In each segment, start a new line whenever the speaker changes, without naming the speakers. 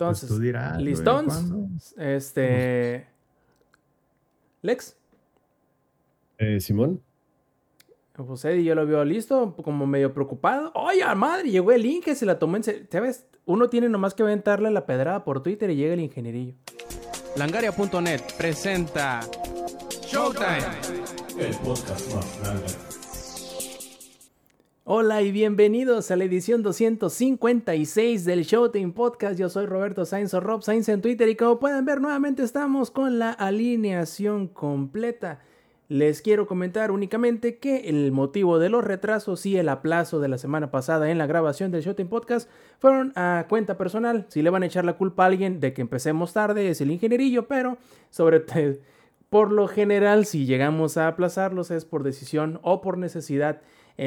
Entonces,
tú dirás, güey,
¿listons?
¿cuándo?
Este. Lex,
Eh, Simón.
José, yo lo veo listo, como medio preocupado. ¡Oye, a madre! Llegó el Inge, se la tomó en serio. ¿Sabes? Uno tiene nomás que aventarle la pedrada por Twitter y llega el ingenierillo.
Langaria.net presenta Showtime.
Hola y bienvenidos a la edición 256 del Showtime Podcast. Yo soy Roberto Sainz o Rob Sainz en Twitter y como pueden ver nuevamente estamos con la alineación completa. Les quiero comentar únicamente que el motivo de los retrasos y el aplazo de la semana pasada en la grabación del Showtime Podcast fueron a cuenta personal. Si le van a echar la culpa a alguien de que empecemos tarde es el ingenierillo, pero sobre por lo general si llegamos a aplazarlos es por decisión o por necesidad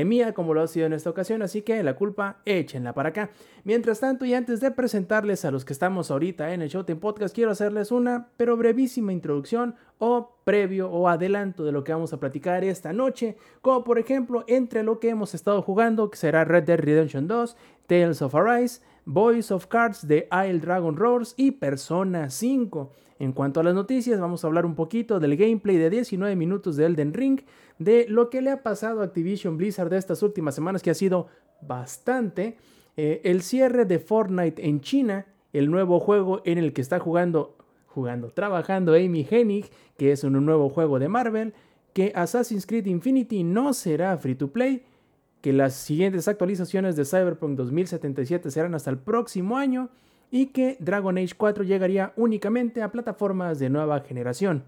mía, como lo ha sido en esta ocasión, así que la culpa échenla para acá. Mientras tanto, y antes de presentarles a los que estamos ahorita en el Showtime Podcast, quiero hacerles una, pero brevísima introducción o previo o adelanto de lo que vamos a platicar esta noche, como por ejemplo entre lo que hemos estado jugando, que será Red Dead Redemption 2, Tales of Arise, Voice of Cards de Isle Dragon Roars y Persona 5. En cuanto a las noticias, vamos a hablar un poquito del gameplay de 19 minutos de Elden Ring, de lo que le ha pasado a Activision Blizzard de estas últimas semanas, que ha sido bastante, eh, el cierre de Fortnite en China, el nuevo juego en el que está jugando, jugando, trabajando Amy Hennig, que es un nuevo juego de Marvel, que Assassin's Creed Infinity no será free to play, que las siguientes actualizaciones de Cyberpunk 2077 serán hasta el próximo año y que Dragon Age 4 llegaría únicamente a plataformas de nueva generación.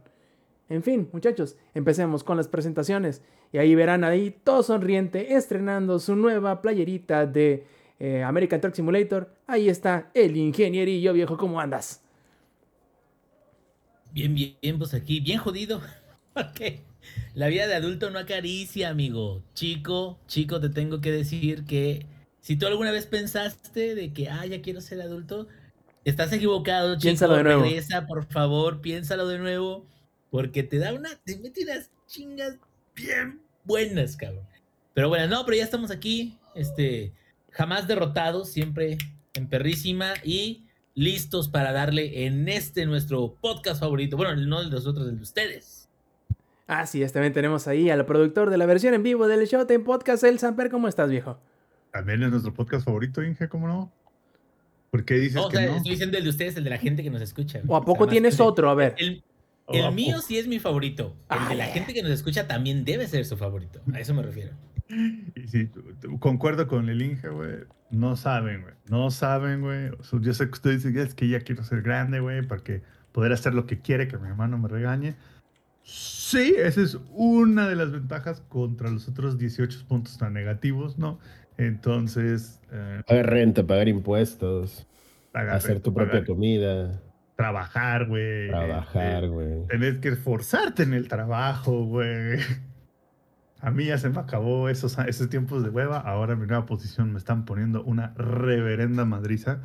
En fin, muchachos, empecemos con las presentaciones. Y ahí verán ahí todo sonriente estrenando su nueva playerita de eh, American Truck Simulator. Ahí está el ingenierillo viejo, ¿cómo andas?
Bien, bien, pues aquí, bien jodido. Porque la vida de adulto no acaricia, amigo. Chico, chico, te tengo que decir que si tú alguna vez pensaste de que, ah, ya quiero ser adulto, estás equivocado, chico.
Piénsalo de nuevo.
Regresa, por favor, piénsalo de nuevo. Porque te da una, te mete unas chingas bien buenas, cabrón. Pero bueno, no, pero ya estamos aquí, este, jamás derrotados, siempre en perrísima y listos para darle en este nuestro podcast favorito. Bueno, no el de nosotros, el de ustedes.
Así es, también tenemos ahí al productor de la versión en vivo del Showtime Podcast, El Samper. ¿Cómo estás, viejo?
También es nuestro podcast favorito, Inge, ¿cómo no? ¿Por qué dices
No, o
que
sea,
no?
estoy diciendo el de ustedes, el de la gente que nos escucha.
¿O a poco tienes
que-
otro? A ver.
El,
¿O
el mío
poco?
sí es mi favorito. El de la
Ay.
gente que nos escucha también debe ser su favorito. A eso me refiero.
Y sí, concuerdo con el Inge, güey. No saben, güey. No saben, güey. O sea, Yo sé que usted dice es que ya quiero ser grande, güey, para que poder hacer lo que quiere, que mi hermano me regañe. Sí, esa es una de las ventajas contra los otros 18 puntos tan negativos, ¿no? Entonces, eh,
Pagar renta, pagar impuestos,
pagar
hacer
renta,
tu propia
pagar-
comida,
trabajar, güey.
trabajar,
este,
güey.
Tenés que esforzarte en el trabajo, güey. A mí ya se me acabó esos, esos tiempos de hueva. Ahora en mi nueva posición me están poniendo una reverenda madriza.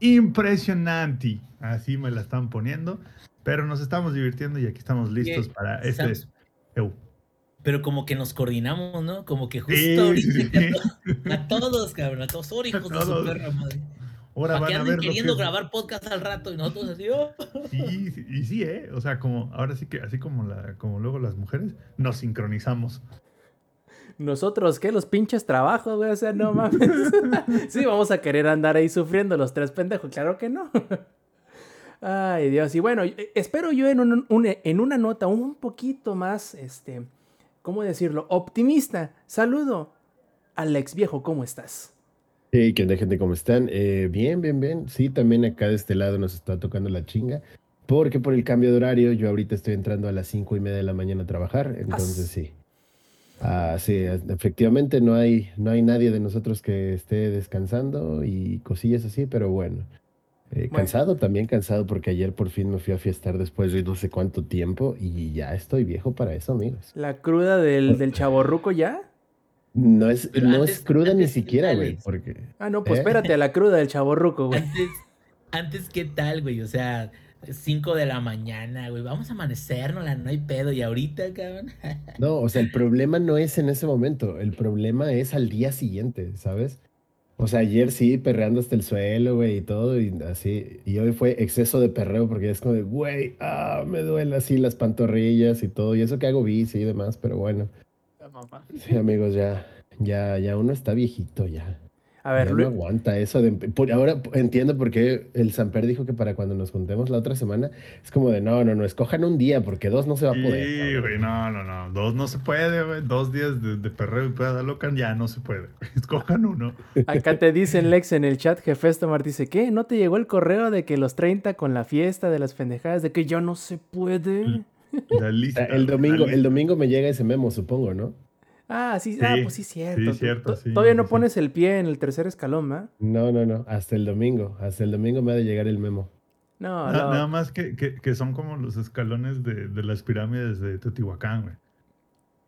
Impresionante. Así me la están poniendo. Pero nos estamos divirtiendo y aquí estamos listos para este.
Sams,
Eu.
Pero como que nos coordinamos, ¿no? Como que justo
Sí,
ahorita
sí.
a todos, cabrón, a todos, "Sorry, hijos de su perra madre.
Ahora
Para que
van a
anden
ver
queriendo
que-
grabar podcast al rato y nosotros así, oh.
Sí, sí, y sí, ¿eh? O sea, como ahora sí que, así como, la, como luego las mujeres, nos sincronizamos.
Nosotros, ¿qué? Los pinches trabajos, güey. O sea, no mames. sí, vamos a querer andar ahí sufriendo los tres pendejos. Claro que no. Ay, Dios. Y bueno, espero yo en, un- un- en una nota un poquito más, este, ¿cómo decirlo? Optimista. Saludo. Alex Viejo, ¿cómo estás?
Hey, ¿qué onda, gente? ¿Cómo están? Eh, bien, bien, bien. Sí, también acá de este lado nos está tocando la chinga. Porque por el cambio de horario, yo ahorita estoy entrando a las cinco y media de la mañana a trabajar. Entonces, sí. Ah, sí, efectivamente no hay, no hay nadie de nosotros que esté descansando y cosillas así, pero bueno. Eh,
Bueno.
cansado, también cansado porque ayer por fin me fui a fiestar después de no sé cuánto tiempo y ya estoy viejo para eso, amigos.
¿La cruda del, del chaborruco ya?
No es,
Pero
no
antes-
es cruda ni siquiera, güey, porque...
Ah, no, pues
¿Eh?
espérate, a la cruda del chaborruco, güey.
Antes, antes, ¿qué tal, güey? O sea, 5 de la mañana, güey. Vamos a amanecernos, no hay pedo. Y ahorita, cabrón.
No, o sea, el problema no es en ese momento, el problema es al día siguiente, ¿sabes? O sea, ayer sí, perreando hasta el suelo, güey, y todo, y así. Y hoy fue exceso de perreo porque es como de, güey, ah, me duele así las pantorrillas y todo. Y eso que hago bici y demás, pero bueno. Sí, amigos, ya, ya, ya uno está viejito ya.
A ver,
Ya no aguanta eso de... por- ahora entiendo por qué el Samper dijo que para cuando nos juntemos la otra semana es como de, no, no, no, escojan un día porque dos no se va a poder.
Sí,
cabrón".
güey, no, no, no. Dos no se puede, güey. Dos días de, de perreo y peda loca ya no se puede. Escojan uno.
acá te dicen Lex en el chat, Jefesto Mar dice, ¿qué? ¿No te llegó el correo de que los 30 con la fiesta de las pendejadas de que yo no se puede?
La lista.
el domingo,
lista.
el domingo me llega ese memo, supongo, ¿no?
Ah, sí, ah, pues sí, cierto.
sí, cierto, sí,
Todavía no
sí.
pones el pie en el tercer escalón, ¿va?
No, no, no, hasta el domingo, hasta el domingo me ha de llegar el memo.
No,
Na-
no.
Nada más que, que, que son como los escalones de, de las pirámides de Teotihuacán, güey.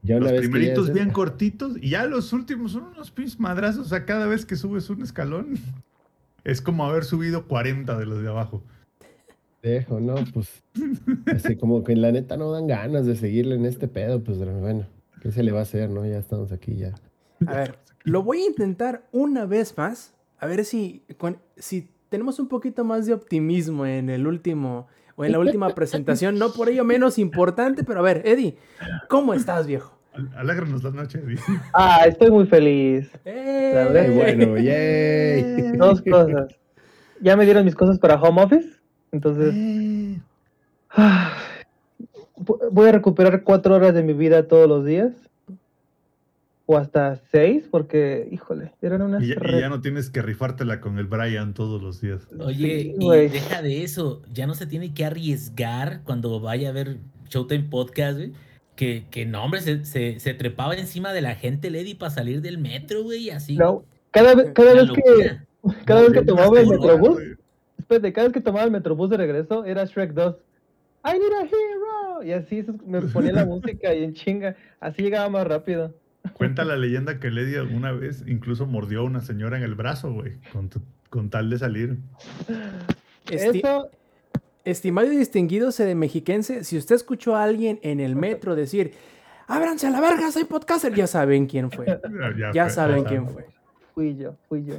Ya
Los primeritos bien cortitos y ya los últimos son unos pinches madrazos. O sea, cada vez que subes un escalón es como haber subido 40 de los de abajo.
Dejo, no, pues. Así como que la neta no dan ganas de seguirle en este pedo, pues bueno, ¿qué se le va a hacer, no? Ya estamos aquí ya.
A ver, lo voy a intentar una vez más. A ver si, con- si tenemos un poquito más de optimismo en el último o en la última presentación. No por ello menos importante, pero a ver, Eddie, ¿cómo estás, viejo?
Al- Alégranos la noche, Eddie.
Ah, estoy muy feliz.
¡Eh!
La verdad,
bueno, yay.
Dos cosas. Ya me dieron mis cosas para home office, entonces
Eh,
voy a recuperar cuatro horas de mi vida todos los días. O hasta seis, porque, híjole, eran unas...
Y ya, y ya no tienes que rifártela con el Brian todos los días.
Oye,
Sí,
y
güey.
deja de eso, ya no se tiene que arriesgar cuando vaya a ver Showtime Podcast, güey. Que, que no, hombre, se, se, se trepaba encima de la gente Lady para salir del metro, güey, así.
No, cada, vez- cada vez que, cada vez que tomaba el metrobús, espérate, cada vez que tomaba el metrobús de regreso era Shrek 2. I need a hero. Y así me ponía la música y en chinga. Así llegaba más rápido.
Cuenta la leyenda que Lady alguna vez incluso mordió a una señora en el brazo, güey, con, con tal de salir.
Esti-
Eso,
Estimado y distinguido de mexiquense, si usted escuchó a alguien en el metro decir, ábranse a la verga, soy podcaster, ya saben quién fue. Ya
fue,
saben
ya
quién fue.
fui yo, fui yo.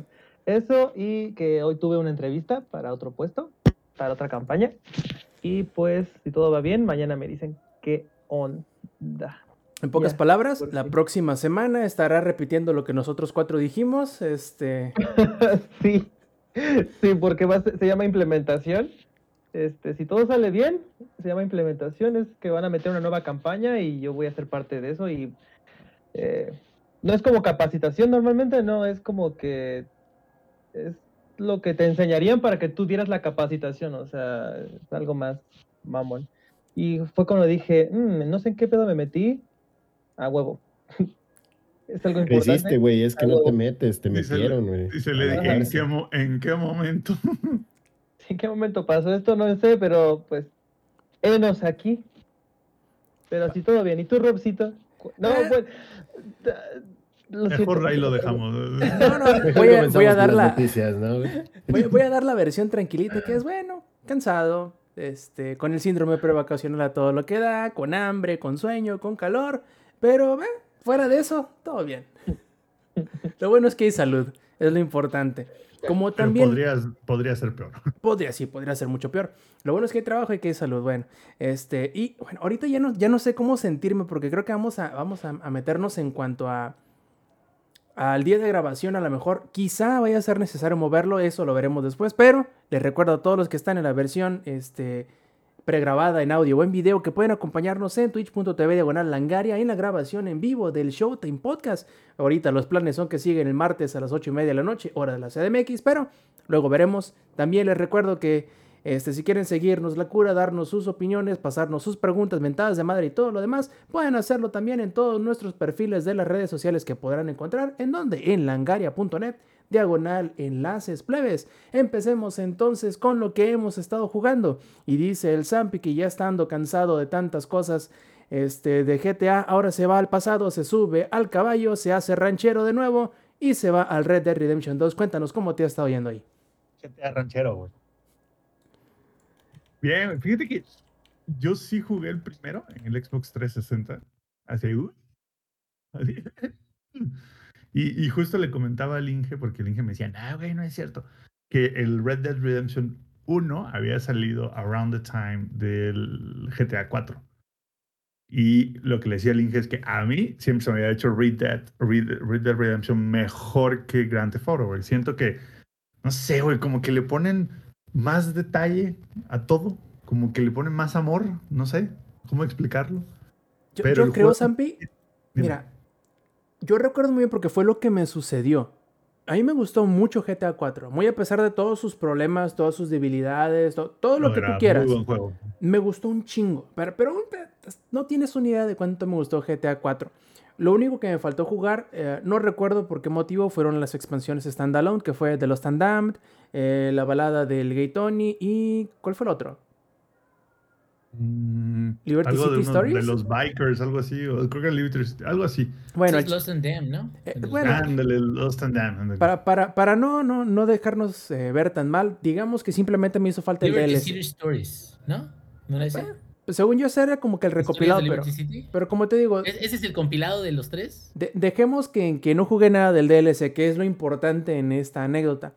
Eso y que hoy tuve una entrevista para otro puesto, para otra campaña. Y pues, si todo va bien, mañana me dicen qué onda.
En pocas palabras, la próxima semana estará repitiendo lo que nosotros cuatro dijimos. Este,
sí, sí, porque va se llama implementación. Este, si todo sale bien, se llama implementación, es que van a meter una nueva campaña y yo voy a ser parte de eso y eh, no es como capacitación normalmente, no, es como que es lo que te enseñarían para que tú dieras la capacitación, o sea, es algo más mamón. Y fue cuando dije, "Mm, no sé en qué pedo me metí, a huevo. es algo importante.
Creciste, güey, es que no te
Algo-
metes, te
Dice-
metieron, güey.
Y se le
A
dije, ¿en qué, ¿en qué momento?
¿En qué momento pasó esto? No sé, pero pues, enos aquí. Pero sí, todo bien. ¿Y tú, Robcito? No,
Eh.
Lo
Mejor ahí lo dejamos.
no, no, voy a, voy a dar la,
noticias, ¿no,
voy, voy a dar la versión tranquilita, que es bueno, cansado, este, con el síndrome prevacacional a todo lo que da, con hambre, con sueño, con calor, pero eh, fuera de eso, todo bien. Lo bueno es que hay salud, es lo importante. Como también
podrías- podría ser peor.
podría, sí, podría ser mucho peor. Lo bueno es que hay trabajo y que hay salud. Bueno, este, y bueno, ahorita ya no, ya no sé cómo sentirme porque creo que vamos a, vamos a, a meternos en cuanto a al día de grabación. A lo mejor quizá vaya a ser necesario moverlo, eso lo veremos después. Pero les recuerdo a todos los que están en la versión este, pregrabada en audio o en video que pueden acompañarnos en twitch.tv diagonal langaria en la grabación en vivo del Showtime Podcast. Ahorita los planes son que siguen el martes a las 8 y media de la noche, hora de la CDMX, pero luego veremos. También les recuerdo que este, si quieren seguirnos la cura, darnos sus opiniones, pasarnos sus preguntas, mentadas de madre y todo lo demás, pueden hacerlo también en todos nuestros perfiles de las redes sociales que podrán encontrar. ¿En donde En langaria.net, diagonal enlaces plebes. Empecemos entonces con lo que hemos estado jugando. Y dice el Zampi que ya estando cansado de tantas cosas este, de GTA, ahora se va al pasado, se sube al caballo, se hace ranchero de nuevo y se va al Red Dead Redemption 2. Cuéntanos cómo te ha estado yendo ahí.
GTA ranchero, güey. Bien, fíjate que yo sí jugué el primero en el Xbox 360. Así, uh, así. Y, y justo le comentaba al Inge, porque el Inge me decía, ah, güey, no es cierto, que el Red Dead Redemption 1 había salido around the time del GTA 4. Y lo que le decía al Inge es que a mí siempre se me había hecho Red Dead, Red, Red Dead Redemption mejor que Grand Theft Auto, güey. Siento que, no sé, güey, como que le ponen más detalle a todo, como que le ponen más amor, no sé cómo explicarlo.
Yo,
Pero
yo creo, Zampi, mira, yo recuerdo muy bien porque fue lo que me sucedió. A mí me gustó mucho GTA 4, muy a pesar de todos sus problemas, todas sus debilidades, to- todo lo que tú
muy
quieras.
buen juego.
Me gustó un chingo, pero, pero no tienes una idea de cuánto me gustó GTA 4. Lo único que me faltó jugar, eh, no recuerdo por qué motivo, fueron las expansiones standalone, que fue The Lost and Damned, eh, la balada del Gay Tony y... ¿Cuál fue el otro?
Mm,
Liberty
algo de,
City
unos- de
Stories?
los bikers, algo así, o creo que Liberty City- algo así.
Bueno,
es
el-
Lost and Damned, ¿no?
Eh, bueno,
Ándale, Lost and Damned,
para, para, para no, no, no dejarnos eh, ver tan mal, digamos que simplemente me hizo falta el
Liberty
DLC.
City Stories, ¿no? ¿No era ese?
Bueno, Según yo, ese era como que el
¿Historias
recopilado, pero, pero como te digo,
¿Es- ¿Ese es el compilado de los tres?
de- dejemos que, que no jugué nada del DLC, que es lo importante en esta anécdota.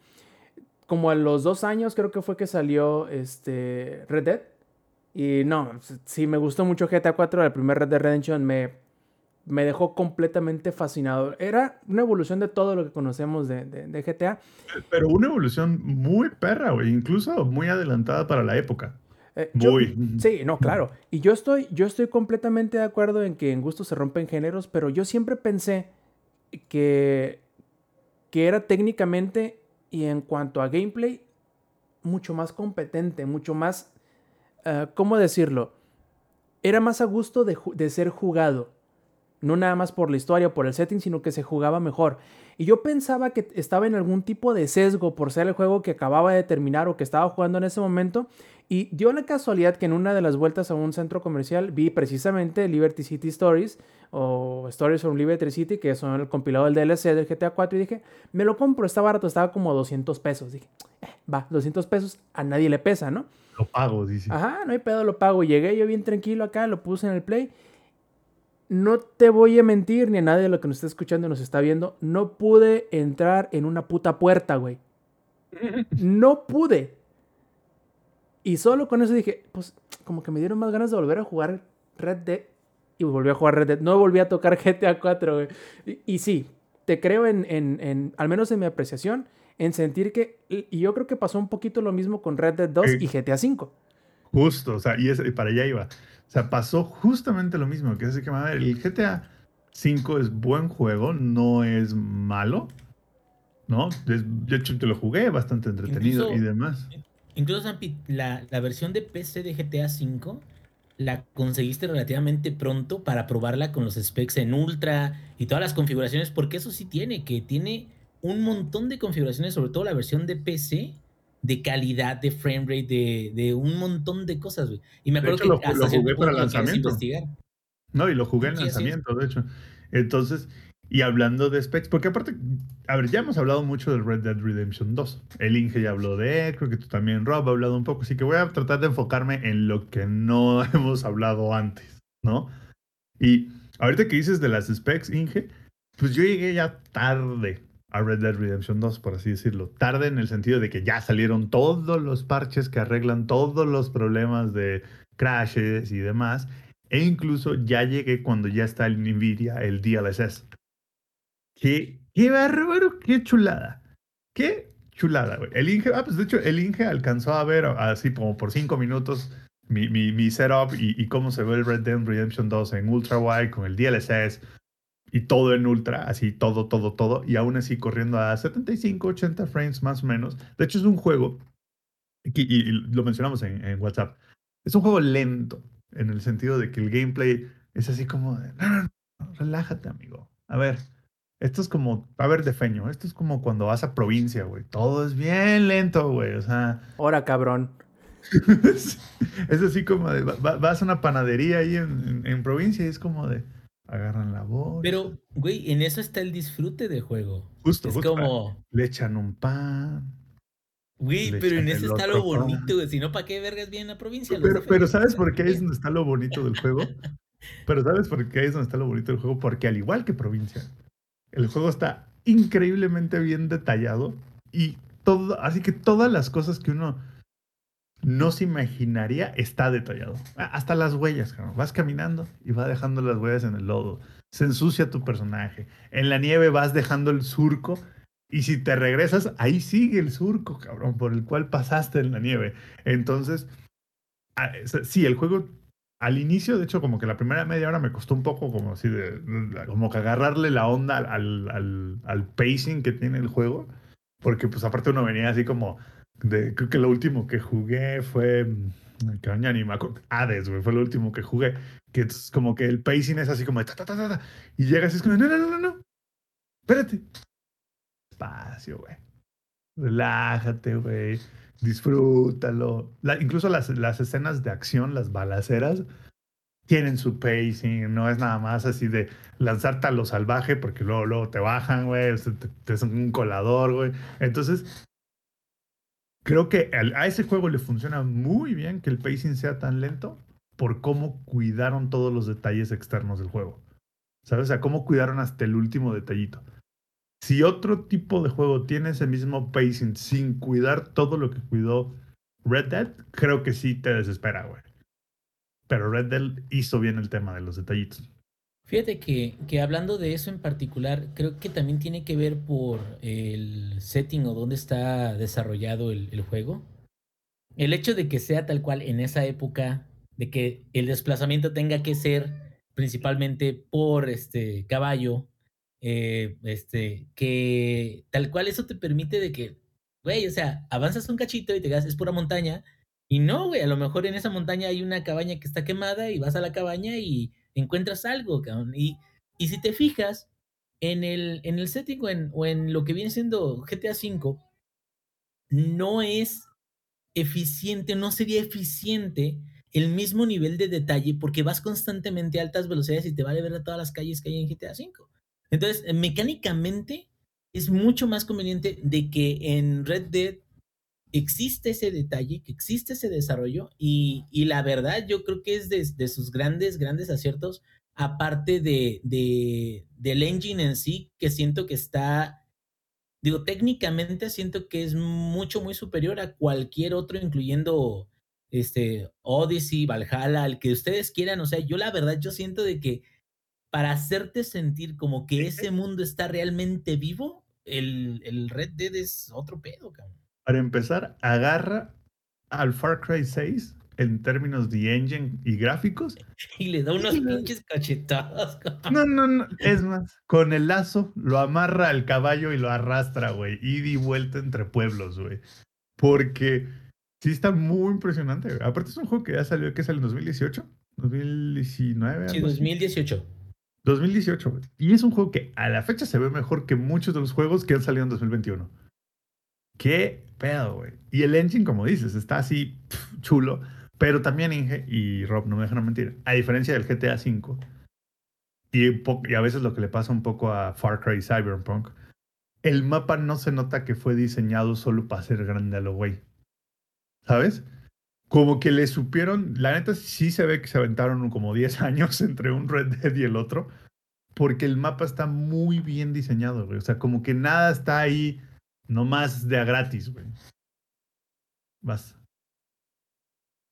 Como a los dos años creo que fue que salió este Red Dead. Y no, sí me gustó mucho GTA 4, el primer Red Dead Redemption me, me dejó completamente fascinado. Era una evolución de todo lo que conocemos de, de- de GTA.
Pero una evolución muy perra, güey, incluso muy adelantada para la época.
Eh, yo-
Muy.
Sí, no, claro. Y yo estoy, yo estoy completamente de acuerdo en que en gusto se rompen géneros, pero yo siempre pensé que, que era técnicamente y en cuanto a gameplay mucho más competente, mucho más, ah, ¿cómo decirlo? Era más a gusto de, de ser jugado. No nada más por la historia o por el setting, sino que se jugaba mejor. Y yo pensaba que estaba en algún tipo de sesgo por ser el juego que acababa de terminar o que estaba jugando en ese momento. Y dio la casualidad que en una de las vueltas a un centro comercial vi precisamente Liberty City Stories o Stories from Liberty City, que son el compilado del DLC del GTA 4. Y dije, me lo compro, está barato, estaba como 200 pesos. Dije, "Eh, va, 200 pesos a nadie le pesa, ¿no?
Lo pago, dice.
Ajá, no hay pedo, lo pago. Llegué yo bien tranquilo acá, lo puse en el play. No te voy a mentir, ni a nadie de lo que nos está escuchando y nos está viendo. No pude entrar en una puta puerta, güey. No pude. Y solo con eso dije, pues como que me dieron más ganas de volver a jugar Red Dead. Y volví a jugar Red Dead. No volví a tocar GTA 4, güey. Y, y sí, te creo en, en- en- al menos en mi apreciación, en sentir que, y yo creo que pasó un poquito lo mismo con Red Dead 2
Eh,
y GTA 5.
Justo, o sea, y, es- y para allá iba. O sea, pasó justamente lo mismo, que es que, a ver, el GTA 5 es buen juego, no es malo, ¿no? De hecho, te lo jugué, bastante entretenido
Incluso-
y demás.
Incluso, la, la versión de PC de GTA V la conseguiste relativamente pronto para probarla con los specs en ultra y todas las configuraciones, porque eso sí tiene, que tiene un montón de configuraciones, sobre todo la versión de PC, de calidad, de frame rate, de, de un montón de cosas, güey. Y me acuerdo
hecho,
que hasta
lo jugué para lanzamiento.
investigar.
No, y lo jugué en
Sí,
lanzamiento, de hecho. Entonces, y hablando de specs, porque aparte, a ver, ya hemos hablado mucho del Red Dead Redemption 2. El Inge ya habló de él, creo que tú también, Rob, ha hablado un poco, así que voy a tratar de enfocarme en lo que no hemos hablado antes, ¿no? Y ahorita que dices de las specs, Inge, pues yo llegué ya tarde a Red Dead Redemption 2, por así decirlo. Tarde en el sentido de que ya salieron todos los parches que arreglan todos los problemas de crashes y demás. E incluso ya llegué cuando ya está el NVIDIA, el DLSS. Qué, qué bárbaro, qué chulada. Qué chulada, güey. El Inge, ah, pues de hecho, el Inge alcanzó a ver así como por cinco minutos mi, mi, setup y, cómo se ve el Red Dead Redemption 2 en ultra wide con el DLSS y todo en ultra, así todo, todo, todo. Y aún así corriendo a 75, 80 frames más o menos. De hecho, es un juego, y lo mencionamos en, en WhatsApp, es un juego lento en el sentido de que el gameplay es así como de, no, no, no, relájate, amigo. A ver, esto es como, a ver, de feño, esto es como cuando vas a provincia, güey. Todo es bien lento, güey. O sea,
Ahora, cabrón.
es, es así como de, va- va- vas a una panadería ahí en, en- en provincia y es como de, agarran la voz.
Pero, güey, en eso está el disfrute del juego.
justo,
Es
justo,
como,
le echan un pan.
güey, pero en eso está lo bonito, güey. Si no, ¿para qué vergas viene la provincia?
Pero, pero
feria.
¿sabes por qué ahí es donde está lo bonito del juego? Pero ¿sabes por qué ahí es donde está lo bonito del juego? Porque al igual que provincia, el juego está increíblemente bien detallado y todo, así que todas las cosas que uno no se imaginaría está detallado. Hasta las huellas, cabrón. Vas caminando y vas dejando las huellas en el lodo. Se ensucia tu personaje. En la nieve vas dejando el surco y si te regresas, ahí sigue el surco, cabrón, por el cual pasaste en la nieve. Entonces, ah, sí, el juego al inicio, de hecho, como que la primera media hora me costó un poco como así de, como que agarrarle la onda al, al, al pacing que tiene el juego. Porque pues aparte uno venía así como de, creo que lo último que jugué fue, mm, que ya ni me Hades, güey, fue lo último que jugué. Que es como que el pacing es así como de ta, ta, ta, ta, ta, y llegas y es como, no, no, no, no, no, espérate. Espacio, güey. Relájate, güey. Disfrútalo. Incluso las, las escenas de acción, las balaceras, tienen su pacing, no es nada más así de lanzarte a lo salvaje porque luego, luego te bajan, güey, te, te- hacen un colador, güey. Entonces, creo que a ese juego le funciona muy bien que el pacing sea tan lento por cómo cuidaron todos los detalles externos del juego. ¿Sabes? O sea, cómo cuidaron hasta el último detallito. Si otro tipo de juego tiene ese mismo pacing sin cuidar todo lo que cuidó Red Dead, creo que sí te desespera, güey. Pero Red Dead hizo bien el tema de los detallitos.
Fíjate que, que hablando de eso en particular, creo que también tiene que ver por el setting o dónde está desarrollado el, el juego. El hecho de que sea tal cual en esa época, de que el desplazamiento tenga que ser principalmente por este caballo, eh, este, que tal cual eso te permite de que, güey, o sea, avanzas un cachito y te quedas, es pura montaña, y no, güey, a lo mejor en esa montaña hay una cabaña que está quemada y vas a la cabaña y encuentras algo. Y, y si te fijas, en el, en el setting o en, o en lo que viene siendo GTA V, no es eficiente, no sería eficiente el mismo nivel de detalle porque vas constantemente a altas velocidades y te vale ver todas las calles que hay en GTA V. Entonces, mecánicamente es mucho más conveniente de que en Red Dead existe ese detalle, que existe ese desarrollo y, y la verdad yo creo que es de, de sus grandes, grandes aciertos, aparte de, de, del engine en sí, que siento que está, digo, técnicamente siento que es mucho, muy superior a cualquier otro, incluyendo este Odyssey, Valhalla, el que ustedes quieran, o sea, yo la verdad yo siento de que para hacerte sentir como que ese mundo está realmente vivo, el, el Red Dead es otro pedo, cabrón.
Para empezar, agarra al Far Cry 6 en términos de engine y gráficos.
Y le da unos
Sí,
pinches cachetadas.
No, no, no. Es más, con el lazo lo amarra al caballo y lo arrastra, güey. Ida y vuelta entre pueblos, güey. Porque sí está muy impresionante, güey. Aparte es un juego que ya salió, que salió en 2018, 2019.
Sí,
algo así.
2018.
2018, güey. Y es un juego que a la fecha se ve mejor que muchos de los juegos que han salido en 2021. Qué pedo, güey. Y el engine, como dices, está así chulo. Pero también Inge y Rob, no me dejan mentir. A diferencia del GTA V, y a veces lo que le pasa un poco a Far Cry Cyberpunk, el mapa no se nota que fue diseñado solo para ser grande a lo güey. ¿Sabes? Como que le supieron, la neta sí se ve que se aventaron como 10 años entre un Red Dead y el otro, porque el mapa está muy bien diseñado, güey. O sea, como que nada está ahí nomás de a gratis, güey. Vas.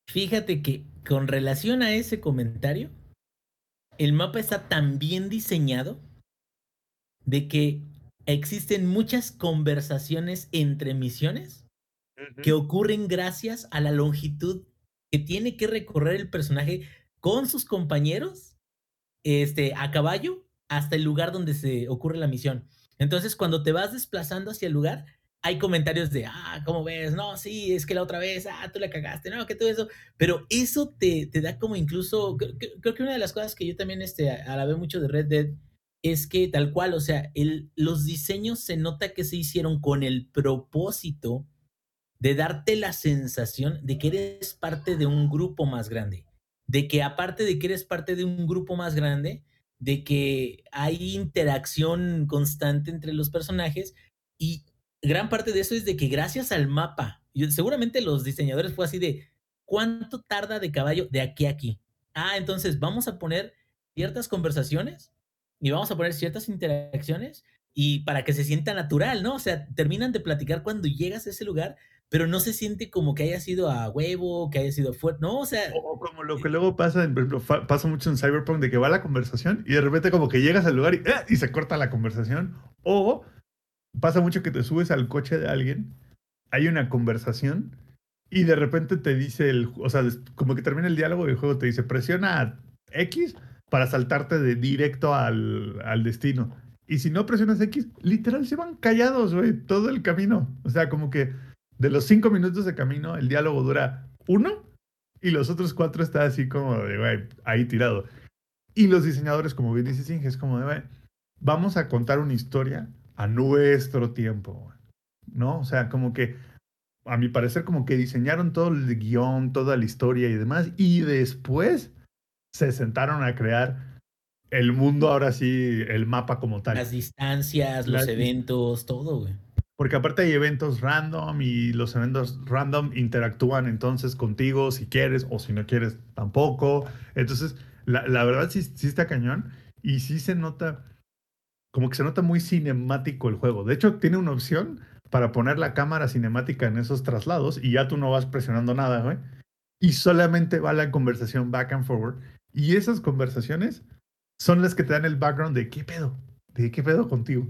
Fíjate que con relación a ese comentario, el mapa está tan bien diseñado de que existen muchas conversaciones entre misiones que ocurren gracias a la longitud que tiene que recorrer el personaje con sus compañeros este, a caballo hasta el lugar donde se ocurre la misión. Entonces, cuando te vas desplazando hacia el lugar, hay comentarios de, ah, ¿cómo ves? No, sí, es que la otra vez, ah, tú la cagaste, no, que todo eso. Pero eso te, te da como incluso, creo, creo- creo que una de las cosas que yo también este, alabé mucho de Red Dead es que tal cual, o sea, el, los diseños se nota que se hicieron con el propósito de darte la sensación de que eres parte de un grupo más grande, de que aparte de que eres parte de un grupo más grande, de que hay interacción constante entre los personajes y gran parte de eso es de que gracias al mapa, y seguramente los diseñadores fue así de, ¿cuánto tarda de caballo de aquí a aquí? Ah, entonces vamos a poner ciertas conversaciones y vamos a poner ciertas interacciones y para que se sienta natural, ¿no? O sea, terminan de platicar cuando llegas a ese lugar, pero no se siente como que haya sido a huevo, que haya sido fuerte, no, o sea...
O como lo que luego pasa, por ejemplo, pasa mucho en Cyberpunk, de que va la conversación y de repente como que llegas al lugar y, ¡ah! y se corta la conversación. O pasa mucho que te subes al coche de alguien, hay una conversación y de repente te dice el, o sea, como que termina el diálogo y el juego te dice, presiona X para saltarte de directo al, al destino. Y si no presionas X, literal se van callados, güey, todo el camino. O sea, como que de los cinco minutos de camino, el diálogo dura uno y los otros cuatro está así como de, güey, ahí tirado. Y los diseñadores, como bien dice Singh, es como de, güey, vamos a contar una historia a nuestro tiempo. ¿no? O sea, como que, a mi parecer, como que diseñaron todo el guion, toda la historia y demás, y después se sentaron a crear el mundo, ahora sí, el mapa como tal.
Las distancias, los
Las-
eventos, todo, güey.
Porque aparte hay eventos random y los eventos random interactúan entonces contigo si quieres o si no quieres tampoco. Entonces, la, la verdad sí, sí está cañón y sí se nota, como que se nota muy cinemático el juego. De hecho, tiene una opción para poner la cámara cinemática en esos traslados y ya tú no vas presionando nada. Y solamente va la conversación back and forward. Y esas conversaciones son las que te dan el background de qué pedo, de qué pedo contigo.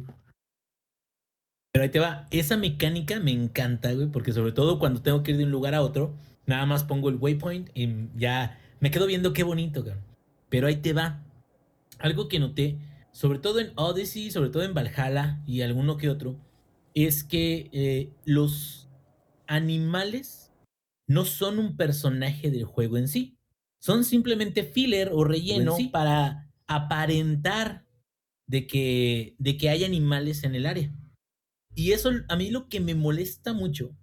Pero ahí te va. Esa mecánica me encanta, güey, porque sobre todo cuando tengo que ir de un lugar a otro, nada más pongo el waypoint y ya me quedo viendo qué bonito, cabrón. Pero ahí te va. Algo que noté, sobre todo en Odyssey, sobre todo en Valhalla y alguno que otro, es que eh, los animales no son un personaje del juego en sí. Son simplemente filler o relleno
sí.
para aparentar de que, de que hay animales en el área. Y eso a mí lo que me molesta mucho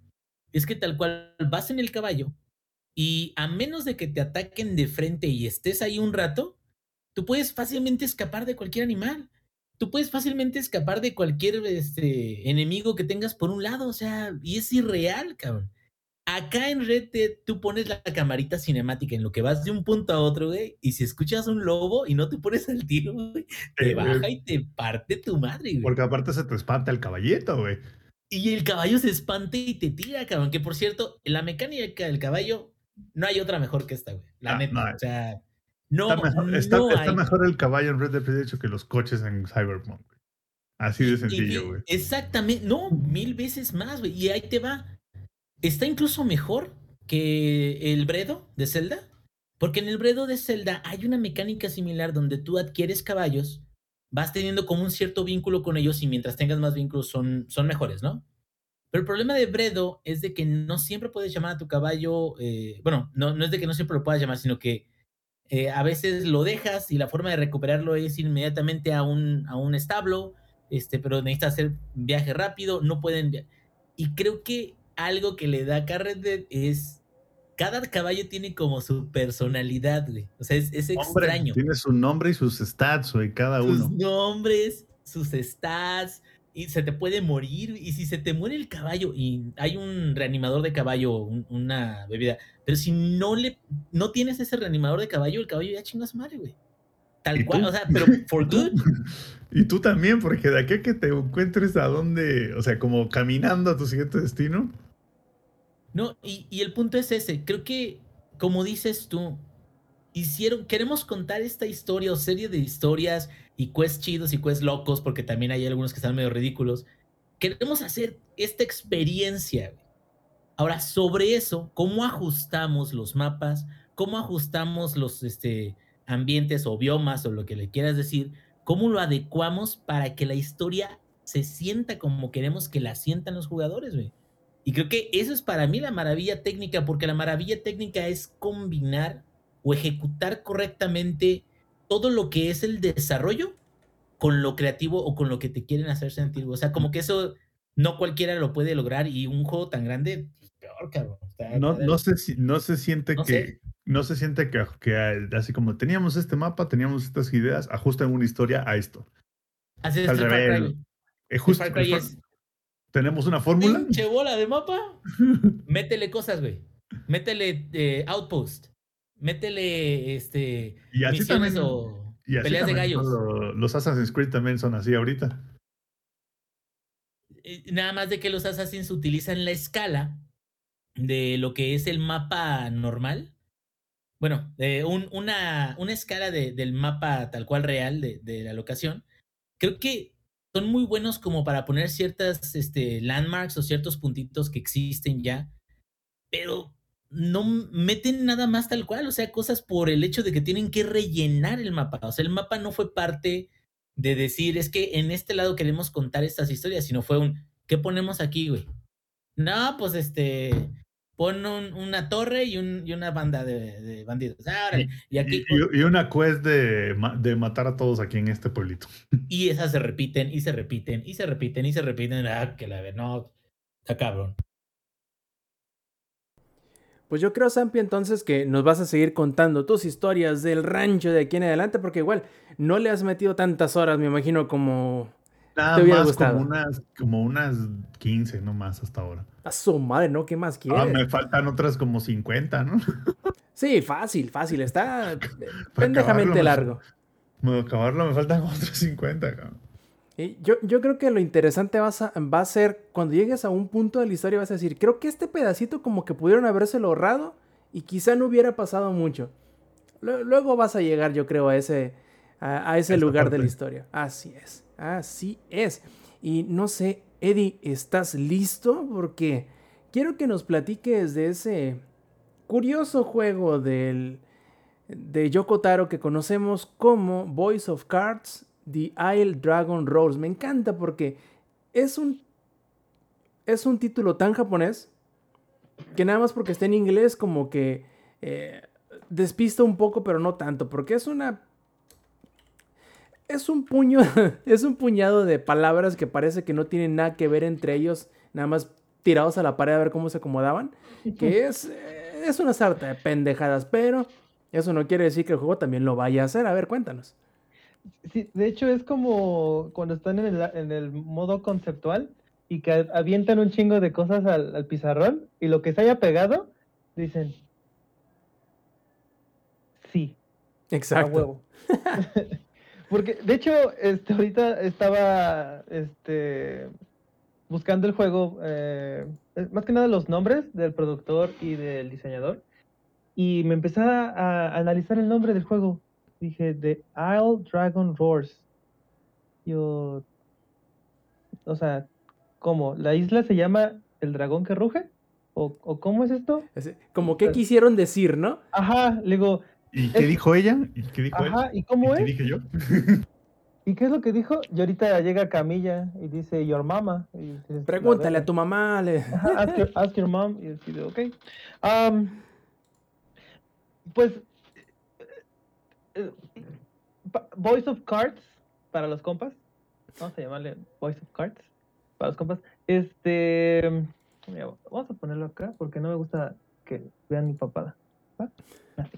es que tal cual vas en el caballo y a menos de que te ataquen de frente y estés ahí un rato, tú puedes fácilmente escapar de cualquier animal. Tú puedes fácilmente escapar de cualquier este, enemigo que tengas por un lado, o sea, y es irreal, cabrón. Acá en Red Dead tú pones la camarita cinemática en lo que vas de un punto a otro, güey, y si escuchas un lobo y no te pones al tiro, güey, te
Eh,
baja y te parte tu madre, güey.
Porque aparte se te espanta el caballito, güey.
Y el caballo se espanta y te tira, cabrón. Que por cierto, la mecánica del caballo no hay otra mejor que esta, güey. La
Ah,
neta.
no
o sea, no,
Está mejor, está-
no
está
hay.
mejor el caballo en Red Dead Redemption que los coches en Cyberpunk. güey. Así de sencillo, güey.
Exactamente. No, mil veces más, güey. Y ahí te va. Está incluso mejor que el Bredo de Zelda. Porque en el Bredo de Zelda hay una mecánica similar donde tú adquieres caballos, vas teniendo como un cierto vínculo con ellos y mientras tengas más vínculos son, son mejores, ¿no? Pero el problema de Bredo es de que no siempre puedes llamar a tu caballo, eh, bueno, no, no es de que no siempre lo puedas llamar, sino que eh, a veces lo dejas y la forma de recuperarlo es inmediatamente a un, a un establo, este, pero necesitas hacer viaje rápido, no pueden... Y creo que algo que le da Dead es... Cada caballo tiene como su personalidad, güey. O sea, es, es
Hombre,
extraño
tiene su nombre y sus stats, güey, cada
sus
uno.
nombres, sus stats, y se te puede morir. Y si se te muere el caballo, y hay un reanimador de caballo, un- una bebida, pero si no le no tienes ese reanimador de caballo, el caballo ya chingas madre, güey. Tal
¿Y
cual,
tú?
o sea, pero for good.
Y tú también, porque de aquí a que te encuentres a dónde, o sea, como caminando a tu siguiente destino.
No, y, y el punto es ese. Creo que, como dices tú, hicieron, queremos contar esta historia o serie de historias y quests chidos y quests locos, porque también hay algunos que están medio ridículos. Queremos hacer esta experiencia. Ahora, sobre eso, ¿cómo ajustamos los mapas? ¿Cómo ajustamos los este, ambientes o biomas o lo que le quieras decir? ¿Cómo lo adecuamos para que la historia se sienta como queremos que la sientan los jugadores, güey? Y creo que eso es para mí la maravilla técnica, porque la maravilla técnica es combinar o ejecutar correctamente todo lo que es el desarrollo con lo creativo o con lo que te quieren hacer sentir. O sea, como que eso no cualquiera lo puede lograr y un juego tan grande, pues peor, cabrón. O sea,
No, no, se, si- no se siente
No
que.
sé.
No se siente que, que así como teníamos este mapa, teníamos estas ideas, ajusten una historia a esto.
Así es
al
el Far Cry,
revés. Eh, justo-
Far Cry es
Tenemos una fórmula.
pinche bola de mapa. Métele cosas, güey. Métele eh, outpost. Métele este
Y así
misiones
también-
o
Y así
peleas de gallos.
lo- los Assassin's Creed también son así ahorita.
eh, nada más de que los Assassins utilizan la escala de lo que es el mapa normal. Bueno, de un- una, una escala de- del mapa tal cual real de, de la locación. Creo que son muy buenos como para poner ciertas este, landmarks o ciertos puntitos que existen ya, pero no meten nada más tal cual, o sea, cosas por el hecho de que tienen que rellenar el mapa. O sea, el mapa no fue parte de decir, es que en este lado queremos contar estas historias, sino fue un, ¿qué ponemos aquí, güey? No, pues este, pon un- una torre y, un, y una banda de, de bandidos. Ah. Y aquí,
Y, y una quest de matar a todos aquí en este pueblito.
y esas se repiten, y se repiten, y se repiten, y se repiten. Ah, que la ver, no, está cabrón.
Pues yo creo, Sampi, entonces que nos vas a seguir contando tus historias del rancho de aquí en adelante, porque igual no le has metido tantas horas, me imagino, como
Nada
Te hubiera
más
gustado.
como unas, como unas 15, no más hasta ahora.
a su madre, ¿no? ¿Qué más
Ah,
quieres?
me faltan otras como 50, ¿no?
Sí, fácil, fácil, está pendejamente largo.
Me acabarlo me faltan otras 50, cabrón.
Y yo, yo creo que lo interesante vas a- va a ser cuando llegues a un punto de la historia vas a decir, creo que este pedacito como que pudieron habérselo ahorrado y quizá no hubiera pasado mucho. Lue- Luego vas a llegar, yo creo, a ese, a, a ese lugar de la historia. Así es, así es. Y no sé, Eddie, ¿estás listo? Porque quiero que nos platiques de ese curioso juego del, de Yoko Taro que conocemos como Voice of Cards, The Isle Dragon Rolls. Me encanta porque es un, es un título tan japonés que nada más porque está en inglés como que eh, despista un poco, pero no tanto, porque es una... Es un puño, es un puñado de palabras que parece que no tienen nada que ver entre ellos, nada más tirados a la pared a ver cómo se acomodaban, que es, eh, es una sarta de pendejadas, pero eso no quiere decir que el juego también lo vaya a hacer. A ver, cuéntanos.
Sí, de hecho es como cuando están en el, en el modo conceptual y que avientan un chingo de cosas al, al pizarrón y lo que se haya pegado, dicen, sí, a
Exacto.
huevo. Porque, de hecho, este, ahorita estaba este, buscando el juego, eh, más que nada los nombres del productor y del diseñador, y me empecé a, a analizar el nombre del juego. Dije, The Isle Dragon Roars. Yo, o sea, ¿cómo? ¿La isla se llama El Dragón que Ruge? ¿O, o cómo es esto?
Como que quisieron decir, ¿no?
Ajá, le digo,
¿Y qué
Es-
dijo ella? ¿Y qué dijo él?
ajá, ¿y
¿Y
cómo
qué
es?
dije yo?
¿Y qué es lo que dijo? Y ahorita llega Camilla y dice, Your mama. Y dices, "La
Pregúntale
verga".
a tu mamá. le-
Ajá, ask, your, ask your mom. Y así de, ok. Pues, eh, pa- Voice of Cards para los compas. Vamos a llamarle Voice of Cards para los compas. Este, mira, vamos a ponerlo acá porque no me gusta que vean mi papada. ¿va? Así.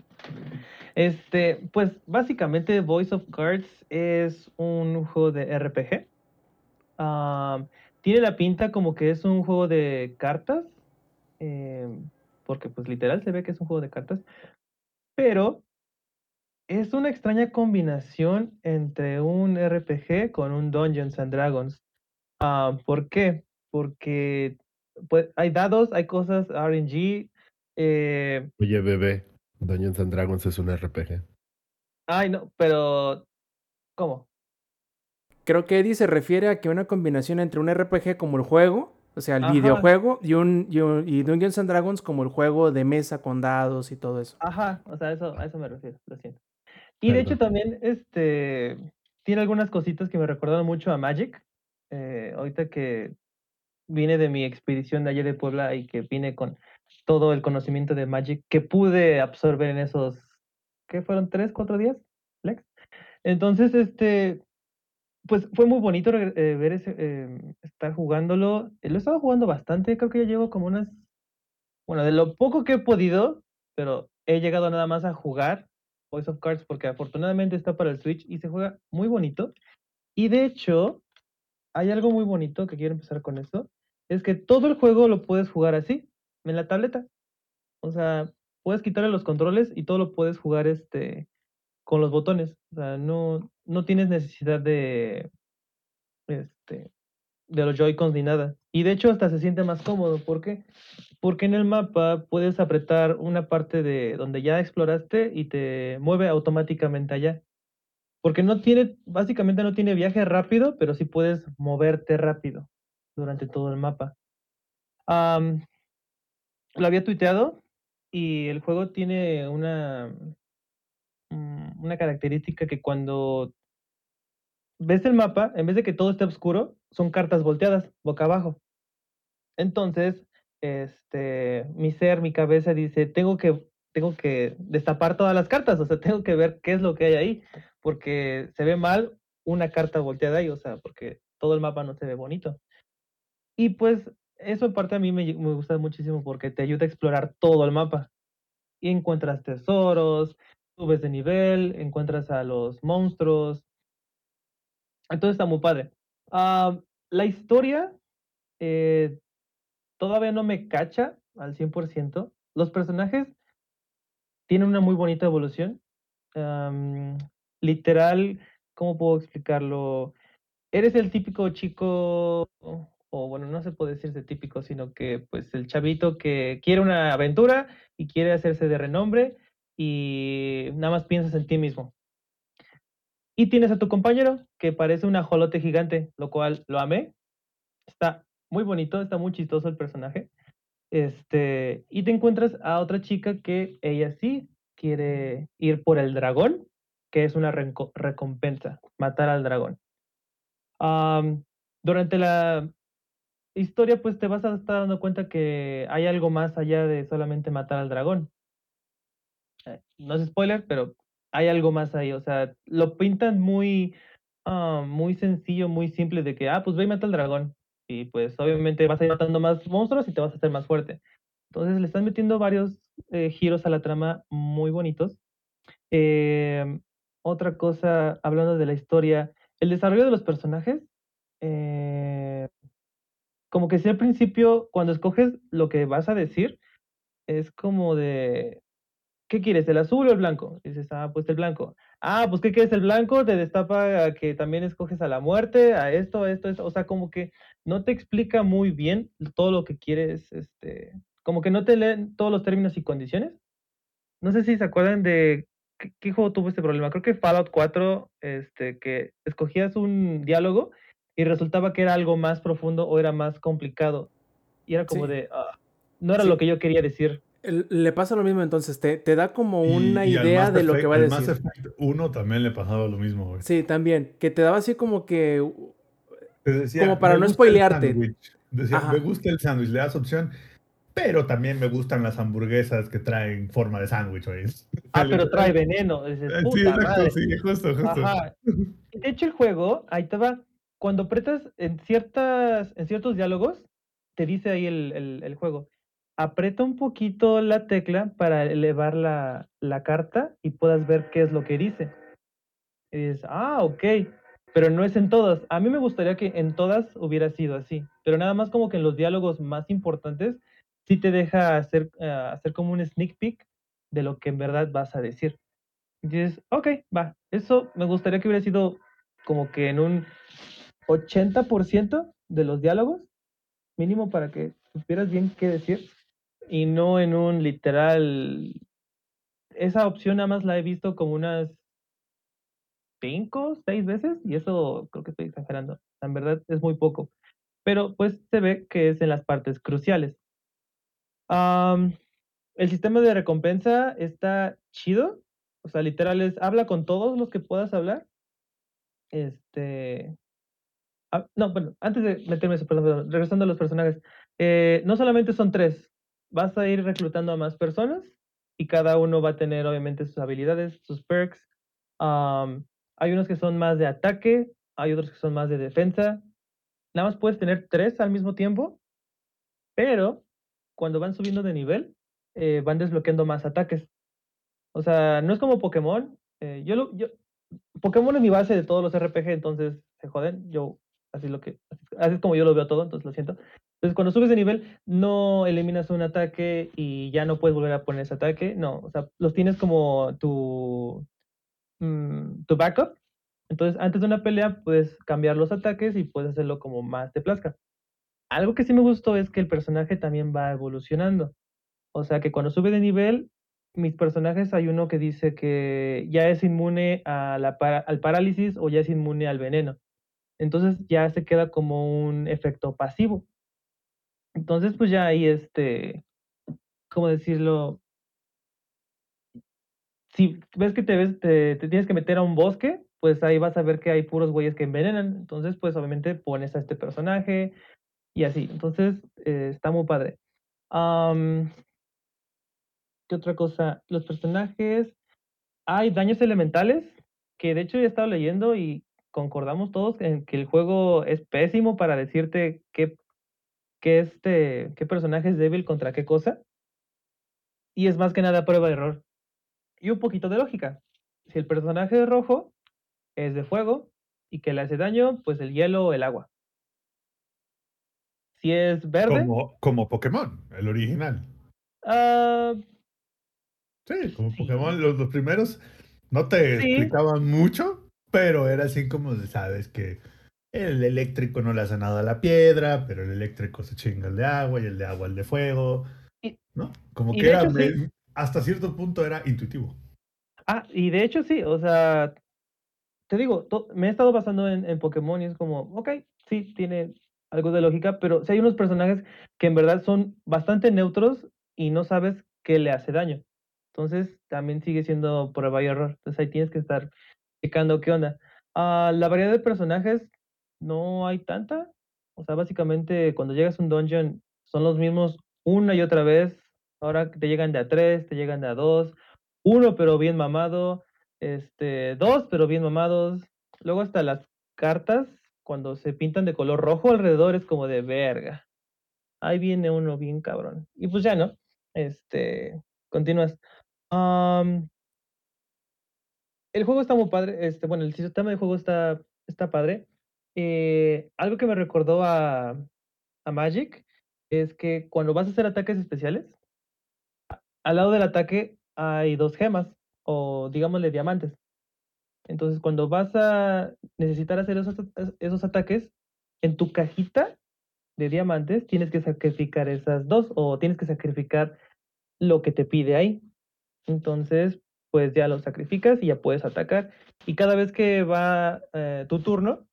Este, pues básicamente Voice of Cards es un juego de RPG. Tiene la pinta como que es un juego de cartas, em, porque pues literal se ve que es un juego de cartas, pero es una extraña combinación entre un RPG con un Dungeons and Dragons. ¿Por qué? Porque pues, hay dados, hay cosas RNG. eh,
Oye, bebé, Dungeons and Dragons es un RPG.
ay, no, pero ¿cómo?
Creo que Eddie se refiere a que una combinación entre un RPG como el juego, o sea, el
Ajá.
videojuego, y un, y un- y Dungeons and Dragons como el juego de mesa con dados y todo eso.
Ajá, o sea, eso, a eso me refiero, lo siento. Y de hecho también, este, tiene algunas cositas que me recordaron mucho a Magic. eh, ahorita que vine de mi expedición de ayer de Puebla y que vine con todo el conocimiento de Magic que pude absorber en esos, ¿qué fueron? ¿Tres, cuatro días, Lex? Entonces, este, pues fue muy bonito eh, ver ese, eh, estar jugándolo. Lo he jugando bastante, creo que ya llevo como unas, bueno, de lo poco que he podido, pero he llegado nada más a jugar Voice of Cards porque afortunadamente está para el Switch y se juega muy bonito. Y de hecho, hay algo muy bonito que quiero empezar con esto, es que todo el juego lo puedes jugar así, en la tableta. O sea, puedes quitarle los controles y todo lo puedes jugar este con los botones. O sea, no, no tienes necesidad de este de los Joy-Cons ni nada. Y de hecho hasta se siente más cómodo. ¿Por qué? Porque en el mapa puedes apretar una parte de donde ya exploraste y te mueve automáticamente allá. Porque no tiene, básicamente no tiene viaje rápido, pero sí puedes moverte rápido durante todo el mapa. Lo había tuiteado y el juego tiene una, mm, una característica que cuando ves el mapa, en vez de que todo esté oscuro, son cartas volteadas, boca abajo. Entonces, este, mi ser, mi cabeza dice, tengo que, tengo que destapar todas las cartas, o sea, tengo que ver qué es lo que hay ahí, porque se ve mal una carta volteada ahí, o sea, porque todo el mapa no se ve bonito. Y pues eso en parte a mí me, gusta muchísimo porque te ayuda a explorar todo el mapa. Y encuentras tesoros, subes de nivel, encuentras a los monstruos. Entonces está muy padre. Ah, la historia eh, todavía no me cacha al 100%. Los personajes tienen una muy bonita evolución. Literal, ¿cómo puedo explicarlo? Eres el típico chico, o bueno, no se puede decirse típico, sino que pues el chavito que quiere una aventura y quiere hacerse de renombre y nada más piensas en ti mismo. Y tienes a tu compañero que parece un ajolote gigante, lo cual lo amé. Está muy bonito, está muy chistoso el personaje. Este, y te encuentras a otra chica que ella sí quiere ir por el dragón, que es una recompensa, matar al dragón. Durante la historia, pues te vas a estar dando cuenta que hay algo más allá de solamente matar al dragón. Eh, no es spoiler, pero hay algo más ahí. O sea, lo pintan muy, ah, muy sencillo, muy simple de que, ah, pues ve y mata al dragón. Y pues obviamente vas a ir matando más monstruos y te vas a hacer más fuerte. Entonces le están metiendo varios eh, giros a la trama muy bonitos. Em, otra cosa, hablando de la historia, el desarrollo de los personajes, eh, como que si al principio, cuando escoges lo que vas a decir, es como de, ¿qué quieres, el azul o el blanco? Dices, ah, pues el blanco. Ah, pues ¿qué quieres, el blanco? Te destapa a que también escoges a la muerte, a esto, a esto, a esto. O sea, como que no te explica muy bien todo lo que quieres, este, como que no te leen todos los términos y condiciones. No sé si se acuerdan de qué, qué juego tuvo este problema. Creo que Fallout 4, este, que escogías un diálogo y resultaba que era algo más profundo o era más complicado. Y era como
Sí.
de, ah, no era
Sí.
lo que yo quería decir.
Le pasa lo mismo entonces, te, te da como
Y-
una
y
idea de lo que va a
al Mass
decir.
Effect 1 también le pasaba lo mismo, güey.
Sí, también, que te daba así como que
Te decía,
Como para
"Me
no spoilearte".
Decía,
Ajá.
me gusta el sándwich, le das opción, pero también me gustan las hamburguesas que traen forma de sándwich.
Ah, pero trae veneno. Dices, puta
Sí, exacto,
madre.
sí, justo, justo.
Ajá. De hecho, el juego, ahí te va. Cuando apretas en ciertas, en ciertos diálogos, te dice ahí el, el- el juego. Aprieta un poquito la tecla para elevar la, la carta y puedas ver qué es lo que dice. Y dices, ah, ok. Pero no es en todas. A mí me gustaría que en todas hubiera sido así. Pero nada más como que en los diálogos más importantes, sí te deja hacer, eh, hacer como un sneak peek de lo que en verdad vas a decir. Y dices, ok, va. Eso me gustaría que hubiera sido como que en un 80% de los diálogos, mínimo para que supieras bien qué decir, y no en un literal. Esa opción nada más la he visto como unas cinco, seis veces, y eso creo que estoy exagerando. En verdad es muy poco. Pero pues se ve que es en las partes cruciales. El sistema de recompensa está chido. O sea, literal es habla con todos los que puedas hablar. Este. Ah, no, bueno, antes de meterme eso, perdón, regresando a los personajes. eh, no solamente son tres. Vas a ir reclutando a más personas y cada uno va a tener, obviamente, sus habilidades, sus perks. Hay unos que son más de ataque, hay otros que son más de defensa. Nada más puedes tener tres al mismo tiempo, pero cuando van subiendo de nivel, eh, van desbloqueando más ataques. O sea, no es como Pokémon. eh, yo Pokémon es mi base de todos los RPG, entonces se joden. Yo, así lo que, así, es como yo lo veo todo, entonces lo siento. Entonces, cuando subes de nivel, no eliminas un ataque y ya no puedes volver a poner ese ataque. No, o sea, los tienes como tu, mm, tu backup Entonces, antes de una pelea, puedes cambiar los ataques y puedes hacerlo como más te plazca. Algo que sí me gustó es que el personaje también va evolucionando. O sea que cuando sube de nivel, mis personajes hay uno que dice que ya es inmune al parálisis o ya es inmune al veneno. Entonces ya se queda como un efecto pasivo. Entonces, pues ya ahí este, ¿cómo decirlo? Si ves que te ves, te, tienes que meter a un bosque, pues ahí vas a ver que hay puros güeyes que envenenan. Entonces, pues obviamente pones a este personaje y así. Entonces, eh, está muy padre. Am, ¿Qué otra cosa? Los personajes. Hay daños elementales, que de hecho he estado leyendo y concordamos todos en que el juego es pésimo para decirte qué, qué, este, qué personaje es débil contra qué cosa. Y es más que nada prueba de error. Y un poquito de lógica. Si el personaje es rojo, es de fuego, y que le hace daño, pues el hielo o el agua. Si es verde,
Como, como Pokémon, el original.
ah,
Sí, como
Sí.
Pokémon, los, los primeros no te
Sí.
explicaban mucho, pero era así como de, sabes que el eléctrico no le hace nada a la piedra, pero el eléctrico se chinga el de agua y el de agua el de fuego. ¿No? Como que era,
hecho, sí.
hasta cierto punto era intuitivo.
Ah, y de hecho sí, o sea, te digo, to- me he estado basando en, en Pokémon y es como, ok, sí, tiene algo de lógica, pero si hay unos personajes que en verdad son bastante neutros y no sabes qué le hace daño. Entonces también sigue siendo prueba y error. Entonces ahí tienes que estar qué onda. Ah, la variedad de personajes no hay tanta. O sea, básicamente cuando llegas a un dungeon son los mismos una y otra vez. Ahora te llegan de a tres, te llegan de a dos uno pero bien mamado, este, dos pero bien mamados. Luego hasta las cartas, cuando se pintan de color rojo alrededor, es como de verga. Ahí viene uno bien cabrón. Y pues ya, ¿no? Este, continúas. Am, el juego está muy padre. Este, bueno, el sistema de juego está, está padre. Eh, algo que me recordó a, a Magic es que cuando vas a hacer ataques especiales, al lado del ataque hay dos gemas, o digámosle diamantes. Entonces, cuando vas a necesitar hacer esos, esos ataques, en tu cajita de diamantes tienes que sacrificar esas dos, o tienes que sacrificar lo que te pide ahí. Entonces, pues ya lo sacrificas y ya puedes atacar. Y cada vez que va eh, tu turno,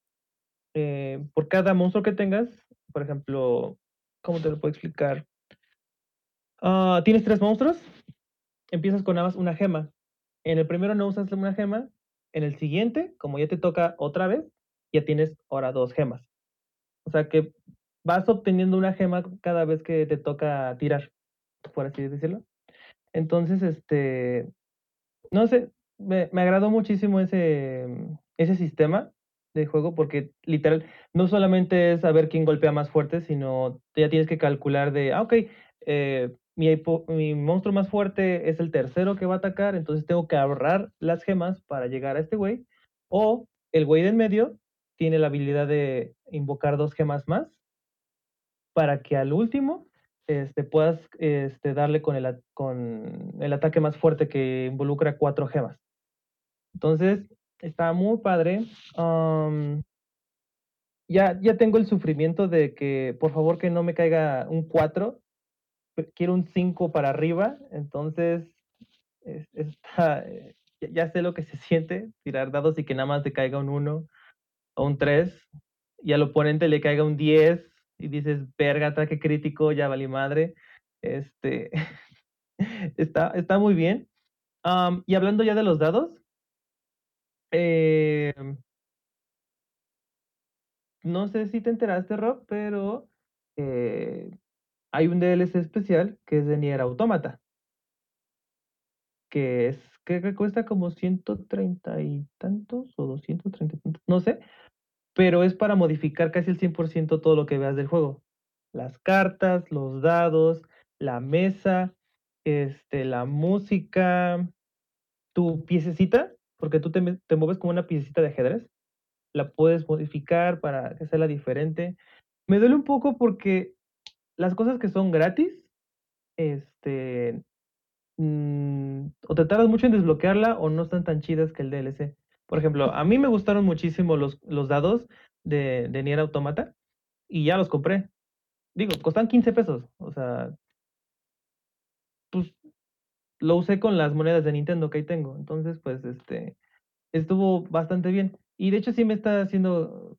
eh, por cada monstruo que tengas, por ejemplo, ¿cómo te lo puedo explicar? Ah, tienes tres monstruos, empiezas con nada más una gema. En el primero no usas una gema, en el siguiente, como ya te toca otra vez, ya tienes ahora dos gemas. O sea que vas obteniendo una gema cada vez que te toca tirar, por así decirlo. Entonces, este, no sé, me, me agradó muchísimo ese, ese sistema de juego porque literal no solamente es saber quién golpea más fuerte, sino ya tienes que calcular de, ah, ok, eh, mi, mi monstruo más fuerte es el tercero que va a atacar, entonces tengo que ahorrar las gemas para llegar a este güey. O el güey del medio tiene la habilidad de invocar dos gemas más para que al último este, puedas este, darle con el, ataque más fuerte que involucra cuatro gemas. Entonces, está muy padre. ya, ya tengo el sufrimiento de que, por favor, que no me caiga un 4. Quiero un 5 para arriba. Entonces, es- está, eh, ya, ya sé lo que se siente tirar dados y que nada más te caiga un 1 o un 3 y al oponente le caiga un 10 y dices, verga, ataque crítico, ya valí madre. Este, está, está muy bien. Am, y hablando ya de los dados, eh, no sé si te enteraste, Rob, pero eh, hay un DLC especial que es de Nier Automata, que es que cuesta como 130 y tantos o 230 y tantos, no sé, pero es para modificar casi el 100% todo lo que veas del juego. Las cartas, los dados, la mesa, este, la música, tu piececita, porque tú te, mueves como una piececita de ajedrez, la puedes modificar para hacerla diferente. Me duele un poco porque las cosas que son gratis, este, mm, o te tardas mucho en desbloquearla o no están tan chidas que el DLC. Por ejemplo, a mí me gustaron muchísimo los, los dados de, de Nier Automata y ya los compré. Digo, costan 15 pesos. O sea, pues lo usé con las monedas de Nintendo que ahí tengo. Entonces, pues, este, estuvo bastante bien. Y de hecho sí me está haciendo,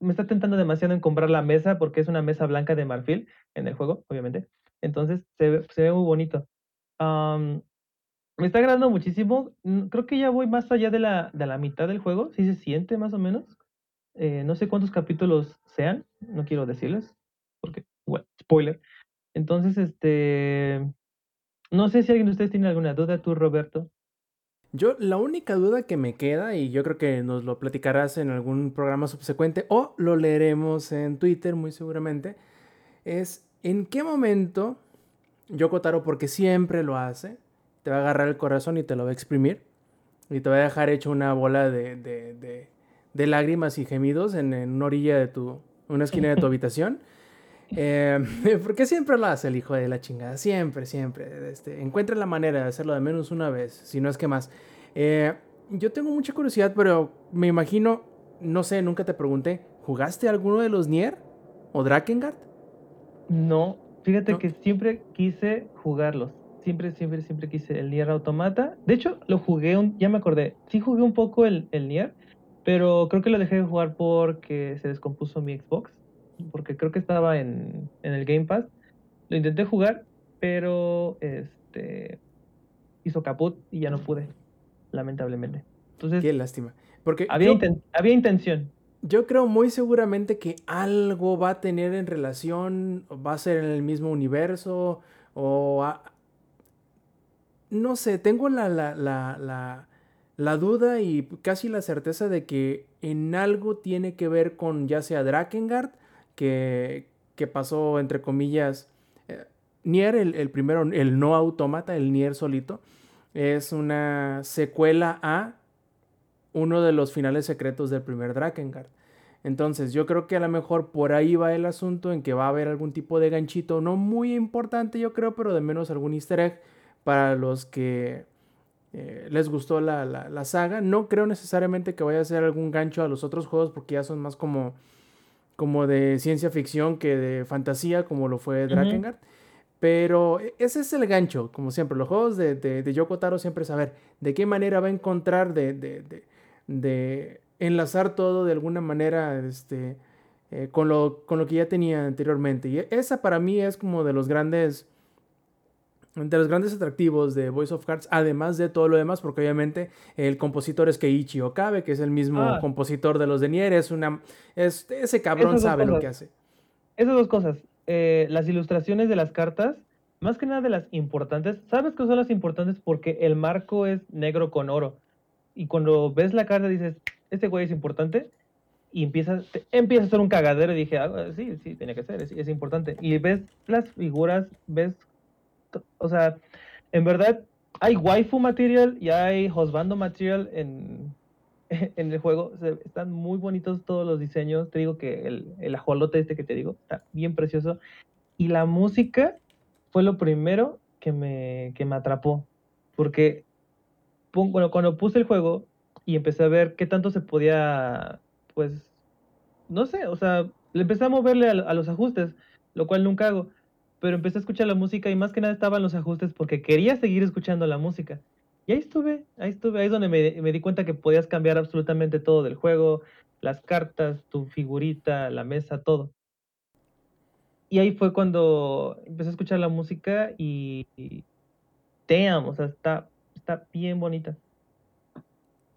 me está tentando demasiado en comprar la mesa porque es una mesa blanca de marfil en el juego, obviamente. Entonces se se ve muy bonito. Am, me está agradando muchísimo. Mm, Creo que ya voy más allá de la, de la mitad del juego. Sí se siente más o menos. Eh, no sé cuántos capítulos sean. No quiero decirles. Porque, bueno, spoiler. Entonces, este... No sé si alguien de ustedes tiene alguna duda. Tú, Roberto.
Yo, la única duda que me queda, y yo creo que nos lo platicarás en algún programa subsecuente o lo leeremos en Twitter muy seguramente, es en qué momento Yoko Taro, porque siempre lo hace, te va a agarrar el corazón y te lo va a exprimir y te va a dejar hecho una bola de, de- de- de lágrimas y gemidos en, en una orilla de tu, una esquina de tu habitación. Eh, porque siempre lo hace el hijo de la chingada, siempre, siempre. Este, encuentra la manera de hacerlo de menos una vez, si no es que más. Eh, yo tengo mucha curiosidad, pero me imagino, no sé, nunca te pregunté, ¿jugaste alguno de los Nier o Drakengard?
No, fíjate
¿No?
que siempre quise jugarlos. Siempre, siempre, siempre quise el Nier Automata. De hecho, lo jugué, un, ya me acordé. Sí jugué un poco el, el Nier, pero creo que lo dejé de jugar porque se descompuso mi Xbox. Porque creo que estaba en, en el Game Pass. Lo intenté jugar, pero este hizo caput y ya no pude, lamentablemente. Entonces,
Qué lástima. Porque
había,
yo,
inten- había intención.
yo creo muy seguramente que algo va a tener en relación, va a ser en el mismo universo, o... a- no sé, tengo la, la, la, la, duda y casi la certeza de que en algo tiene que ver con ya sea Drakengard, que, que pasó entre comillas... eh, Nier, el, el primero, el no autómata, el Nier solito, es una secuela a uno de los finales secretos del primer Drakengard. Entonces, yo creo que a lo mejor por ahí va el asunto en que va a haber algún tipo de ganchito, no muy importante, yo creo, pero de menos algún easter egg para los que eh, les gustó la, la- la saga. No creo necesariamente que vaya a ser algún gancho a los otros juegos porque ya son más como, como de ciencia ficción que de fantasía, como lo fue. Drakengard. Pero e- ese es el gancho, como siempre. Los juegos de, de, de Yoko Taro siempre es saber de qué manera va a encontrar de, de, de- de enlazar todo de alguna manera este, eh, con, lo, con lo que ya tenía anteriormente. Y esa para mí es como de los grandes de los grandes atractivos de Voice of Cards, además de todo lo demás, porque obviamente el compositor es Keiichi Okabe, que es el mismo
Ah.
compositor de los de Nier, es una es, ese cabrón sabe lo que hace.
Esas dos cosas, eh, las ilustraciones de las cartas, más que nada de las importantes, ¿sabes qué son las importantes? Porque el marco es negro con oro. Y cuando ves la carta dices, este güey es importante, y empieza, te- empieza a ser un cagadero y dije, "Ah, sí, sí, tiene que ser, es, es importante. Y ves las figuras, ves, o sea, en verdad hay waifu material y hay hosbando material en, en el juego. Están muy bonitos todos los diseños. Te digo que el, el ajolote este que te digo está bien precioso. Y la música fue lo primero que me, que me atrapó. Porque bueno, cuando puse el juego y empecé a ver qué tanto se podía, pues, no sé, o sea, le empecé a moverle a, a los ajustes, lo cual nunca hago. Pero empecé a escuchar la música y más que nada estaban los ajustes porque quería seguir escuchando la música. Y ahí estuve, ahí estuve, ahí es donde me, me di cuenta que podías cambiar absolutamente todo del juego, las cartas, tu figurita, la mesa, todo. Y ahí fue cuando empecé a escuchar la música y, y damn, o sea, está, está bien bonita.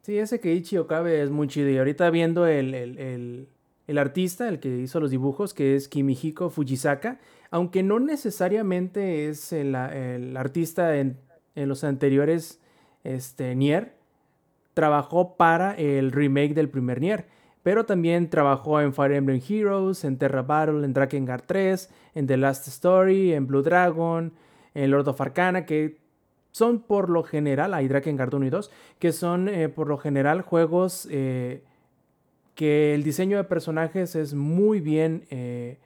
Sí, ese Keiichi Okabe es muy chido. Y ahorita viendo el, el, el- el artista, el que hizo los dibujos, que es Kimihiko Fujisaka, aunque no necesariamente es el, el artista en, en los anteriores este, Nier, trabajó para el remake del primer Nier. Pero también trabajó en Fire Emblem Heroes, en Terra Battle, en Drakengard 3, en The Last Story, en Blue Dragon, en Lord of Arcana, que son por lo general, hay Drakengard 1 y 2, que son eh, por lo general juegos eh, que el diseño de personajes es muy bien eh,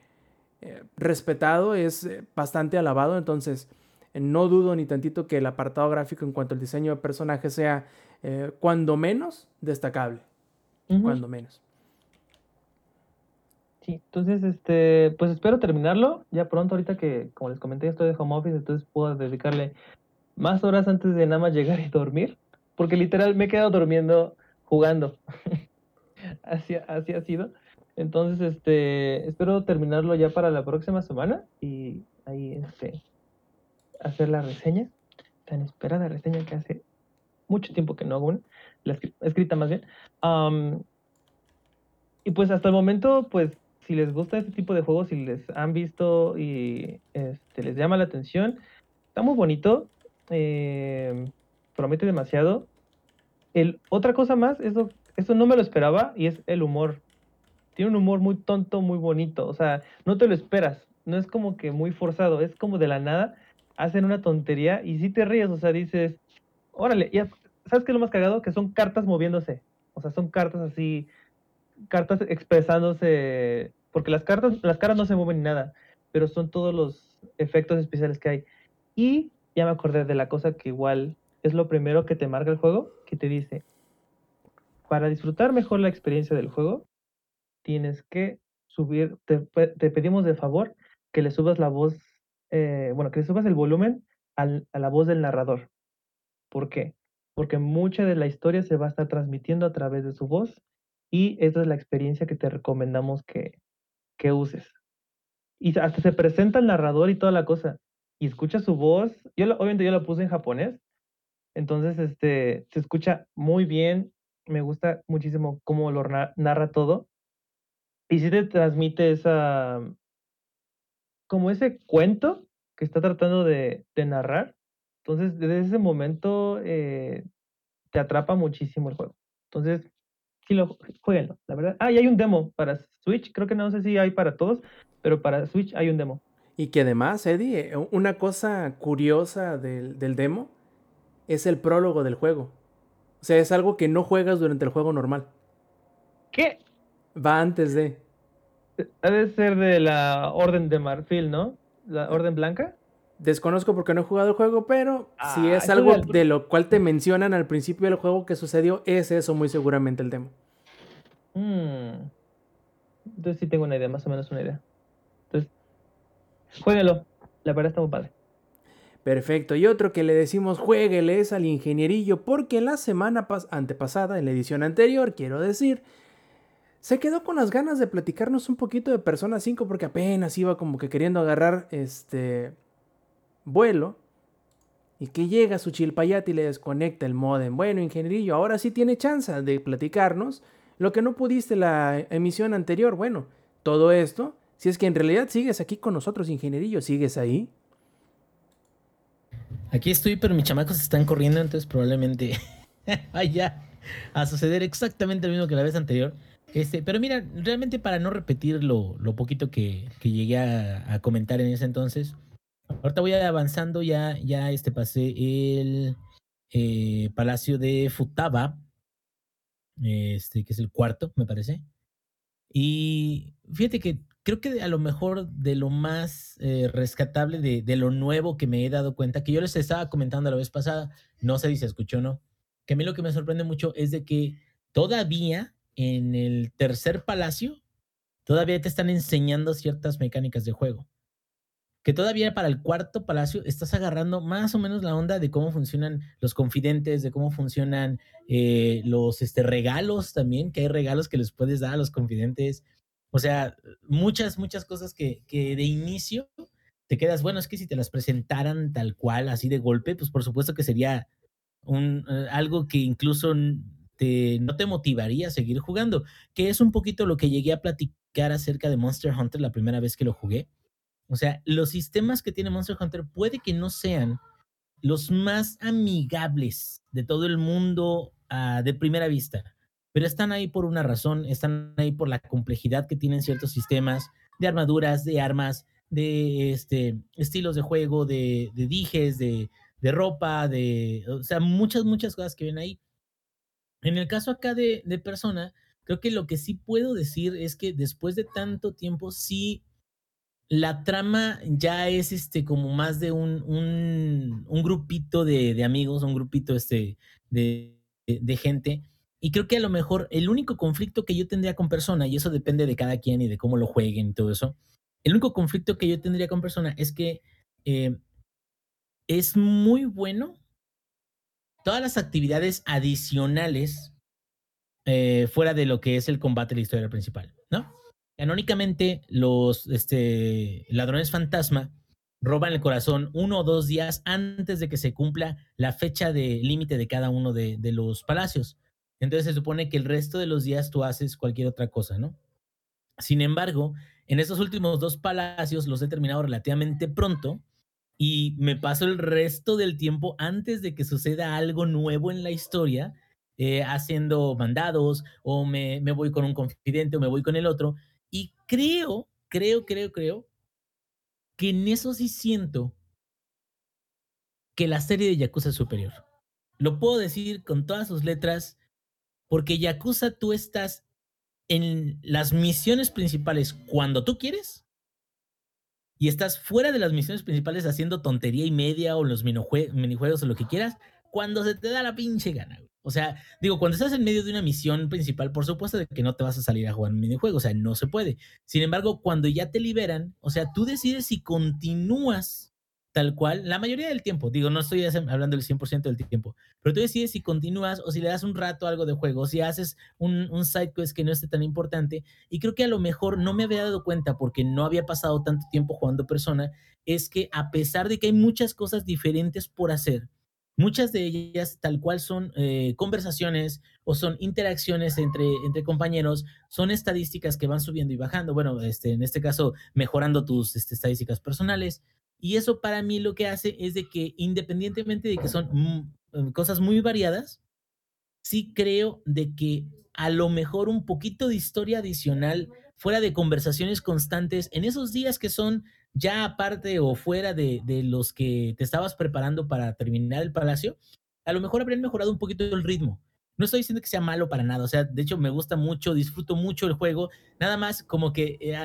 eh, respetado, es eh, bastante alabado, entonces no dudo ni tantito que el apartado gráfico en cuanto al diseño de personajes sea eh, cuando menos destacable. Cuando menos.
Sí, entonces, este, pues espero terminarlo ya pronto, ahorita que, como les comenté, estoy de home office, entonces puedo dedicarle más horas antes de nada más llegar y dormir, porque literal me he quedado durmiendo jugando. así, así ha sido. Entonces, este, espero terminarlo ya para la próxima semana y ahí, este, hacer la reseña, tan esperada reseña que hace mucho tiempo que no hago una, la escri- escrita más bien. Y pues hasta el momento, pues si les gusta este tipo de juegos, si les han visto y este, les llama la atención, está muy bonito, eh, promete demasiado. El, otra cosa más, eso, eso no me lo esperaba y es el humor. Tiene un humor muy tonto, muy bonito, o sea, no te lo esperas, no es como que muy forzado, es como de la nada, hacen una tontería y si te ríes, o sea, dices, órale, ya, ¿sabes qué es lo más cagado? Que son cartas moviéndose, o sea, son cartas así cartas expresándose, porque las cartas, las caras no se mueven ni nada, pero son todos los efectos especiales que hay. Y ya me acordé de la cosa que igual es lo primero que te marca el juego, que te dice, para disfrutar mejor la experiencia del juego, tienes que subir, te, pe- te pedimos de favor que le subas la voz, eh, bueno, que le subas el volumen al- a la voz del narrador. ¿Por qué? Porque mucha de la historia se va a estar transmitiendo a través de su voz y esa es la experiencia que te recomendamos que, que uses. Y hasta se presenta el narrador y toda la cosa. Y escucha su voz. Yo obviamente yo la puse en japonés. Entonces, este, se escucha muy bien. Me gusta muchísimo cómo lo na- narra todo. Y sí te transmite esa, como ese cuento que está tratando de, narrar. Entonces, desde ese momento eh, te atrapa muchísimo el juego. Entonces, sí lo jueguenlo, la verdad. Ah, y hay un demo para Switch, creo que no sé si hay para todos, pero para Switch hay un demo.
Y que además, Eddie, eh, una cosa curiosa del demo es el prólogo del juego. O sea, es algo que no juegas durante el juego normal.
¿Qué?
Va antes de.
Ha de ser de la Orden de Marfil, ¿no? La Orden Blanca.
Desconozco porque no he jugado el juego, pero si
Ah,
es algo de lo cual te mencionan al principio del juego que sucedió, es eso muy seguramente el demo.
Mm. Entonces sí tengo una idea, más o menos una idea. Entonces, jueguenlo. La verdad está muy padre.
Perfecto. Y otro que le decimos jueguele es al ingenierillo porque la semana pas- antepasada, en la edición anterior, quiero decir, se quedó con las ganas de platicarnos un poquito de Persona 5 porque apenas iba como que queriendo agarrar este vuelo y que llega su chilpayate y le desconecta el modem. Bueno, ingenierillo, ahora sí tiene chance de platicarnos lo que no pudiste la emisión anterior. Bueno, todo esto, si es que en realidad sigues aquí con nosotros, ingenierillo, sigues ahí.
Aquí estoy, pero mis chamacos están corriendo, entonces probablemente vaya a suceder exactamente lo mismo que la vez anterior. Este, pero mira, realmente para no repetir lo, lo poquito que, que llegué a, comentar en ese entonces, ahorita voy avanzando, ya, ya este, pasé el eh, Palacio de Futaba, este, que es el cuarto, me parece. Y fíjate que creo que a lo mejor de lo más eh, rescatable de, de lo nuevo que me he dado cuenta, que yo les estaba comentando la vez pasada, no sé si se escuchó o no, que a mí lo que me sorprende mucho es de que todavía en el tercer palacio, todavía te están enseñando ciertas mecánicas de juego. Que todavía para el cuarto palacio estás agarrando más o menos la onda de cómo funcionan los confidentes, de cómo funcionan eh, los este, regalos también, que hay regalos que les puedes dar a los confidentes. O sea, muchas, muchas cosas que, que de inicio te quedas, bueno, es que si te las presentaran tal cual, así de golpe, pues por supuesto que sería un, eh, algo que incluso te, no te motivaría a seguir jugando, que es un poquito lo que llegué a platicar acerca de Monster Hunter la primera vez que lo jugué. O sea, los sistemas que tiene Monster Hunter puede que no sean los más amigables de todo el mundo uh, de primera vista, pero están ahí por una razón, están ahí por la complejidad que tienen ciertos sistemas de armaduras, de armas, de este, estilos de juego, de, de dijes, de, de, ropa, de, o sea, muchas, muchas cosas que ven ahí. En el caso acá de, de Persona, creo que lo que sí puedo decir es que después de tanto tiempo, sí la trama ya es este como más de un, un, un grupito de, de, amigos, un grupito este de, de, de, gente. Y creo que a lo mejor el único conflicto que yo tendría con persona, y eso depende de cada quien y de cómo lo jueguen y todo eso, el único conflicto que yo tendría con persona es que eh, es muy bueno todas las actividades adicionales eh, fuera de lo que es el combate de la historia principal, ¿no? Canónicamente, los este, ladrones fantasma roban el corazón uno o dos días antes de que se cumpla la fecha de límite de cada uno de, de, los palacios. Entonces se supone que el resto de los días tú haces cualquier otra cosa, ¿no? Sin embargo, en estos últimos dos palacios los he terminado relativamente pronto y me paso el resto del tiempo antes de que suceda algo nuevo en la historia, eh, haciendo mandados o me, me voy con un confidente o me voy con el otro. Y creo, creo, creo, creo que en eso sí siento que la serie de Yakuza es superior. Lo puedo decir con todas sus letras, porque Yakuza tú estás en las misiones principales cuando tú quieres y estás fuera de las misiones principales haciendo tontería y media o los minijuegos o lo que quieras cuando se te da la pinche gana. O sea, digo, cuando estás en medio de una misión principal, por supuesto de que no te vas a salir a jugar un minijuego, o sea, no se puede. Sin embargo, cuando ya te liberan, o sea, tú decides si continúas tal cual, la mayoría del tiempo, digo, no estoy hablando del 100% del tiempo, pero tú decides si continúas o si le das un rato algo de juego, o si haces un, un side quest que no esté tan importante, y creo que a lo mejor no me había dado cuenta porque no había pasado tanto tiempo jugando persona, es que a pesar de que hay muchas cosas diferentes por hacer, muchas de ellas tal cual son eh, conversaciones o son interacciones entre, entre compañeros, son estadísticas que van subiendo y bajando, bueno, este, en este caso mejorando tus este, estadísticas personales, y eso para mí lo que hace es de que independientemente de que son mm, cosas muy variadas, sí creo de que a lo mejor un poquito de historia adicional fuera de conversaciones constantes en esos días que son ya aparte o fuera de, de, los que te estabas preparando para terminar el palacio, a lo mejor habrían mejorado un poquito el ritmo. No estoy diciendo que sea malo para nada, o sea, de hecho me gusta mucho, disfruto mucho el juego, nada más como que eh,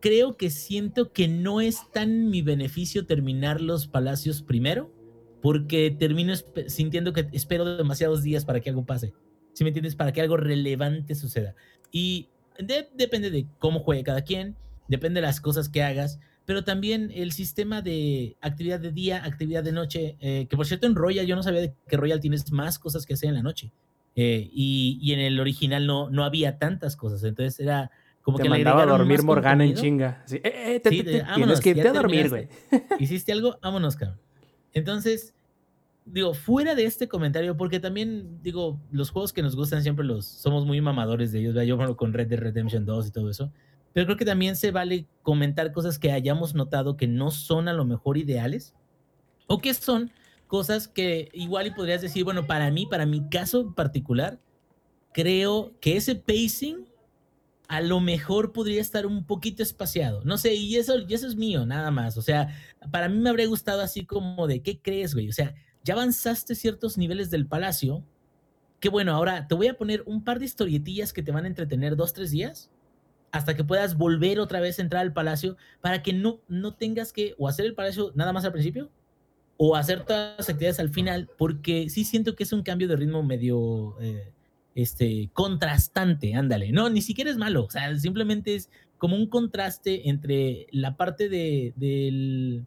creo que siento que no es tan mi beneficio terminar los palacios primero, porque termino sintiendo que espero demasiados días para que algo pase. Si me entiendes? Para que algo relevante suceda. Y de, depende de cómo juegue cada quien, depende de las cosas que hagas, pero también el sistema de actividad de día, actividad de noche, eh, que por cierto en Royal yo no sabía que Royal tienes más cosas que hacer en la noche. Eh, y, y, en el original no, no había tantas cosas, entonces era como
te
que
mandaba a dormir Morgana en chinga. Sí, eh, eh, te,
sí,
te,
vámonos,
tienes que irte a dormir, güey.
Hiciste algo, vámonos, cabrón. Entonces, digo, fuera de este comentario, porque también, digo, los juegos que nos gustan siempre los somos muy mamadores de ellos, ¿verdad? yo bueno, con Red Dead Redemption 2 y todo eso, pero creo que también se vale comentar cosas que hayamos notado que no son a lo mejor ideales, o que son cosas que igual y podrías decir, bueno, para mí, para mi caso particular, creo que ese pacing a lo mejor podría estar un poquito espaciado. No sé, y eso, eso es mío, nada más. O sea, para mí me habría gustado así como de, ¿qué crees, güey? O sea, ya avanzaste ciertos niveles del palacio. Que bueno, ahora te voy a poner un par de historietillas que te van a entretener dos, tres días hasta que puedas volver otra vez a entrar al palacio para que no, no tengas que o hacer el palacio nada más al principio o hacer todas las actividades al final, porque sí siento que es un cambio de ritmo medio... Eh, este, contrastante, ándale. No, ni siquiera es malo, o sea, simplemente es como un contraste entre la parte de, del,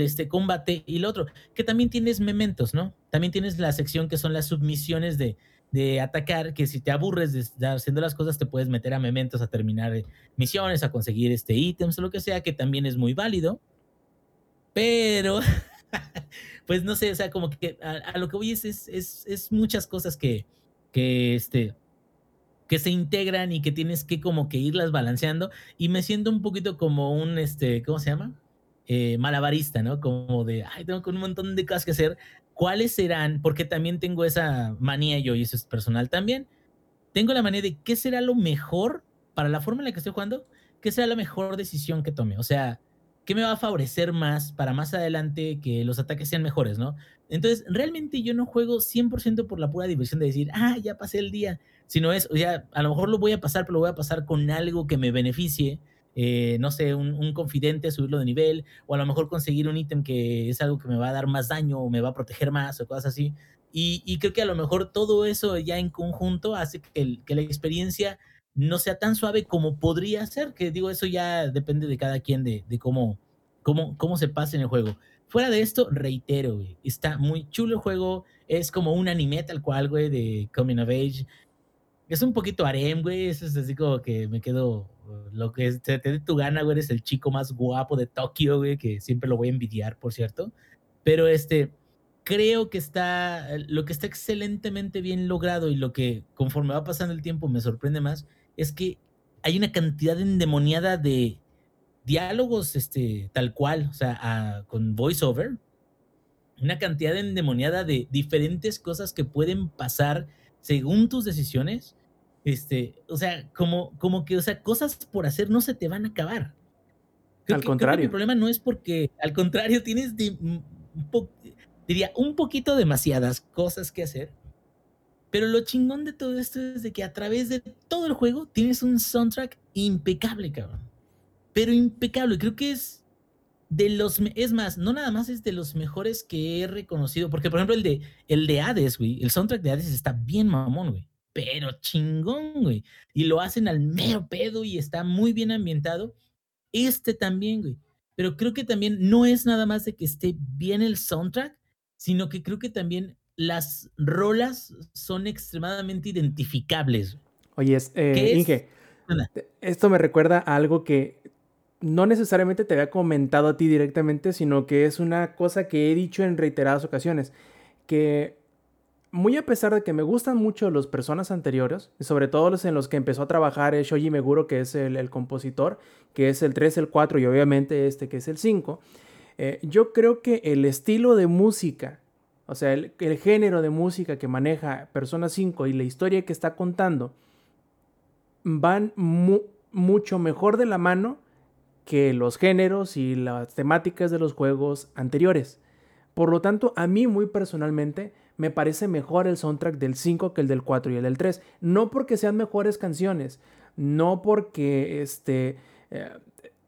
este combate y el otro, que también tienes mementos, ¿no? También tienes la sección que son las submisiones de, de atacar, que si te aburres de estar haciendo las cosas, te puedes meter a mementos a terminar misiones, a conseguir este ítems o lo que sea, que también es muy válido. Pero, pues no sé, o sea, como que a, lo que voy es, es, es muchas cosas que, que este que se integran y que tienes que como que irlas balanceando. Y me siento un poquito como un este cómo se llama eh, malabarista no como de ay tengo un montón de cosas que hacer. Cuáles serán porque también tengo esa manía yo y eso es personal también. Tengo la manía de qué será lo mejor para la forma en la que estoy jugando qué será la mejor decisión que tome. O sea qué me va a favorecer más para más adelante que los ataques sean mejores no entonces, realmente yo no juego 100% por la pura diversión de decir, ah, ya pasé el día, sino es, o sea, a lo mejor lo voy a pasar, pero lo voy a pasar con algo que me beneficie. eh, no sé, un, un, confidente, subirlo de nivel, o a lo mejor conseguir un ítem que es algo que me va a dar más daño o me va a proteger más o cosas así. Y, creo que a lo mejor todo eso ya en conjunto hace que la experiencia no sea tan suave como podría ser, que digo, eso ya depende de cada quien, de, de cómo, cómo, cómo se pasa en el juego. Fuera de esto, reitero, está muy chulo el juego, es como un anime tal cual, güey, de Coming of Age. Es un poquito harem, güey, eso es así como que me quedo, lo que te dé tu gana, güey, eres el chico más guapo de Tokio, güey, que siempre lo voy a envidiar, por cierto. Pero este, creo que está, lo que está excelentemente bien logrado y lo que conforme va pasando el tiempo me sorprende más, es que hay una cantidad endemoniada de diálogos este, tal cual, o sea, a, con voiceover, una cantidad endemoniada de diferentes cosas que pueden pasar según tus decisiones. Este, o sea, como, como que, o sea, cosas por hacer no se te van a acabar.
Creo al
que,
contrario.
Mi problema no es porque, al contrario, tienes, de, un po, diría, un poquito demasiadas cosas que hacer. Pero lo chingón de todo esto es de que a través de todo el juego tienes un soundtrack impecable, cabrón. Pero impecable. Creo que es de los. Es más, no nada más es de los mejores que he reconocido. Porque, por ejemplo, el de, el de Hades, güey. El soundtrack de Hades está bien mamón, güey. Pero chingón, güey. Y lo hacen al mero pedo y está muy bien ambientado. Este también, güey. Pero creo que también no es nada más de que esté bien el soundtrack, sino que creo que también las rolas son extremadamente identificables.
Oye, eh, Inge, esto me recuerda a algo que no necesariamente te había comentado a ti directamente, sino que es una cosa que he dicho en reiteradas ocasiones, que muy a pesar de que me gustan mucho los personas anteriores, sobre todo los en los que empezó a trabajar Shoji Meguro, que es el, el, compositor, que es el 3, el 4 y obviamente este que es el 5, eh, yo creo que el estilo de música, o sea, el, género de música que maneja Persona 5 y la historia que está contando, van mu mucho mejor de la mano que los géneros y las temáticas de los juegos anteriores. Por lo tanto, a mí muy personalmente me parece mejor el soundtrack del 5 que el del 4 y el del 3. No porque sean mejores canciones, no porque este, eh,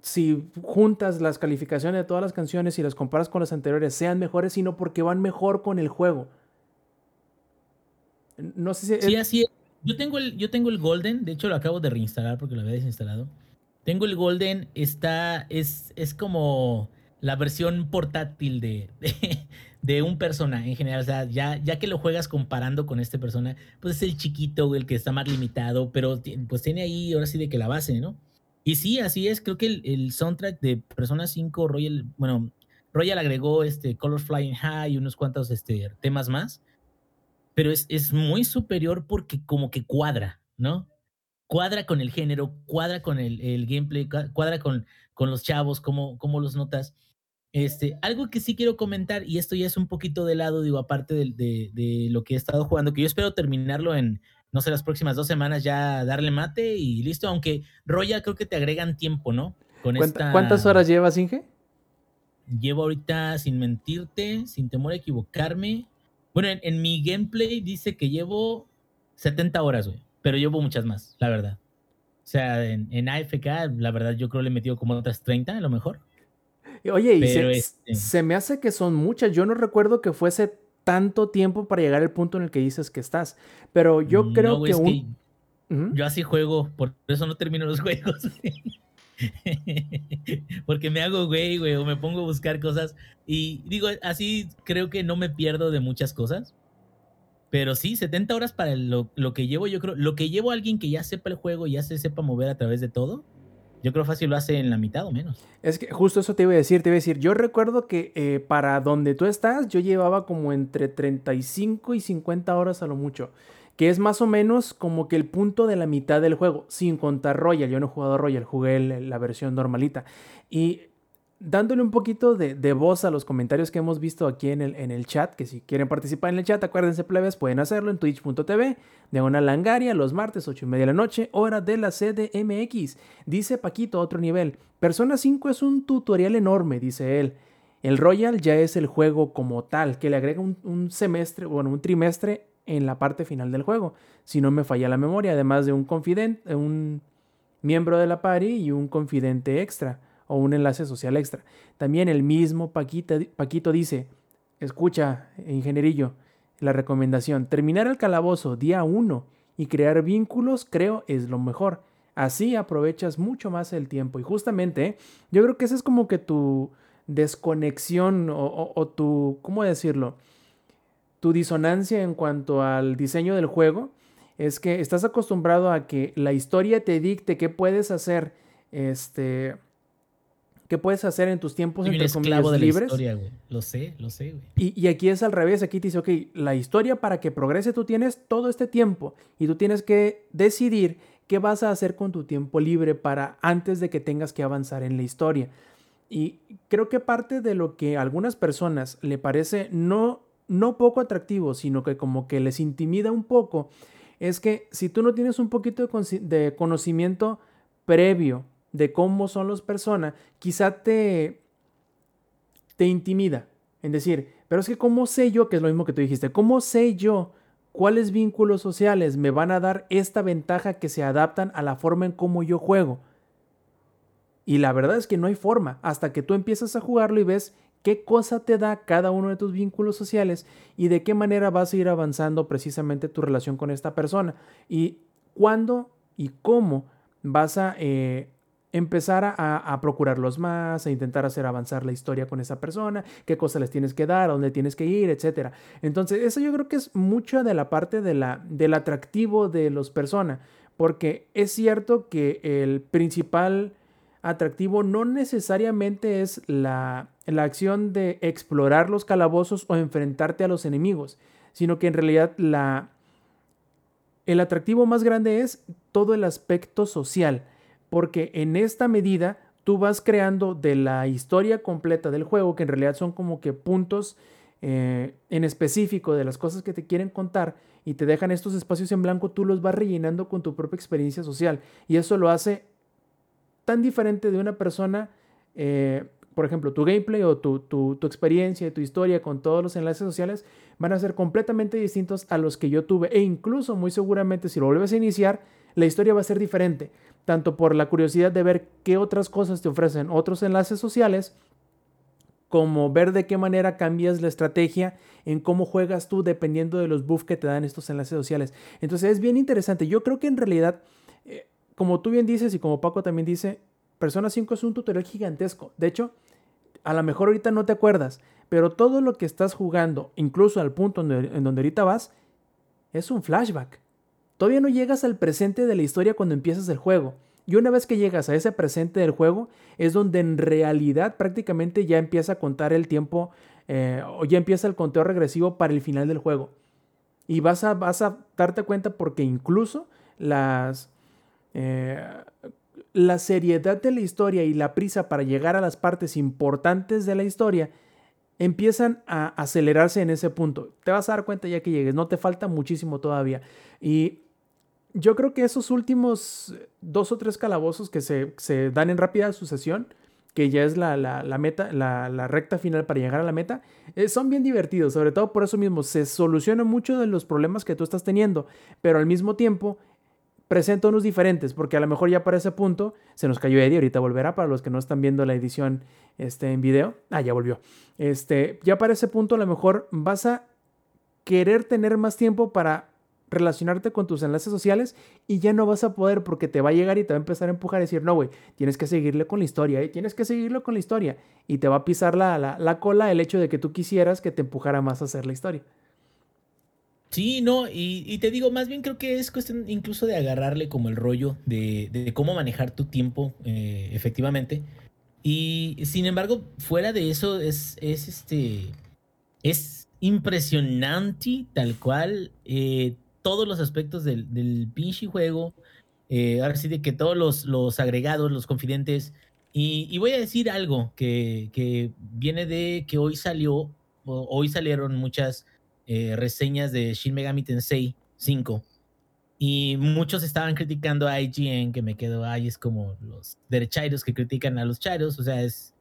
si juntas las calificaciones de todas las canciones y las comparas con las anteriores sean mejores, sino porque van mejor con el juego. No sé si...
Sí, así es. Yo tengo, el, yo tengo el Golden, de hecho lo acabo de reinstalar porque lo había desinstalado. Tengo el Golden, está, es, es como la versión portátil de, de, de, un persona en general. O sea, ya, ya que lo juegas comparando con este persona, pues es el chiquito, el que está más limitado, pero pues tiene ahí ahora sí de que la base, ¿no? Y sí, así es. Creo que el, el soundtrack de Persona 5, Royal, bueno, Royal agregó este Color Flying High y unos cuantos este, temas más. Pero es, es muy superior porque como que cuadra, ¿no? Cuadra con el género, cuadra con el, el gameplay, cuadra con, con los chavos, cómo, cómo los notas. Este, algo que sí quiero comentar, y esto ya es un poquito de lado, digo, aparte de, de, de, lo que he estado jugando, que yo espero terminarlo en, no sé, las próximas dos semanas ya darle mate y listo, aunque Roya creo que te agregan tiempo, ¿no?
Con esta... ¿Cuántas horas llevas, Inge?
Llevo ahorita, sin mentirte, sin temor a equivocarme. Bueno, en, en mi gameplay dice que llevo 70 horas, güey, pero llevo muchas más, la verdad. O sea, en, en AFK, la verdad, yo creo le he metido como otras 30 a lo mejor.
Oye, y se, este... se, me hace que son muchas. Yo no recuerdo que fuese tanto tiempo para llegar al punto en el que dices que estás. Pero yo creo
no,
que,
es
un...
que -huh. yo así juego, por eso no termino los juegos. Porque me hago güey, güey, o me pongo a buscar cosas. Y digo, así creo que no me pierdo de muchas cosas. Pero sí, 70 horas para lo, lo que llevo, yo creo. Lo que llevo a alguien que ya sepa el juego ya se sepa mover a través de todo yo creo fácil lo hace en la mitad o menos.
Es que justo eso te iba a decir, te iba a decir, yo recuerdo que eh, para donde tú estás yo llevaba como entre 35 y 50 horas a lo mucho, que es más o menos como que el punto de la mitad del juego, sin contar Royal, yo no he jugado Royal, jugué la versión normalita. Y dándole un poquito de, de, voz a los comentarios que hemos visto aquí en el, en el chat, que si quieren participar en el chat, acuérdense plebes, pueden hacerlo en twitch.tv, de una langaria, los martes 8 y media de la noche, hora de la CDMX. Dice Paquito, otro nivel, Persona 5 es un tutorial enorme, dice él. El Royal ya es el juego como tal, que le agrega un, un semestre, bueno, un trimestre en la parte final del juego, si no me falla la memoria, además de un confidente, un miembro de la party y un confidente extra o un enlace social extra. También el mismo Paquito dice, escucha, ingenierillo, la recomendación, terminar el calabozo día 1 y crear vínculos creo es lo mejor. Así aprovechas mucho más el tiempo. Y justamente, yo creo que esa es como que tu desconexión o, o tu, ¿cómo decirlo? Tu disonancia en cuanto al diseño del juego es que estás acostumbrado a que la historia te dicte qué puedes hacer, este, qué puedes hacer en tus tiempos
Soy
entre comillas
la
libres.
historia, güey. Lo sé, lo sé, güey.
Y, y aquí es al revés, aquí te dice, ok, la historia para que progrese tú tienes todo este tiempo y tú tienes que decidir qué vas a hacer con tu tiempo libre para antes de que tengas que avanzar en la historia. Y creo que parte de lo que a algunas personas le parece no, no poco atractivo, sino que como que les intimida un poco, es que si tú no tienes un poquito de, de conocimiento previo de cómo son las personas, quizá te, te intimida. En decir, pero es que ¿cómo sé yo, que es lo mismo que tú dijiste, cómo sé yo cuáles vínculos sociales me van a dar esta ventaja que se adaptan a la forma en cómo yo juego? Y la verdad es que no hay forma hasta que tú empiezas a jugarlo y ves qué cosa te da cada uno de tus vínculos sociales y de qué manera vas a ir avanzando precisamente tu relación con esta persona y cuándo y cómo vas a eh, empezar a, procurarlos más, a intentar hacer avanzar la historia con esa persona, qué cosas les tienes que dar, a dónde tienes que ir, etcétera. Entonces, eso yo creo que es mucha de la parte de la, del atractivo de los personas, porque es cierto que el principal atractivo no necesariamente es la, la acción de explorar los calabozos o enfrentarte a los enemigos, sino que en realidad la, el atractivo más grande es todo el aspecto social, porque en esta medida tú vas creando de la historia completa del juego, que en realidad son como que puntos eh, en específico de las cosas que te quieren contar y te dejan estos espacios en blanco, tú los vas rellenando con tu propia experiencia social. Y eso lo hace tan diferente de una persona, eh, por ejemplo, tu gameplay o tu, tu, tu experiencia tu historia con todos los enlaces sociales van a ser completamente distintos a los que yo tuve. E incluso, muy seguramente, si lo vuelves a iniciar, la historia va a ser diferente. Tanto por la curiosidad de ver qué otras cosas te ofrecen otros enlaces sociales, como ver de qué manera cambias la estrategia en cómo juegas tú dependiendo de los buffs que te dan estos enlaces sociales. Entonces es bien interesante. Yo creo que en realidad, eh, como tú bien dices y como Paco también dice, Persona 5 es un tutorial gigantesco. De hecho, a lo mejor ahorita no te acuerdas, pero todo lo que estás jugando, incluso al punto en donde, ahorita vas, es un flashback. Todavía no llegas al presente de la historia cuando empiezas el juego. Y una vez que llegas a ese presente del juego, es donde en realidad prácticamente ya empieza a contar el tiempo eh, o ya empieza el conteo regresivo para el final del juego. Y vas a, vas a darte cuenta porque incluso las, eh, la seriedad de la historia y la prisa para llegar a las partes importantes de la historia empiezan a acelerarse en ese punto. Te vas a dar cuenta ya que llegues, no te falta muchísimo todavía. Y yo creo que esos últimos dos o tres calabozos que se, se dan en rápida sucesión, que ya es la, la, la meta, la, la, recta final para llegar a la meta, eh, son bien divertidos, sobre todo por eso mismo, se solucionan muchos de los problemas que tú estás teniendo, pero al mismo tiempo presenta unos diferentes, porque a lo mejor ya para ese punto se nos cayó Eddie, ahorita volverá para los que no están viendo la edición este, en video. Ah, ya volvió. Este, ya para ese punto a lo mejor vas a querer tener más tiempo para relacionarte con tus enlaces sociales y ya no vas a poder porque te va a llegar y te va a empezar a empujar y decir, no, güey, tienes que seguirle con la historia, ¿eh? tienes que seguirlo con la historia y te va a pisar la, la, la, cola el hecho de que tú quisieras que te empujara más a hacer la historia.
Sí, no, y, y, te digo, más bien creo que es cuestión incluso de agarrarle como el rollo de, de cómo manejar tu tiempo eh, efectivamente. Y sin embargo, fuera de eso, es, es este. Es impresionante, tal cual, eh, todos los aspectos del, del pinche juego. Eh, ahora sí, de que todos los, los agregados, los confidentes. Y, y, voy a decir algo que, que viene de que hoy salió, hoy salieron muchas eh, reseñas de Shin Megami Tensei 5 y muchos estaban criticando a IGN que me quedo ahí es como los derechairos que critican a los chairos o sea es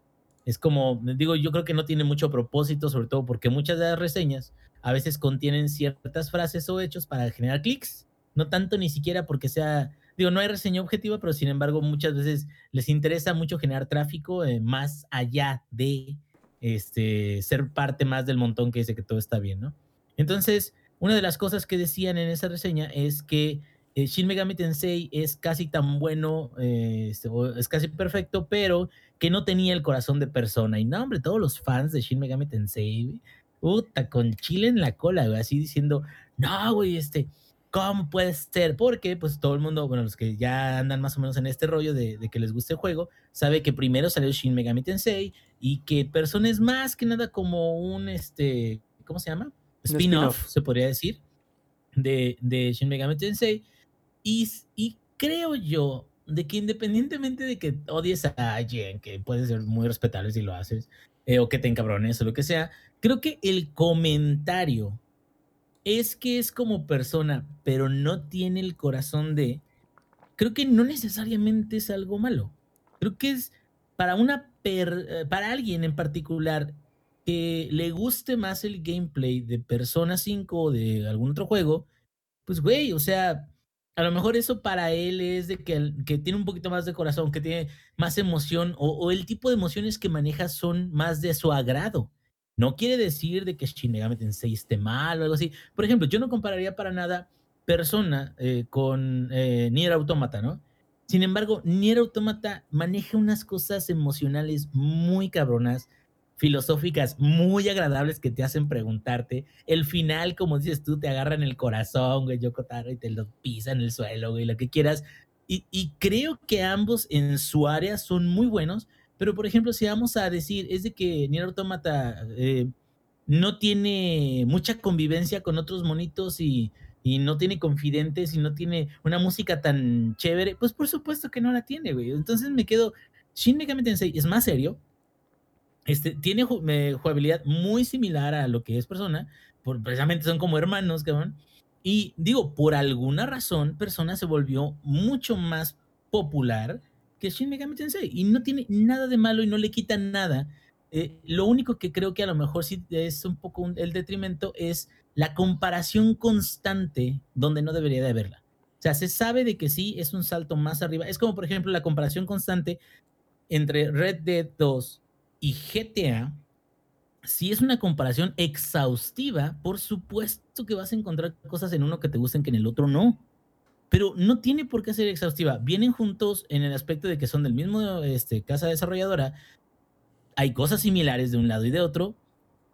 es como digo yo creo que no tiene mucho propósito sobre todo porque muchas de las reseñas a veces contienen ciertas frases o hechos para generar clics no tanto ni siquiera porque sea digo, no hay reseña objetiva, pero sin embargo muchas veces les interesa mucho generar tráfico eh, más allá de este, ser parte más del montón que dice que todo está bien, ¿no? Entonces, una de las cosas que decían en esa reseña es que eh, Shin Megami Tensei es casi tan bueno, eh, este, es casi perfecto, pero que no tenía el corazón de persona. Y no, hombre, todos los fans de Shin Megami Tensei, puta, con chile en la cola, así diciendo, no, güey, este, ¿cómo puede ser? Porque, pues, todo el mundo, bueno, los que ya andan más o menos en este rollo de, que les guste el juego, sabe que primero salió Shin Megami Tensei y que Persona es más que nada como un, este, ¿cómo se llama? Spin-off, se podría decir, de, de Shin Megami Tensei y, creo yo de que independientemente de que odies a alguien, que puede ser muy respetable si lo haces, eh, o que te encabrones o lo que sea, creo que el comentario es que es como persona, pero no tiene el corazón de, creo que no necesariamente es algo malo. Creo que es para una eh, para alguien en particular que le guste más el gameplay de Persona 5 o de algún otro juego, pues güey, o sea, a lo mejor eso para él es de que, que tiene un poquito más de corazón, que tiene más emoción o, el tipo de emociones que maneja son más de su agrado. No quiere decir de que Shin Megami Tensei esté mal o algo así. Por ejemplo, yo no compararía para nada Persona eh, con eh, Nier Automata, ¿no? Sin embargo, Nier Automata maneja unas cosas emocionales muy cabronas filosóficas muy agradables que te hacen preguntarte. El final, como dices tú, te agarra en el corazón, güey, Yokotaro, y te lo pisa en el suelo, güey, lo que quieras. Y, creo que ambos en su área son muy buenos, pero por ejemplo, si vamos a decir, es de que Nier Automata eh, no tiene mucha convivencia con otros monitos y, y no tiene confidentes y no tiene una música tan chévere, pues por supuesto que no la tiene, güey. Entonces me quedo, Shin Megami Tensei es más serio, este, tiene jugabilidad muy similar a lo que es Persona, por, precisamente son como hermanos, cabrón. Y digo, por alguna razón, Persona se volvió mucho más popular que Shin Megami Tensei. Y no tiene nada de malo y no le quita nada. Eh, lo único que creo que a lo mejor sí es un poco el detrimento es la comparación constante donde no debería de haberla. O sea, se sabe de que sí es un salto más arriba. Es como, por ejemplo, la comparación constante entre Red Dead 2 y GTA, si es una comparación exhaustiva, por supuesto que vas a encontrar cosas en uno que te gusten que en el otro no. Pero no tiene por qué ser exhaustiva. Vienen juntos en el aspecto de que son del mismo este, casa desarrolladora. Hay cosas similares de un lado y de otro,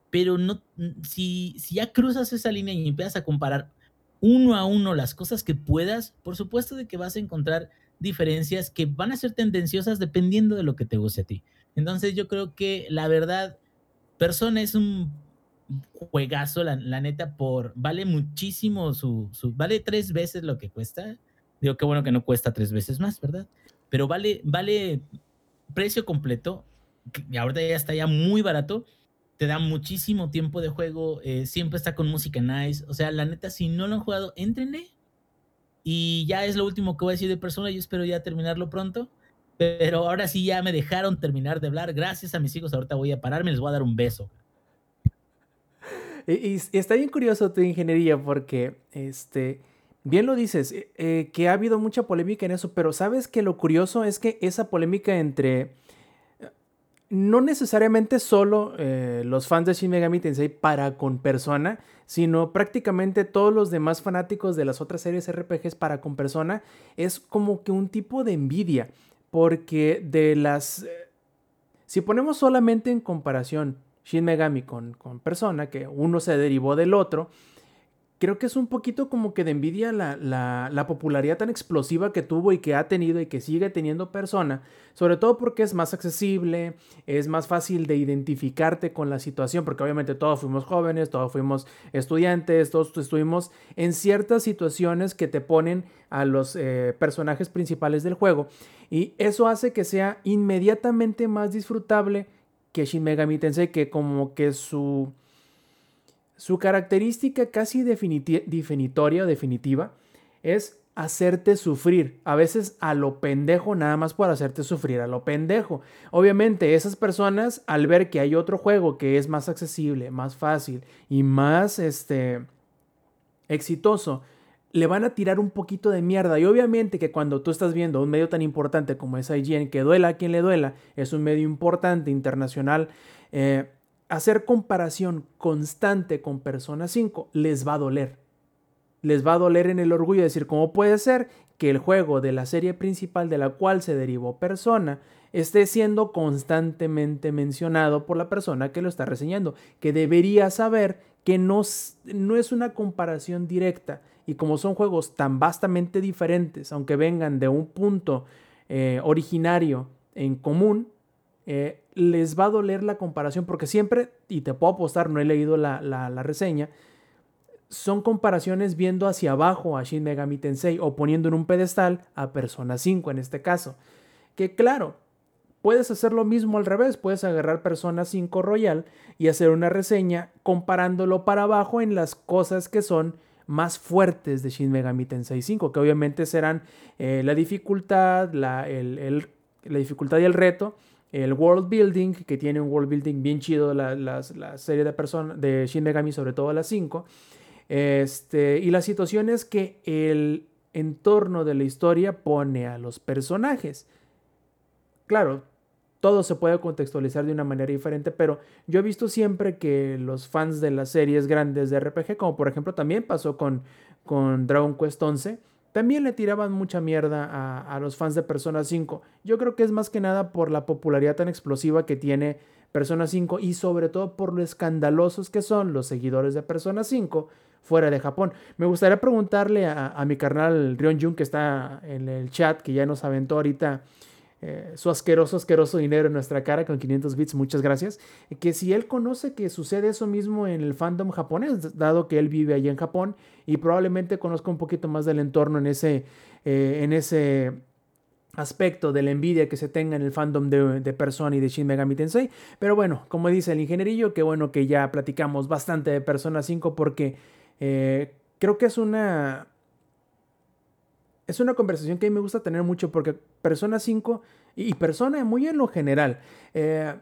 pero no, si, si ya cruzas esa línea y empiezas a comparar uno a uno las cosas que puedas, por supuesto de que vas a encontrar diferencias que van a ser tendenciosas dependiendo de lo que te guste a ti. Entonces yo creo que la verdad, Persona es un juegazo, la, neta, por vale muchísimo su, vale tres veces lo que cuesta. Digo, qué bueno que no cuesta tres veces más, ¿verdad? Pero vale, vale precio completo. Y ahorita ya está ya muy barato. Te da muchísimo tiempo de juego. Eh, siempre está con música nice. O sea, la neta, si no lo han jugado, entrenle. Y ya es lo último que voy a decir de persona. Yo espero ya terminarlo pronto. Pero ahora sí ya me dejaron terminar de hablar. Gracias a mis hijos. Ahorita voy a pararme les voy a dar un beso.
Y, está bien curioso tu ingeniería porque, este, bien lo dices, eh, eh, que ha habido mucha polémica en eso, pero sabes que lo curioso es que esa polémica entre no necesariamente solo eh, los fans de Shin Megami Tensei para con persona, sino prácticamente todos los demás fanáticos de las otras series RPGs para con persona, es como que un tipo de envidia, porque de las... Si ponemos solamente en comparación Shin Megami con, con persona, que uno se derivó del otro, creo que es un poquito como que de envidia la, popularidad tan explosiva que tuvo y que ha tenido y que sigue teniendo persona, sobre todo porque es más accesible, es más fácil de identificarte con la situación, porque obviamente todos fuimos jóvenes, todos fuimos estudiantes, todos estuvimos en ciertas situaciones que te ponen a los eh, personajes principales del juego y eso hace que sea inmediatamente más disfrutable que Shin Megami Tensei, que como que su su característica casi definitoria o definitiva es hacerte sufrir, a veces a lo pendejo nada más por hacerte sufrir a lo pendejo. Obviamente esas personas al ver que hay otro juego que es más accesible, más fácil y más este exitoso, le van a tirar un poquito de mierda. Y obviamente que cuando tú estás viendo un medio tan importante como es IGN, que duela a quien le duela, es un medio importante, internacional, eh, hacer comparación constante con Persona 5 les va a doler. Les va a doler en el orgullo de decir, ¿cómo puede ser que el juego de la serie principal de la cual se derivó Persona esté siendo constantemente mencionado por la persona que lo está reseñando? Que debería saber que no, es una comparación directa. Y como son juegos tan vastamente diferentes, aunque vengan de un punto eh, originario en común, eh, les va a doler la comparación porque siempre, y te puedo apostar, no he leído la, la, reseña, son comparaciones viendo hacia abajo a Shin Megami Tensei o poniendo en un pedestal a Persona 5 en este caso. Que claro, puedes hacer lo mismo al revés, puedes agarrar Persona 5 Royal y hacer una reseña comparándolo para abajo en las cosas que son más fuertes de Shin Megami Tensei 5, que obviamente serán eh, la dificultad, la, el, la dificultad y el reto, el world building, que tiene un world building bien chido la, la, serie de personas de Shin Megami, sobre todo las 5. Este, y las situaciones que el entorno de la historia pone a los personajes. Claro, todo se puede contextualizar de una manera diferente, pero yo he visto siempre que los fans de las series grandes de RPG, como por ejemplo también pasó con, con Dragon Quest 11, también le tiraban mucha mierda a, los fans de Persona 5. Yo creo que es más que nada por la popularidad tan explosiva que tiene Persona 5 y sobre todo por lo escandalosos que son los seguidores de Persona 5 fuera de Japón. Me gustaría preguntarle a, mi carnal Rion Jun que está en el chat, que ya nos aventó ahorita eh, su asqueroso, asqueroso dinero en nuestra cara con 500 bits, muchas gracias, que si él conoce que sucede eso mismo en el fandom japonés, dado que él vive allí en Japón y probablemente conozca un poquito más del entorno en ese, eh, en ese aspecto de la envidia que se tenga en el fandom de, de, Persona y de Shin Megami Tensei. Pero bueno, como dice el ingenierillo, qué bueno que ya platicamos bastante de Persona 5 porque eh, creo que es una es una conversación que a mí me gusta tener mucho porque Persona 5 y Persona muy en lo general, eh,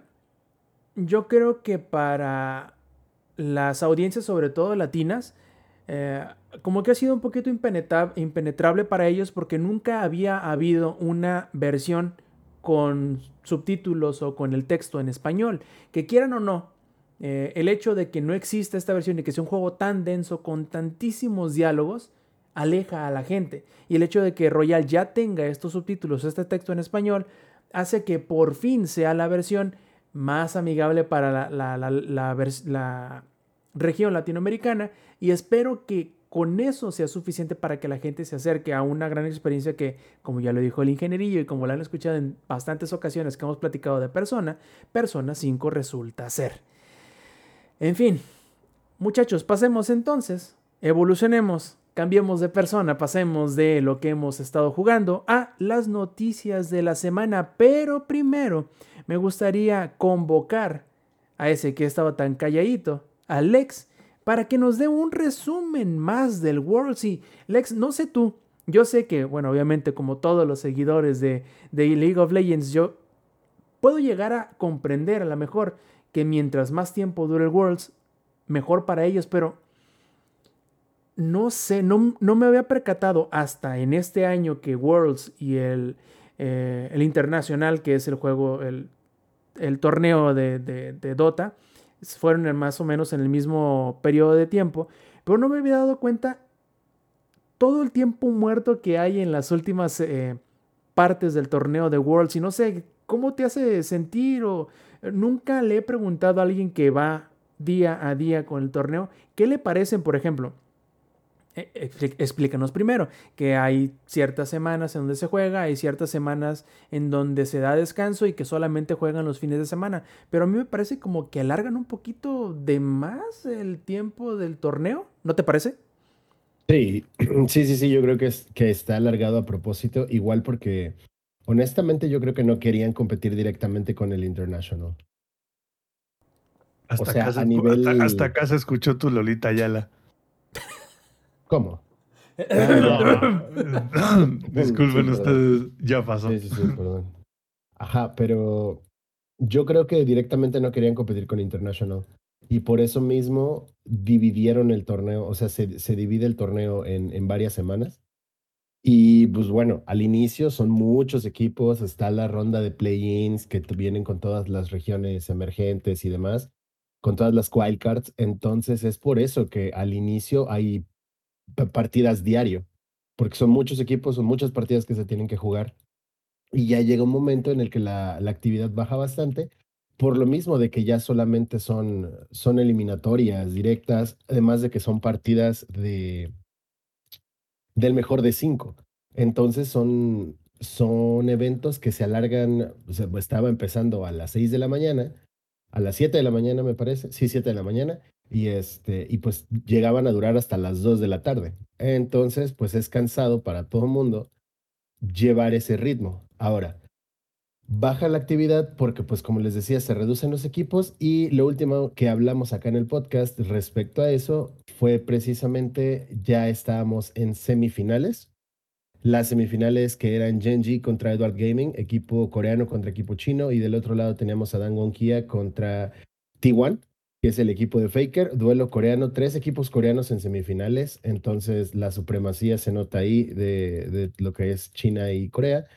yo creo que para las audiencias, sobre todo latinas, eh, como que ha sido un poquito impenetrable para ellos porque nunca había habido una versión con subtítulos o con el texto en español. Que quieran o no, eh, el hecho de que no exista esta versión y que sea un juego tan denso con tantísimos diálogos, aleja a la gente. Y el hecho de que Royal ya tenga estos subtítulos, este texto en español, hace que por fin sea la versión más amigable para la, región latinoamericana y espero que con eso sea suficiente para que la gente se acerque a una gran experiencia que, como ya lo dijo el ingenierillo y como lo han escuchado en bastantes ocasiones que hemos platicado de persona, Persona 5 resulta ser. En fin, muchachos, pasemos entonces, evolucionemos Cambiemos de persona, pasemos de lo que hemos estado jugando a las noticias de la semana, pero primero me gustaría convocar a ese que estaba tan calladito, a Lex, para que nos dé un resumen más del World Sea. Lex, no sé tú, yo sé que, bueno, obviamente como todos los seguidores de, de League of Legends, yo puedo llegar a comprender a lo mejor que mientras más tiempo dure el Worlds, mejor para ellos, pero no sé, no, me había percatado hasta en este año que Worlds y el, eh, el Internacional, que es el juego, el, torneo de, de, Dota, fueron más o menos en el mismo periodo de tiempo, pero no me había dado cuenta todo el tiempo muerto que hay en las últimas eh, partes del torneo de Worlds y no sé cómo te hace sentir o nunca le he preguntado a alguien que va día a día con el torneo, ¿qué le parecen, por ejemplo? Eh, explícanos primero que hay ciertas semanas en donde se juega, hay ciertas semanas en donde se da descanso y que solamente juegan los fines de semana. Pero a mí me parece como que alargan un poquito de más el tiempo del torneo, ¿no te parece?
Sí, sí, sí, sí, yo creo que, es, que está alargado a propósito, igual porque honestamente yo creo que no querían competir directamente con el International.
Hasta, acá, a nivel... hasta acá se escuchó tu Lolita Ayala.
¿Cómo?
Disculpen ustedes, ya pasó.
Sí, sí, sí, perdón. Ajá, pero yo creo que directamente no querían competir con International. y por eso mismo dividieron el torneo, o sea, se, se divide el torneo en, en varias semanas. Y pues bueno, al inicio son muchos equipos, está la ronda de play-ins que vienen con todas las regiones emergentes y demás, con todas las wildcards. Entonces es por eso que al inicio hay partidas diario, porque son muchos equipos, son muchas partidas que se tienen que jugar. Y ya llega un momento en el que la, la actividad baja bastante, por lo mismo de que ya solamente son, son eliminatorias directas, además de que son partidas de del mejor de cinco. Entonces son, son eventos que se alargan, estaba empezando a las 6 de la mañana, a las 7 de la mañana me parece, sí, 7 de la mañana, y, este, y pues llegaban a durar hasta las 2 de la tarde. Entonces, pues es cansado para todo el mundo llevar ese ritmo. Ahora, baja la actividad porque, pues como les decía, se reducen los equipos y lo último que hablamos acá en el podcast respecto a eso fue precisamente ya estábamos en semifinales. Las semifinales que eran Genji contra Edward Gaming, equipo coreano contra equipo chino, y del otro lado teníamos a Dangon Kia contra T1, que es el equipo de Faker, duelo coreano, tres equipos coreanos en semifinales, entonces la supremacía se nota ahí de, lo que es China y Corea.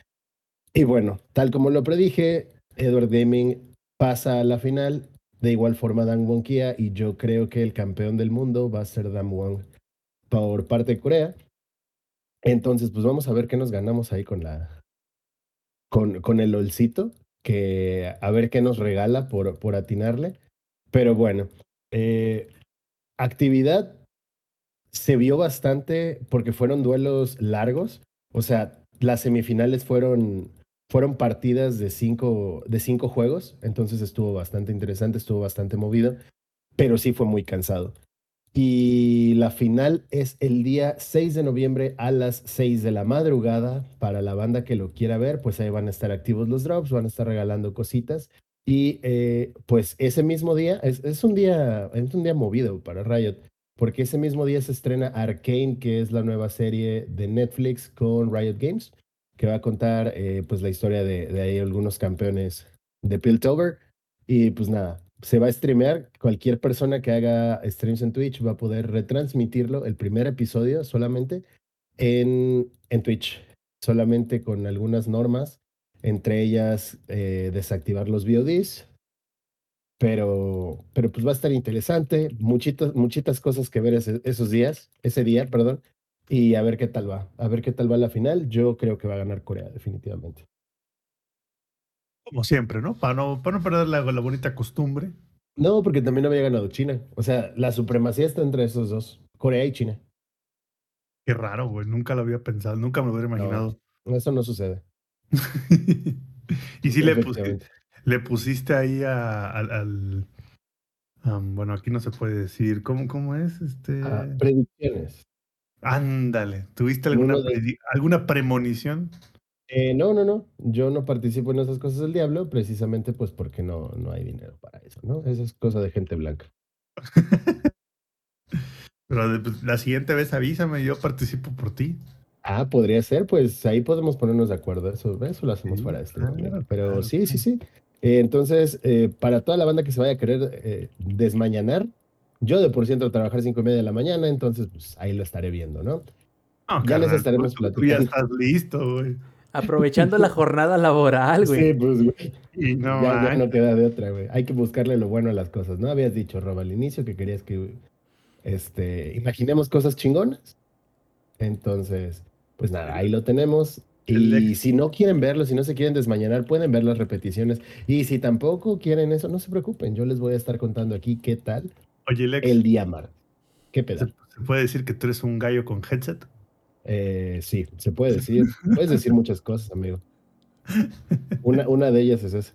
Y bueno, tal como lo predije, Edward Gaming pasa a la final. De igual forma, Dan Won Kia. Y yo creo que el campeón del mundo va a ser Dan Won por parte de Corea. Entonces, pues vamos a ver qué nos ganamos ahí con la. con, con el olcito. Que a ver qué nos regala por, por atinarle. Pero bueno, eh, actividad se vio bastante porque fueron duelos largos. O sea, las semifinales fueron fueron partidas de cinco, de cinco juegos, entonces estuvo bastante interesante, estuvo bastante movido, pero sí fue muy cansado. Y la final es el día 6 de noviembre a las 6 de la madrugada. Para la banda que lo quiera ver, pues ahí van a estar activos los drops, van a estar regalando cositas. Y eh, pues ese mismo día, es, un día, es un día movido para Riot, porque ese mismo día se estrena Arcane, que es la nueva serie de Netflix con Riot Games que va a contar eh, pues la historia de, de, ahí algunos campeones de Piltover. Y pues nada, se va a streamear. Cualquier persona que haga streams en Twitch va a poder retransmitirlo, el primer episodio solamente, en, en Twitch, solamente con algunas normas, entre ellas eh, desactivar los VODs. Pero, pero pues va a estar interesante, muchitas, muchitas cosas que ver ese, esos días, ese día, perdón, y a ver qué tal va. A ver qué tal va la final. Yo creo que va a ganar Corea, definitivamente.
Como siempre, ¿no? Para no, para no perder la, la, bonita costumbre.
No, porque también había ganado China. O sea, la supremacía está entre esos dos, Corea y China.
Qué raro, güey. Nunca lo había pensado, nunca me lo hubiera imaginado.
No, eso no sucede.
y sí le, pus le pusiste ahí a, a, al... Um, bueno, aquí no se puede decir. ¿Cómo, cómo es? Este...
Ah, predicciones.
Ándale, ¿tuviste alguna, de... alguna premonición?
Eh, no, no, no. Yo no participo en esas cosas del diablo, precisamente pues porque no, no hay dinero para eso, ¿no? Esa es cosa de gente blanca.
Pero pues, la siguiente vez avísame, yo participo por ti.
Ah, podría ser, pues ahí podemos ponernos de acuerdo. Eso, eso lo hacemos sí, fuera de este. Claro, Pero claro, sí, sí, sí. Eh, entonces, eh, para toda la banda que se vaya a querer eh, desmañanar, yo de por ciento trabajar cinco y media de la mañana, entonces pues ahí lo estaré viendo, ¿no?
Oh,
ya les estaremos
tú,
platicando.
Tú ya estás listo, güey.
Aprovechando la jornada laboral, güey.
Sí, pues, güey.
Y no,
ya, ya, no queda de otra, güey. Hay que buscarle lo bueno a las cosas, ¿no? Habías dicho, Rob, al inicio que querías que este, imaginemos cosas chingonas. Entonces, pues nada, ahí lo tenemos. Y si no quieren verlo, si no se quieren desmañanar, pueden ver las repeticiones. Y si tampoco quieren eso, no se preocupen. Yo les voy a estar contando aquí qué tal
Oye, Lex,
el día martes. ¿Qué pedo?
¿Se puede decir que tú eres un gallo con headset?
Eh, sí, se puede decir. Puedes decir muchas cosas, amigo. Una, una de ellas es esa.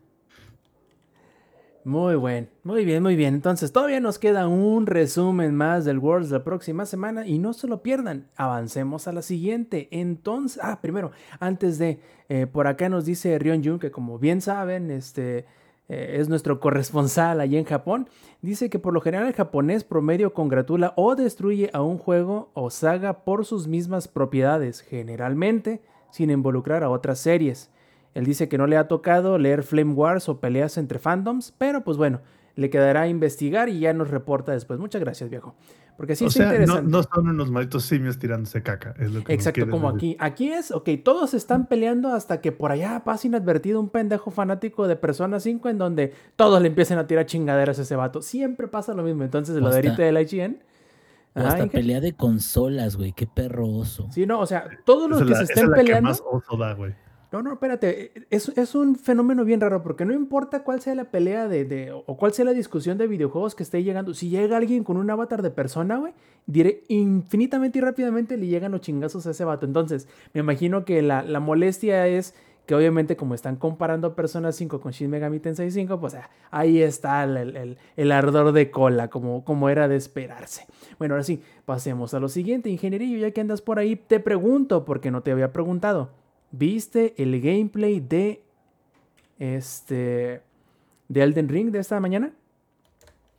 Muy bien, muy bien, muy bien. Entonces, todavía nos queda un resumen más del Worlds la próxima semana y no se lo pierdan. Avancemos a la siguiente. Entonces, ah, primero, antes de, eh, por acá nos dice Rion Jun, que como bien saben, este eh, es nuestro corresponsal allí en Japón. Dice que por lo general el japonés promedio congratula o destruye a un juego o saga por sus mismas propiedades, generalmente sin involucrar a otras series. Él dice que no le ha tocado leer Flame Wars o peleas entre fandoms, pero pues bueno, le quedará investigar y ya nos reporta después. Muchas gracias, viejo. Porque sí
o sea,
interesante.
no son unos malditos simios tirándose caca. Es lo que
Exacto, como
decir.
aquí. Aquí es, ok, todos están peleando hasta que por allá pasa inadvertido un pendejo fanático de Persona 5 en donde todos le empiezan a tirar chingaderas a ese vato. Siempre pasa lo mismo. Entonces, lo de del IGN.
O hasta pelea de consolas, güey. Qué perro oso.
Sí, no, o sea, todos los
Esa
que
la-
se
esa
estén
es la que
peleando.
más oso da, güey.
No, no, espérate. Es, es un fenómeno bien raro porque no importa cuál sea la pelea de, de- o cuál sea la discusión de videojuegos que esté llegando. Si llega alguien con un avatar de persona, güey, diré infinitamente y rápidamente le llegan los chingazos a ese vato. Entonces, me imagino que la, la molestia es que obviamente como están comparando Persona 5 con Shin Megami Tensei 5, pues ah, ahí está el, el- el- ardor de cola, como, como era de esperarse. Bueno, ahora sí, pasemos a lo siguiente. Ingenierillo, ya que andas por ahí, te pregunto, porque no te había preguntado. ¿Viste el gameplay de este de Elden Ring de esta mañana?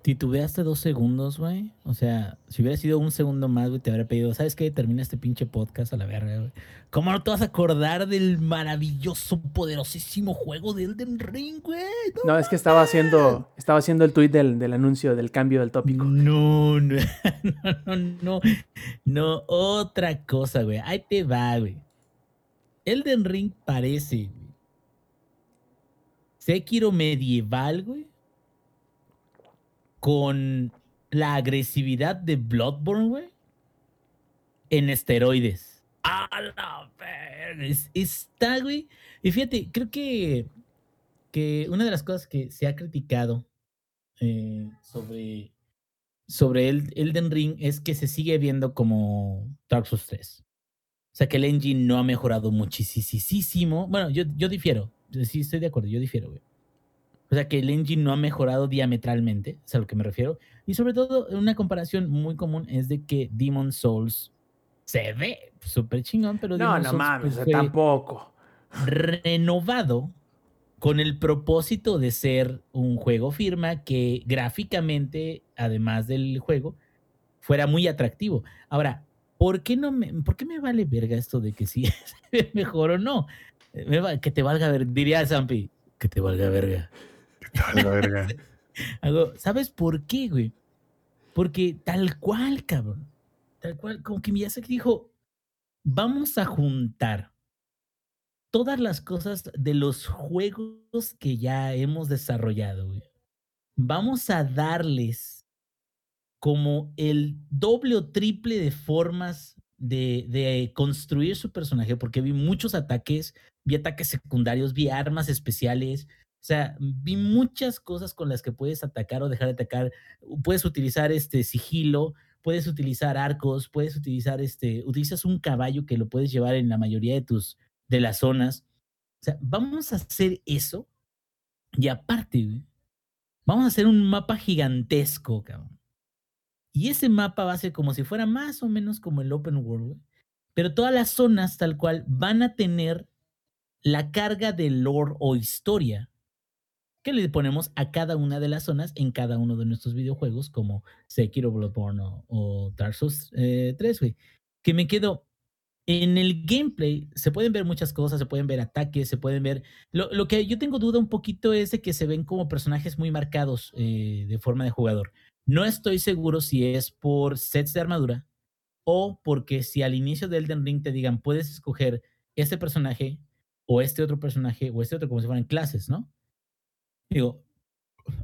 Titubeaste dos segundos, güey. O sea, si hubiera sido un segundo más, güey, te habría pedido, ¿sabes qué? Termina este pinche podcast a la verga, güey. ¿Cómo no te vas a acordar del maravilloso, poderosísimo juego de Elden Ring, güey?
No, es que estaba haciendo estaba haciendo el tweet del, del anuncio del cambio del tópico.
No, no, no, no, no, no, otra cosa, güey. Ahí te va, güey. Elden Ring parece. Sekiro medieval, güey. Con la agresividad de Bloodborne, güey. En esteroides. ¡A la verga! Es- Está, güey. Y fíjate, creo que, que una de las cosas que se ha criticado eh, sobre, sobre el Elden Ring es que se sigue viendo como Dark Souls 3. O sea, que el engine no ha mejorado muchísimo. Bueno, yo, yo difiero. Sí, estoy de acuerdo, yo difiero, güey. O sea, que el engine no ha mejorado diametralmente, es a lo que me refiero. Y sobre todo, una comparación muy común es de que Demon Souls se ve súper chingón, pero
No,
Demon
no
Souls,
mames,
pues,
tampoco.
renovado con el propósito de ser un juego firma que gráficamente, además del juego, fuera muy atractivo. Ahora, ¿por qué no me, por qué me vale verga esto de que si ve mejor o no? Eh, que te valga ver, diría Zampi, que te valga verga.
A la verga.
Algo, ¿Sabes por qué, güey? Porque tal cual, cabrón. Tal cual, como que Miyazaki dijo, vamos a juntar todas las cosas de los juegos que ya hemos desarrollado, güey. Vamos a darles como el doble o triple de formas de, de construir su personaje, porque vi muchos ataques, vi ataques secundarios, vi armas especiales, o sea, vi muchas cosas con las que puedes atacar o dejar de atacar. Puedes utilizar este sigilo, puedes utilizar arcos, puedes utilizar este, utilizas un caballo que lo puedes llevar en la mayoría de tus, de las zonas. O sea, vamos a hacer eso y aparte, vamos a hacer un mapa gigantesco, cabrón. Y ese mapa va a ser como si fuera más o menos como el open world. Pero todas las zonas tal cual van a tener la carga de lore o historia que le ponemos a cada una de las zonas en cada uno de nuestros videojuegos, como Sekiro, Bloodborne o, o Dark Souls eh, 3, güey. Que me quedo. En el gameplay se pueden ver muchas cosas, se pueden ver ataques, se pueden ver. Lo, lo que yo tengo duda un poquito es de que se ven como personajes muy marcados eh, de forma de jugador. No estoy seguro si es por sets de armadura o porque si al inicio del Elden Ring te digan puedes escoger este personaje o este otro personaje o este otro como si fueran clases, ¿no? Digo,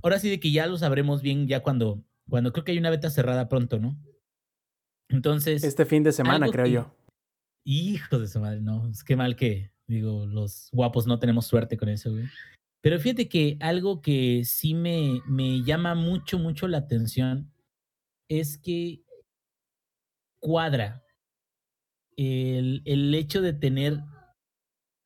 ahora sí de que ya lo sabremos bien ya cuando, cuando creo que hay una beta cerrada pronto, ¿no? Entonces...
Este fin de semana, creo
que-
yo.
Hijo de su madre, no. Es que mal que, digo, los guapos no tenemos suerte con eso, güey. Pero fíjate que algo que sí me, me llama mucho, mucho la atención es que cuadra el, el hecho de tener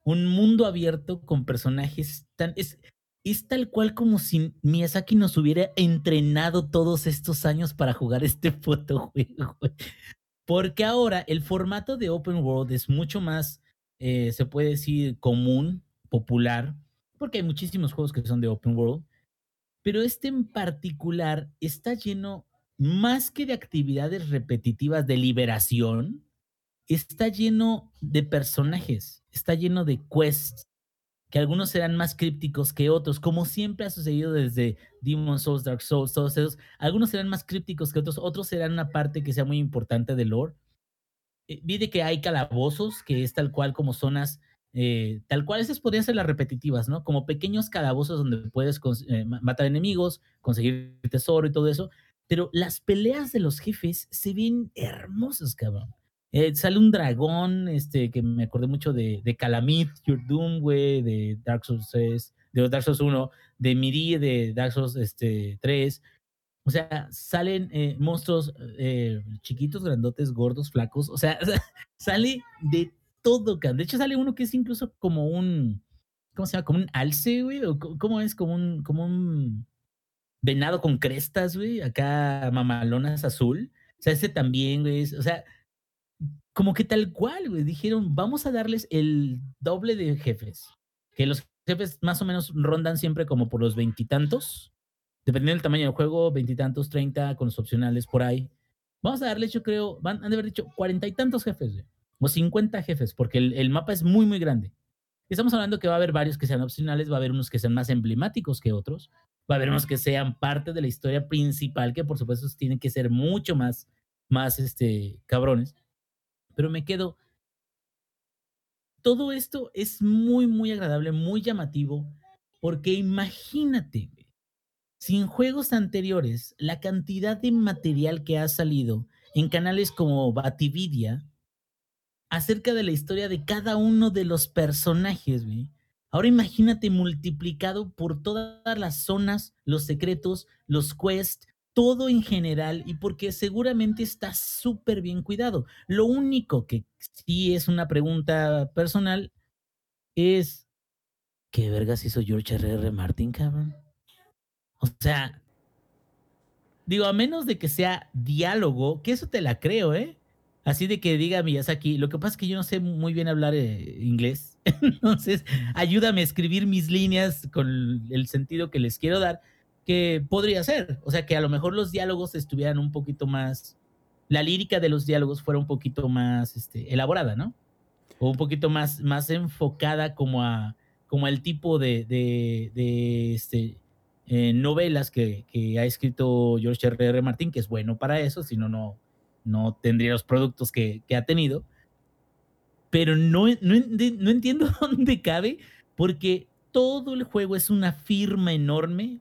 un mundo abierto con personajes tan... Es, es tal cual como si Miyazaki nos hubiera entrenado todos estos años para jugar este fotojuego. Porque ahora el formato de Open World es mucho más, eh, se puede decir, común, popular, porque hay muchísimos juegos que son de Open World, pero este en particular está lleno más que de actividades repetitivas de liberación, está lleno de personajes, está lleno de quests, que algunos serán más crípticos que otros, como siempre ha sucedido desde Demon Souls, Dark Souls, todos esos. Algunos serán más crípticos que otros, otros serán una parte que sea muy importante del lore. Eh, vi de que hay calabozos, que es tal cual como zonas, eh, tal cual esas podrían ser las repetitivas, ¿no? Como pequeños calabozos donde puedes eh, matar enemigos, conseguir tesoro y todo eso. Pero las peleas de los jefes se ven hermosas, cabrón. Eh, sale un dragón, este, que me acordé mucho de, de Calamith, Your Doom, güey, de Dark Souls 3, de Dark Souls 1, de Miri, de Dark Souls este, 3. O sea, salen monstruos chiquitos, grandotes, gordos, flacos. O sea, sale de todo. De hecho, sale uno que es incluso como un. ¿Cómo se llama? Como un alce, güey. ¿O ¿Cómo es? Como un, como un venado con crestas, güey. Acá mamalonas azul. O sea, ese también, güey. O sea, como que tal cual, güey, dijeron, vamos a darles el doble de jefes. Que los jefes más o menos rondan siempre como por los veintitantos, dependiendo del tamaño del juego, veintitantos, treinta, con los opcionales por ahí. Vamos a darles, yo creo, van, han de haber dicho cuarenta y tantos jefes, güey, o cincuenta jefes, porque el, el, mapa es muy, muy grande. Estamos hablando que va a haber varios que sean opcionales, va a haber unos que sean más emblemáticos que otros, va a haber unos que sean parte de la historia principal, que por supuesto tienen que ser mucho más, más, este, cabrones pero me quedo. Todo esto es muy, muy agradable, muy llamativo, porque imagínate, si en juegos anteriores la cantidad de material que ha salido en canales como Batividia acerca de la historia de cada uno de los personajes, Ahora imagínate multiplicado por todas las zonas, los secretos, los quests, todo en general y porque seguramente está súper bien cuidado. Lo único que sí es una pregunta personal es, ¿qué vergas hizo George R.R. Martin, cabrón? O sea, digo, a menos de que sea diálogo, que eso te la creo, ¿eh? Así de que diga Miyazaki, lo que pasa es que yo no sé muy bien hablar eh, inglés, entonces ayúdame a escribir mis líneas con el sentido que les quiero dar que podría ser. O sea, que a lo mejor los diálogos estuvieran un poquito más, la lírica de los diálogos fuera un poquito más este, elaborada, ¿no? O un poquito más, más enfocada como a como el tipo de, de, este, eh, novelas que, que, ha escrito George R. R. Martin, que es bueno para eso, si no, no, no tendría los productos que, que ha tenido. Pero no, no, no entiendo dónde cabe, porque todo el juego es una firma enorme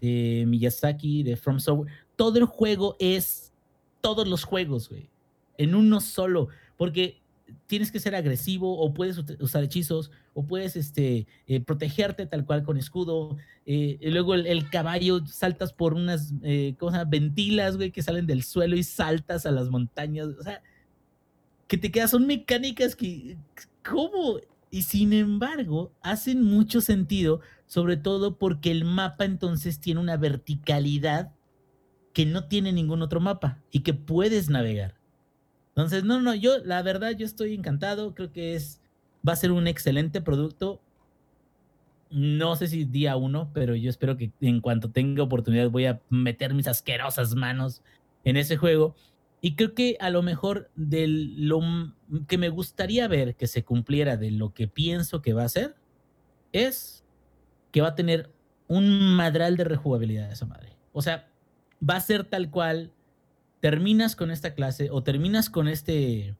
de Miyazaki, de From Software, todo el juego es todos los juegos, güey, en uno solo, porque tienes que ser agresivo o puedes usar hechizos o puedes este, eh, protegerte tal cual con escudo. Eh, y luego el, caballo saltas por unas eh, cosas, ventilas, güey, que salen del suelo y saltas a las montañas. O sea, que te quedas, son mecánicas que, ¿cómo? Y sin embargo, hacen mucho sentido, sobre todo porque el mapa entonces tiene una verticalidad que no tiene ningún otro mapa y que puedes navegar. Entonces, no, no, yo la verdad yo estoy encantado, creo que es va a ser un excelente producto. No sé si día uno, pero yo espero que en cuanto tenga oportunidad voy a meter mis asquerosas manos en ese juego y creo que a lo mejor de lo que me gustaría ver que se cumpliera de lo que pienso que va a ser, es que va a tener un madral de rejugabilidad esa madre. O sea, va a ser tal cual, terminas con esta clase o terminas con este,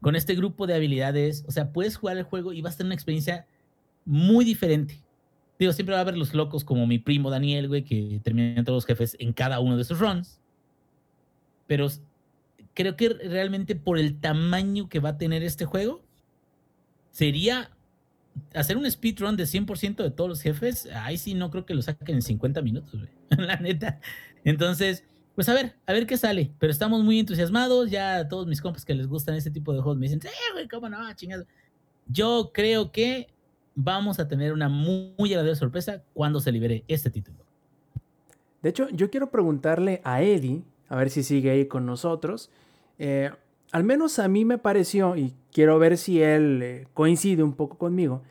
con este grupo de habilidades, o sea, puedes jugar el juego y va a ser una experiencia muy diferente. Digo, siempre va a haber los locos como mi primo Daniel, güey, que terminan todos los jefes en cada uno de sus runs. Pero creo que realmente por el tamaño que va a tener este juego, sería hacer un speedrun de 100% de todos los jefes. Ahí sí no creo que lo saquen en 50 minutos, güey. La neta. Entonces, pues a ver, a ver qué sale. Pero estamos muy entusiasmados. Ya todos mis compas que les gustan este tipo de juegos me dicen, eh, güey, cómo no, chingado. Yo creo que vamos a tener una muy, muy agradable sorpresa cuando se libere este título.
De hecho, yo quiero preguntarle a Eddie, a ver si sigue ahí con nosotros. Eh, al menos a mí me pareció, y quiero ver si él eh, coincide un poco conmigo,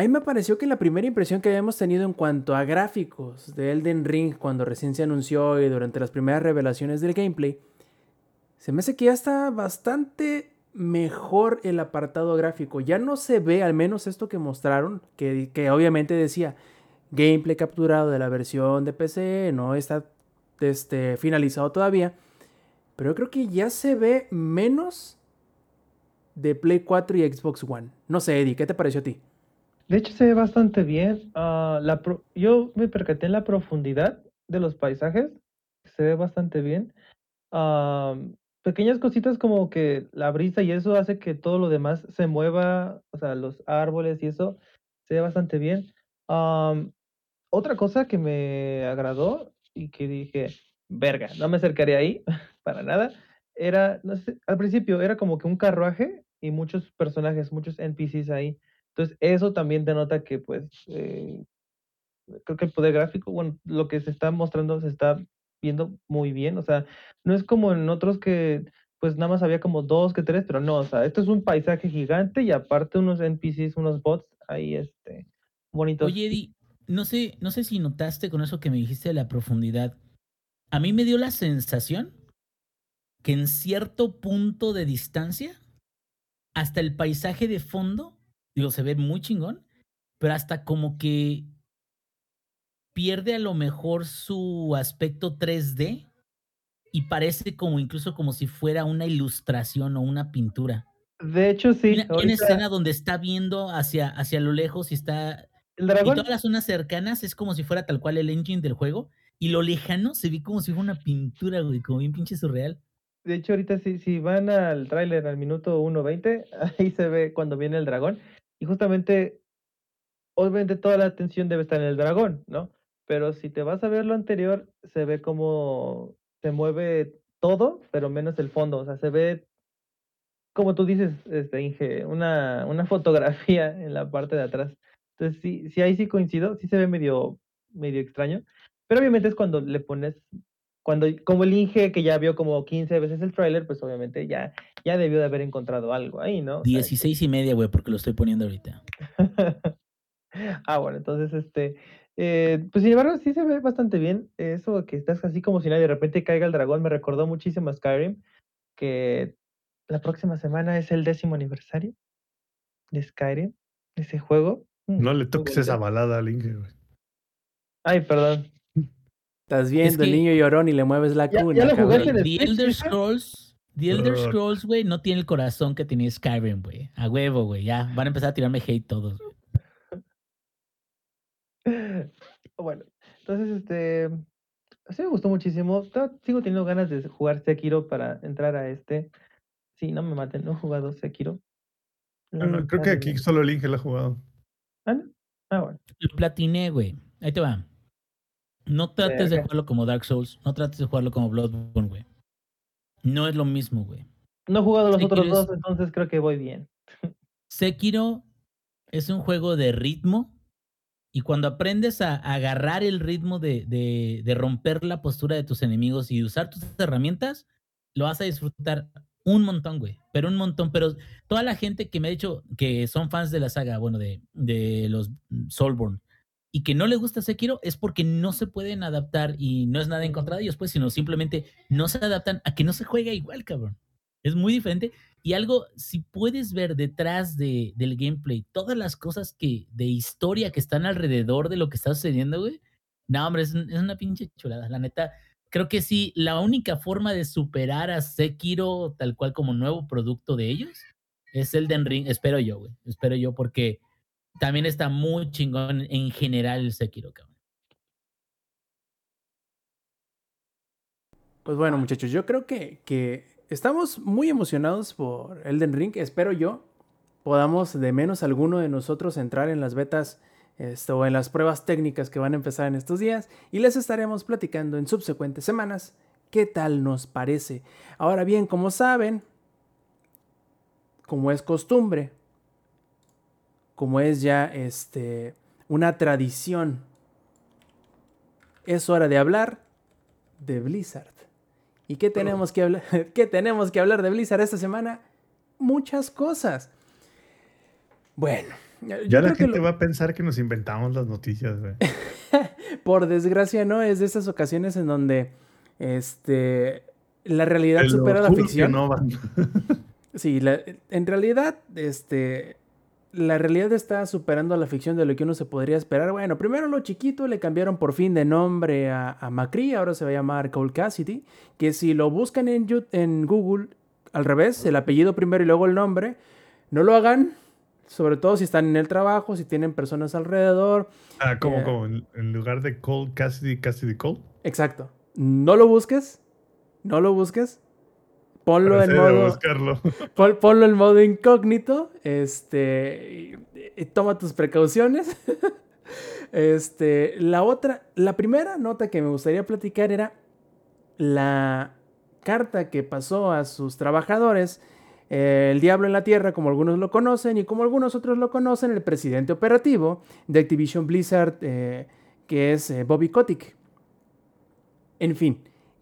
a mí me pareció que la primera impresión que habíamos tenido en cuanto a gráficos de Elden Ring cuando recién se anunció y durante las primeras revelaciones del gameplay, se me hace que ya está bastante mejor el apartado gráfico. Ya no se ve, al menos esto que mostraron, que, que obviamente decía gameplay capturado de la versión de PC, no está este, finalizado todavía. Pero creo que ya se ve menos de Play 4 y Xbox One. No sé, Eddie, ¿qué te pareció a ti?
De hecho, se ve bastante bien. Ah, la pro- yo me percaté en la profundidad de los paisajes. Se ve bastante bien. Pequeñas cositas como que la brisa y eso hace que todo lo demás se mueva, o sea, los árboles y eso se ve bastante bien. Otra cosa que me agradó y que dije, verga, no me acercaré ahí para nada, era, no sé, al principio era como que un carruaje y muchos personajes, muchos NPCs ahí. Entonces, eso también denota que, pues, eh, creo que el poder gráfico, bueno, lo que se está mostrando se está viendo muy bien. O sea, no es como en otros que, pues, nada más había como dos que tres, pero no, o sea, esto es un paisaje gigante y aparte unos NPCs, unos bots ahí, este, bonitos.
Oye, Eddie, no sé, no sé si notaste con eso que me dijiste de la profundidad. A mí me dio la sensación que en cierto punto de distancia, hasta el paisaje de fondo, digo, se ve muy chingón, pero hasta como que pierde a lo mejor su aspecto 3D y parece como incluso como si fuera una ilustración o una pintura.
De hecho, sí,
una, una escena donde está viendo hacia, hacia lo lejos y está
el
y
dragón,
todas las zonas cercanas es como si fuera tal cual el engine del juego. Y lo lejano se ve como si fuera una pintura, güey, como bien pinche surreal.
de hecho, ahorita si, si van al tráiler al minuto 1.20, ahí se ve cuando viene el dragón. Y justamente, obviamente toda la atención debe estar en el dragón, ¿no? Pero si te vas a ver lo anterior, se ve como se mueve todo, pero menos el fondo. O sea, se ve, como tú dices, este, Inge, una, una fotografía en la parte de atrás. Entonces, sí, sí, ahí sí coincido, sí se ve medio, medio extraño. Pero obviamente es cuando le pones, cuando, como el Inge que ya vio como 15 veces el tráiler, pues obviamente ya, ya debió de haber encontrado algo ahí, ¿no? O sea,
16 y media, güey, porque lo estoy poniendo ahorita.
ah, bueno, entonces, este, eh, pues sin embargo, sí se ve bastante bien. Eso que estás así como si nada, de repente caiga el dragón, me recordó muchísimo a Skyrim, que la próxima semana es el décimo aniversario de Skyrim, de ese juego. Mm,
No le toques esa balada al Inge, güey.
Ay, perdón.
Estás viendo el
que-
niño llorón y le mueves la
Ya-
cuna.
ya lo
cabrón.
jugaste de
The Elder? Scrolls, The Elder. Scrolls, güey, no tiene el corazón que tenía Skyrim, güey. A huevo, güey, ya. Van a empezar a tirarme hate todos. güey.
Bueno, entonces, este, sí me gustó muchísimo. Sigo teniendo ganas de jugar Sekiro para entrar a este. Sí, no me maten, no he jugado Sekiro.
No, no, creo que aquí solo el Inge lo ha jugado.
Ah, ¿no? Ah, bueno.
Lo platiné, güey. Ahí te va. No trates de jugarlo como Dark Souls. No trates de jugarlo como Bloodborne, güey. No es lo mismo, güey.
No he jugado los otros
es-
dos, entonces creo que voy bien.
Sekiro es un juego de ritmo y cuando aprendes a, a agarrar el ritmo de, de- de romper la postura de tus enemigos y usar tus herramientas, lo vas a disfrutar un montón, güey. Pero un montón. Pero toda la gente que me ha dicho que son fans de la saga, bueno, de, de los Soulborne, y que no le gusta Sekiro es porque no se pueden adaptar y no es nada en contra de ellos, pues, sino simplemente no se adaptan a que no se juega igual, cabrón. Es muy diferente. Y algo, si puedes ver detrás de, del gameplay todas las cosas que de historia que están alrededor de lo que está sucediendo, güey. No, hombre, es, es una pinche chulada. La neta, creo que sí, la única forma de superar a Sekiro tal cual como nuevo producto de ellos es Elden Ring. Espero yo, güey. Espero yo porque también está muy chingón en general el Sekiro.
Pues bueno, muchachos, yo creo que, que estamos muy emocionados por Elden Ring. Espero yo podamos de menos alguno de nosotros entrar en las betas esto, o en las pruebas técnicas que van a empezar en estos días y les estaremos platicando en subsecuentes semanas qué tal nos parece. Ahora bien, como saben, como es costumbre, como es ya este, una tradición, es hora de hablar de Blizzard. ¿Y qué tenemos que hablar? ¿Qué tenemos que hablar de Blizzard esta semana? Muchas cosas. Bueno,
Ya la gente
lo-
va a pensar que nos inventamos las noticias, güey.
por desgracia no es de esas ocasiones en donde este la realidad supera la ficción.
no.
Sí, la- en realidad, este, la realidad está superando la ficción de lo que uno se podría esperar. Bueno, primero lo chiquito le cambiaron por fin de nombre a, a Macri, ahora se va a llamar Cole Cassidy, que si lo buscan en, en Google, al revés, el apellido primero y luego el nombre, no lo hagan, sobre todo si están en el trabajo, si tienen personas alrededor.
Ah, como,
Eh.
como en, en lugar de Cole, Cassidy, Cassidy Cole.
Exacto. No lo busques, no lo busques. Ponlo en modo...
buscarlo.
Pon- ponlo en modo incógnito, este, y, y toma tus precauciones. este, la otra, la primera nota que me gustaría platicar era la carta que pasó a sus trabajadores, eh, el diablo en la tierra, como algunos lo conocen, y como algunos otros lo conocen, el presidente operativo de Activision Blizzard, eh, que es eh, Bobby Kotick. En fin,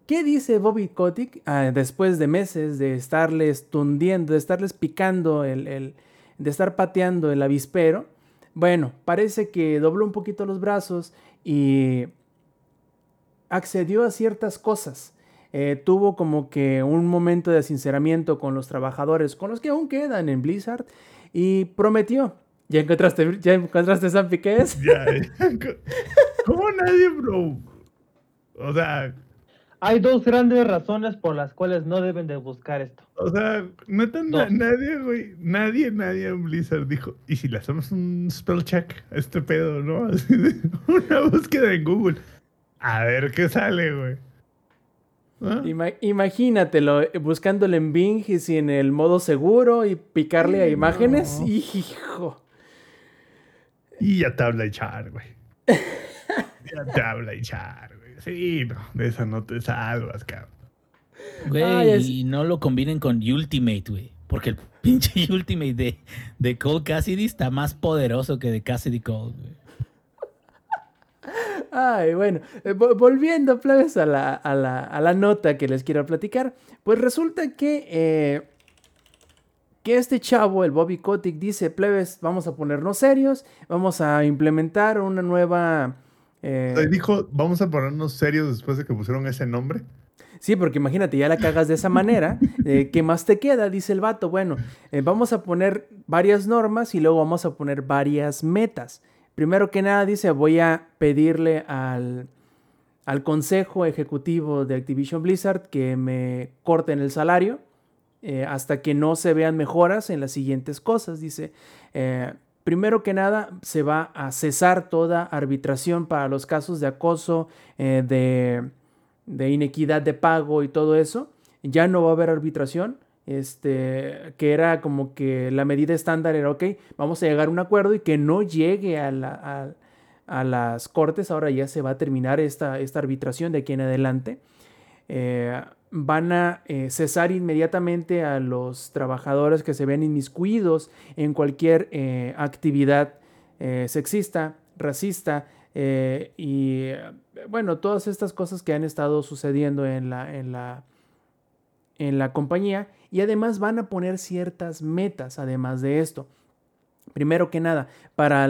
¿Qué dice Bobby Kotick ah, después de meses de estarles tundiendo, de estarles picando, el, de estar pateando el avispero? Bueno, parece que dobló un poquito los brazos y accedió a ciertas cosas. Eh, tuvo como que un momento de sinceramiento con los trabajadores, con los que aún quedan en Blizzard, y prometió. ¿Ya encontraste, ya encontraste San
ya. ¿Cómo nadie, bro? O sea,
Hay dos grandes razones por las cuales no deben de buscar esto.
o sea, neta, na- nadie, güey, nadie, nadie en Blizzard dijo, ¿y si le hacemos un spell check a este pedo, no? Así de, una búsqueda en Google. A ver qué sale, güey. ¿Ah?
Ima- imagínatelo, eh, buscándole en Bing y si en el modo seguro y picarle a imágenes.
no.
Hijo.
Y ya te habla echar, güey. Ya te habla echar, güey. Sí, no, de esa no te salvas, cabrón.
Güey,
Ay, es-
y no lo combinen con Ultimate, güey. Porque el pinche Ultimate de, de Cole Cassidy está más poderoso que de Cassidy Cole, güey.
Ay, bueno, eh, vo- volviendo, plebes, a la, a, la, a la nota que les quiero platicar, pues resulta que, eh, que este chavo, el Bobby Kotick, dice, plebes, vamos a ponernos serios, vamos a implementar una nueva... eh,
dijo, vamos a ponernos serios después de que pusieron ese nombre.
Sí, porque imagínate, ya la cagas de esa manera. eh, ¿Qué más te queda? Dice el vato. Bueno, eh, vamos a poner varias normas y luego vamos a poner varias metas. Primero que nada, dice, voy a pedirle al, al consejo ejecutivo de Activision Blizzard que me corten el salario hasta que no se vean mejoras en las siguientes cosas. Dice, primero que nada, se va a cesar toda arbitración para los casos de acoso, eh, de inequidad de pago y todo eso, ya no va a haber arbitración. Este, que era como que la medida estándar era, ok, vamos a llegar a un acuerdo y que no llegue a las cortes, ahora ya se va a terminar esta, esta arbitración de aquí en adelante. Eh, van a eh, cesar inmediatamente a los trabajadores que se ven inmiscuidos en cualquier eh, actividad eh, sexista, racista y bueno, todas estas cosas que han estado sucediendo en la, en la, en la compañía y además van a poner ciertas metas además de esto. Primero que nada, para,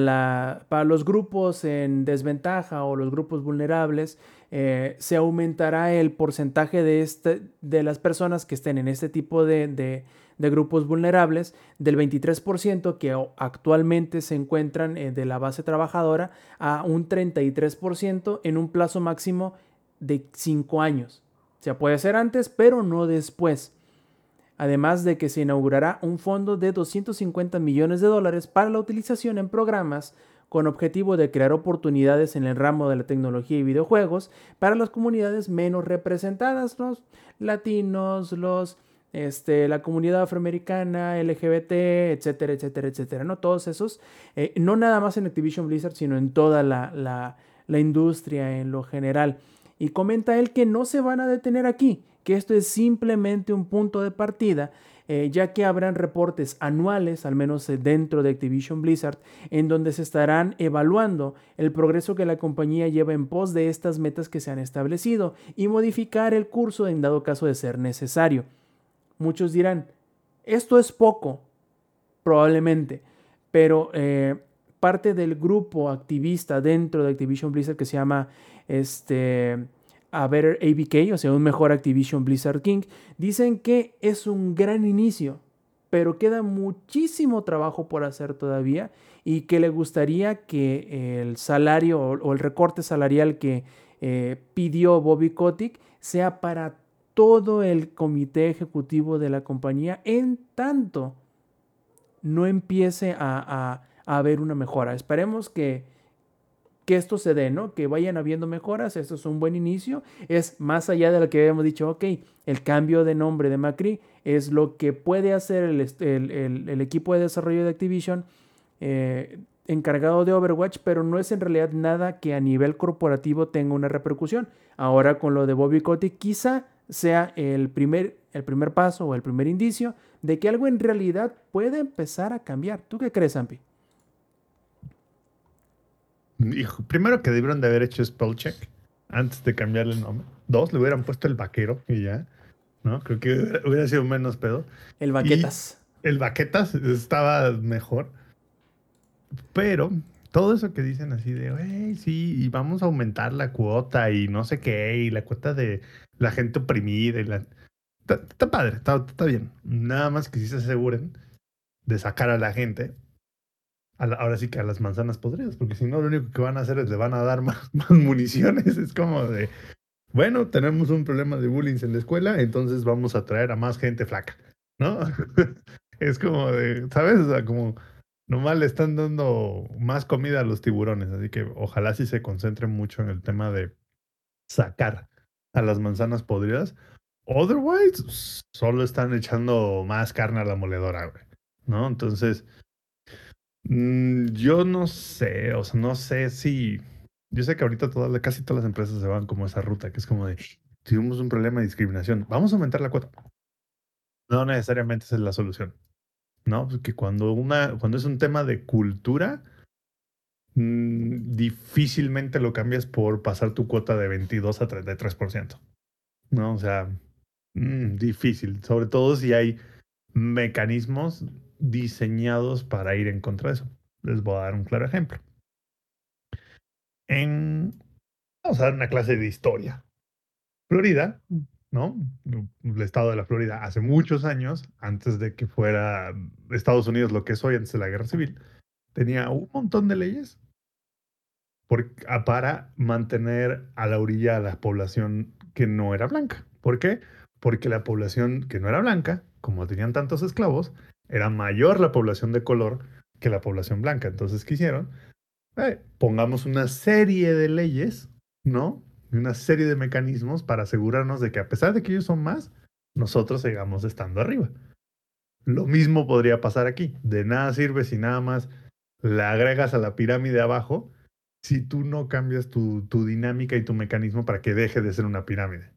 los grupos en desventaja o los grupos vulnerables, eh, se aumentará el porcentaje de, este, de las personas que estén en este tipo de, grupos vulnerables del 23% que actualmente se encuentran eh, de la base trabajadora a un 33% en un plazo máximo de 5 años. O sea, puede ser antes, pero no después además de que se inaugurará un fondo de 250 millones de dólares para la utilización en programas con objetivo de crear oportunidades en el ramo de la tecnología y videojuegos para las comunidades menos representadas, los latinos, los este, la comunidad afroamericana, LGBT, etcétera, etcétera, etcétera, ¿no? Todos esos, eh, no nada más en Activision Blizzard, sino en toda la, la- la industria en lo general. Y comenta él que no se van a detener aquí, que esto es simplemente un punto de partida, eh, ya que habrán reportes anuales, al menos eh, dentro de Activision Blizzard, en donde se estarán evaluando el progreso que la compañía lleva en pos de estas metas que se han establecido y modificar el curso en dado caso de ser necesario. Muchos dirán, esto es poco, probablemente, pero eh, parte del grupo activista dentro de Activision Blizzard que se llama este, A Better ABK, o sea, un mejor Activision Blizzard King, dicen que es un gran inicio pero queda muchísimo trabajo por hacer todavía y que le gustaría que el salario o, el recorte salarial que eh, pidió Bobby Kotick sea para todo el comité ejecutivo de la compañía en tanto no empiece a, a haber una mejora. Esperemos que, que esto se dé, ¿no? Que vayan habiendo mejoras. Esto es un buen inicio. Es más allá de lo que habíamos dicho, ok, el cambio de nombre de Macri es lo que puede hacer el, equipo de desarrollo de Activision eh, encargado de Overwatch, pero no es en realidad nada que a nivel corporativo tenga una repercusión. Ahora con lo de Bobby Kotick quizá sea el primer, el primer paso o el primer indicio de que algo en realidad puede empezar a cambiar. ¿Tú qué crees, Ampi?
Hijo, primero que debieron de haber hecho spellcheck antes de cambiarle el nombre. Dos, le hubieran puesto el vaquero y ya. ¿No? Creo que hubiera sido menos pedo.
El vaquetas.
el vaquetas estaba mejor. Pero todo eso que dicen así de, hey, sí, y vamos a aumentar la cuota y no sé qué, y la cuota de la gente oprimida y la... Está, padre, está, está, bien. Nada más que si se aseguren de sacar a la gente, ahora sí que a las manzanas podridas, porque si no, lo único que van a hacer es le van a dar más, más municiones. Es como de, bueno, tenemos un problema de bullying en la escuela, entonces vamos a traer a más gente flaca, ¿no? es como de, ¿sabes? O sea, como nomás le están dando más comida a los tiburones, así que ojalá sí se concentren mucho en el tema de sacar a las manzanas podridas. Otherwise, solo están echando más carne a la moledora, güey. ¿No? Entonces, mm, yo no sé, o sea, no sé si. Yo sé que ahorita casi todas las empresas se van como esa ruta, que es como de, tuvimos un problema de discriminación, vamos a aumentar la cuota. No necesariamente esa es la solución. ¿No? Porque cuando, una, cuando es un tema de cultura, mm, difícilmente lo cambias por pasar tu cuota de 22 a 33%. ¿No? O sea, mm, difícil. Sobre todo si hay mecanismos diseñados para ir en contra de eso. Les voy a dar un claro ejemplo. En, vamos a dar una clase de historia. Florida, ¿no? El estado de la Florida hace muchos años, antes de que fuera Estados Unidos lo que es hoy, antes de la guerra civil, tenía un montón de leyes para mantener a la orilla a la población que no era blanca. ¿Por qué? Porque la población que no era blanca, como tenían tantos esclavos, era mayor la población de color que la población blanca. Entonces, ¿qué hicieron? Eh, pongamos una serie de leyes, ¿no? Una serie de mecanismos para asegurarnos de que a pesar de que ellos son más, nosotros sigamos estando arriba. Lo mismo podría pasar aquí. De nada sirve si nada más la agregas a la pirámide abajo si tú no cambias tu, tu dinámica y tu mecanismo para que deje de ser una pirámide.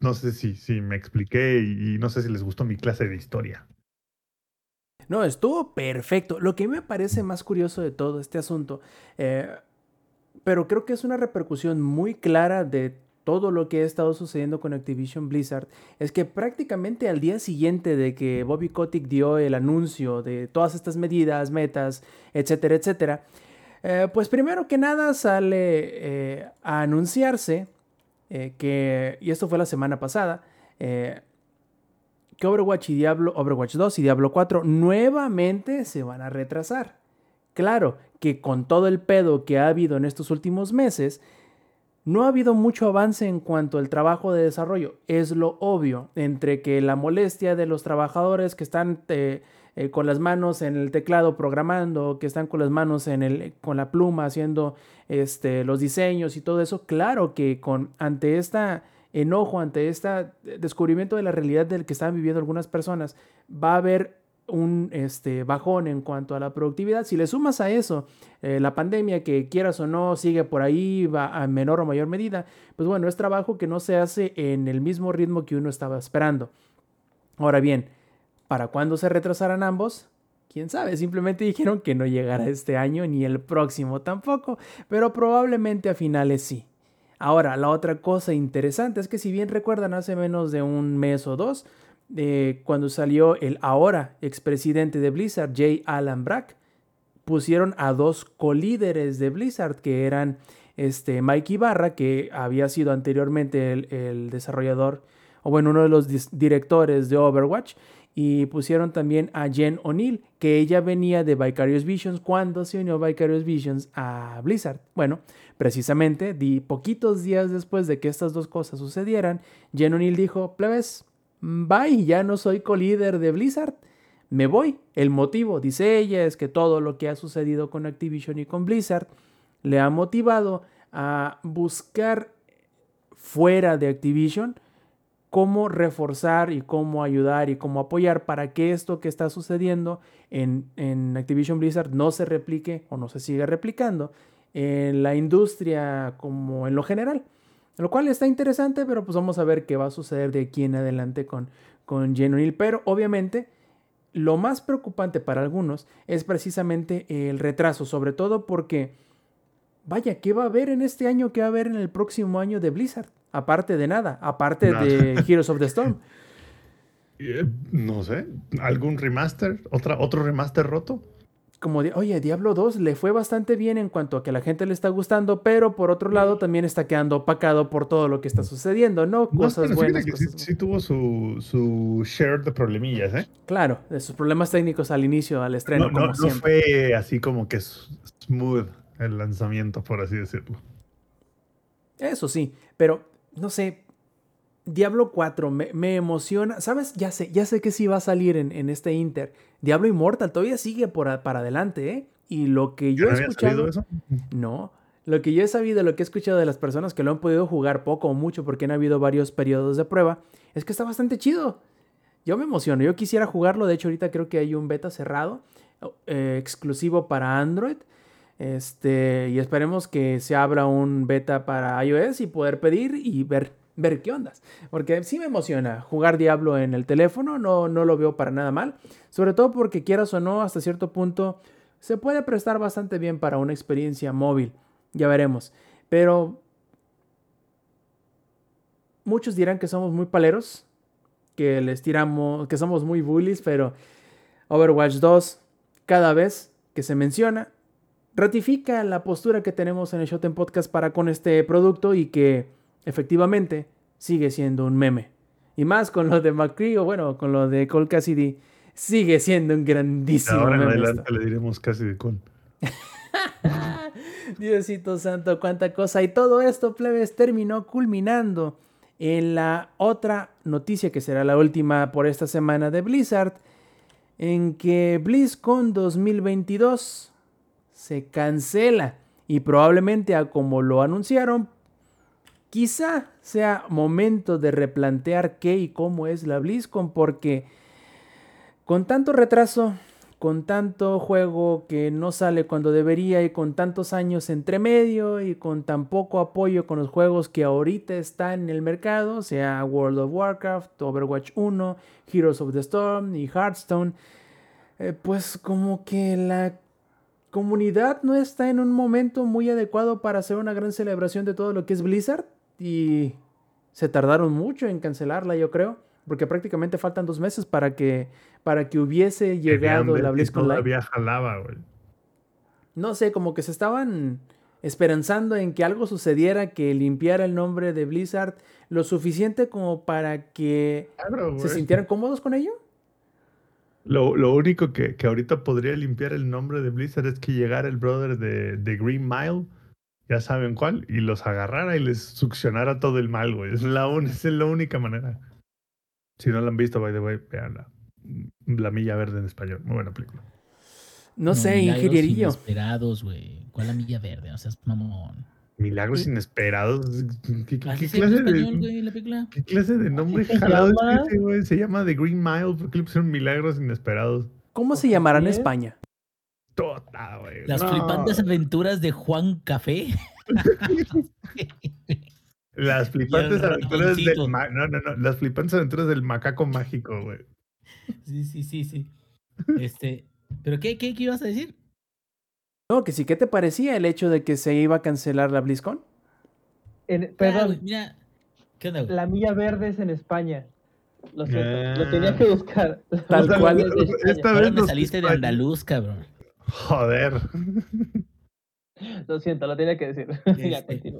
No, sé si, si me expliqué y, y no sé si les gustó mi clase de historia.
No, estuvo perfecto. Lo que me parece más curioso de todo este asunto, eh, pero creo que es una repercusión muy clara de todo lo que ha estado sucediendo con Activision Blizzard, es que prácticamente al día siguiente de que Bobby Kotick dio el anuncio de todas estas medidas, metas, etcétera, etcétera, eh, pues primero que nada sale eh, a anunciarse que, y esto fue la semana pasada, que Overwatch y Diablo, Overwatch 2 y Diablo 4 nuevamente se van a retrasar. Claro que con todo el pedo que ha habido en estos últimos meses, no ha habido mucho avance en cuanto al trabajo de desarrollo. Es lo obvio, entre que la molestia de los trabajadores que están eh, eh, con las manos en el teclado programando, que están con las manos en el, con la pluma haciendo este, los diseños y todo eso, claro que con, ante esta enojo ante este descubrimiento de la realidad del que están viviendo algunas personas, va a haber un este, bajón en cuanto a la productividad. Si le sumas a eso eh, la pandemia, que quieras o no sigue por ahí, va a menor o mayor medida, pues bueno, es trabajo que no se hace en el mismo ritmo que uno estaba esperando. Ahora bien, ¿para cuándo se retrasarán ambos? Quién sabe, simplemente dijeron que no llegará este año ni el próximo tampoco, pero probablemente a finales sí. Ahora, la otra cosa interesante es que si bien recuerdan hace menos de un mes o dos, eh, cuando salió el ahora expresidente de Blizzard, Jay Allen Brack, pusieron a dos colíderes de Blizzard que eran este, Mike Ibarra, que había sido anteriormente el, desarrollador, o bueno, uno de los directores de Overwatch, y pusieron también a Jen O'Neill, que ella venía de Vicarious Visions cuando se unió Vicarious Visions a Blizzard. Bueno, precisamente, di poquitos días después de que estas dos cosas sucedieran, Jen O'Neill dijo, plebes, bye, ya no soy co-líder de Blizzard, me voy. El motivo, dice ella, es que todo lo que ha sucedido con Activision y con Blizzard le ha motivado a buscar fuera de Activision cómo reforzar y cómo ayudar y cómo apoyar para que esto que está sucediendo en, en, Activision Blizzard no se replique o no se siga replicando en la industria como en lo general. Lo cual está interesante, pero pues vamos a ver qué va a suceder de aquí en adelante con, con Jen Pero obviamente lo más preocupante para algunos es precisamente el retraso, sobre todo porque, vaya, ¿qué va a haber en este año? ¿Qué va a haber en el próximo año de Blizzard? Aparte de nada, aparte de Heroes of the Storm.
Eh, no sé, ¿algún remaster? ¿Otra, ¿Otro remaster roto?
Como, oye, Diablo 2 le fue bastante bien en cuanto a que la gente le está gustando, pero por otro lado también está quedando opacado por todo lo que está sucediendo, ¿no? Cosas buenas.
Que sí, tuvo su, su, share de problemillas, ¿eh?
Claro, de sus problemas técnicos al inicio, al estreno,
no, no fue así como que smooth el lanzamiento, por así decirlo.
Eso sí, pero no sé, Diablo 4 me, emociona. ¿Sabes? Ya sé, ya sé que sí va a salir en, este Inter. Diablo Immortal todavía sigue por, para adelante, ¿eh? Y lo que yo he escuchado. Eso? No. Lo que yo he sabido, lo que he escuchado de las personas que lo han podido jugar poco o mucho, porque han habido varios periodos de prueba, es que está bastante chido. Yo me emociono. Yo quisiera jugarlo. De hecho, ahorita creo que hay un beta cerrado, eh, exclusivo para Android. Este, y esperemos que se abra un beta para iOS y poder pedir y ver, ver qué ondas. Porque sí me emociona jugar Diablo en el teléfono, no, no lo veo para nada mal. Sobre todo porque quieras o no, hasta cierto punto se puede prestar bastante bien para una experiencia móvil. Ya veremos. Pero muchos dirán que somos muy paleros, que les tiramos, que somos muy bullies, pero Overwatch 2 cada vez que se menciona ratifica la postura que tenemos en el Showtime Podcast para con este producto y que efectivamente sigue siendo un meme. Y más con lo de McCree o bueno, con lo de Cole Cassidy, sigue siendo un grandísimo
Ahora
en
adelante le diremos Cassidy Cole.
Diosito santo, cuánta cosa. Y todo esto, plebes, terminó culminando en la otra noticia que será la última por esta semana de Blizzard, en que BlizzCon 2022 se cancela. Y probablemente a como lo anunciaron, quizá sea momento de replantear qué y cómo es la BlizzCon porque con tanto retraso, con tanto juego que no sale cuando debería y con tantos años entre medio y con tan poco apoyo con los juegos que ahorita están en el mercado, sea World of Warcraft, Overwatch 1, Heroes of the Storm y Hearthstone, eh, pues como que la comunidad no está en un momento muy adecuado para hacer una gran celebración de todo lo que es Blizzard y se tardaron mucho en cancelarla, yo creo, porque prácticamente faltan dos meses para que, para que hubiese llegado la BlizzCon
Live. jalaba, güey.
No sé, como que se estaban esperanzando en que algo sucediera que limpiara el nombre de Blizzard lo suficiente como para que se sintieran cómodos con ello.
Lo, lo único que, que, ahorita podría limpiar el nombre de Blizzard es que llegara el brother de, de, Green Mile, ya saben cuál, y los agarrara y les succionara todo el mal, güey. Es la, es la única manera. Si no la han visto, by the way, veanla. La Milla Verde en español. Muy buena película.
No, sé, ingenierillo.
Inesperados, güey. ¿Cuál la Milla Verde? O sea, es mamón.
Milagros inesperados. ¿Qué, clase, de, ¿Qué clase de nombre jalado es ese, güey? Se llama The Green Mile. ¿Por qué le pusieron milagros inesperados?
¿Cómo se llamará en España?
Tota, güey.
Las flipantes aventuras de Juan Café.
Las flipantes aventuras del no, no, no, las flipantes aventuras del macaco mágico, güey.
Sí, sí, sí, sí. Este, pero qué, qué, qué ibas a decir?
No, que sí, ¿qué te parecía el hecho de que se iba a cancelar la BlizzCon?
perdón, mira, ¿qué onda, La milla verde es en España. Lo siento, lo tenía ah. que buscar.
Tal cual.
Esta vez me saliste de andaluz, cabrón.
Joder.
Lo siento, lo tenía que decir.
Este,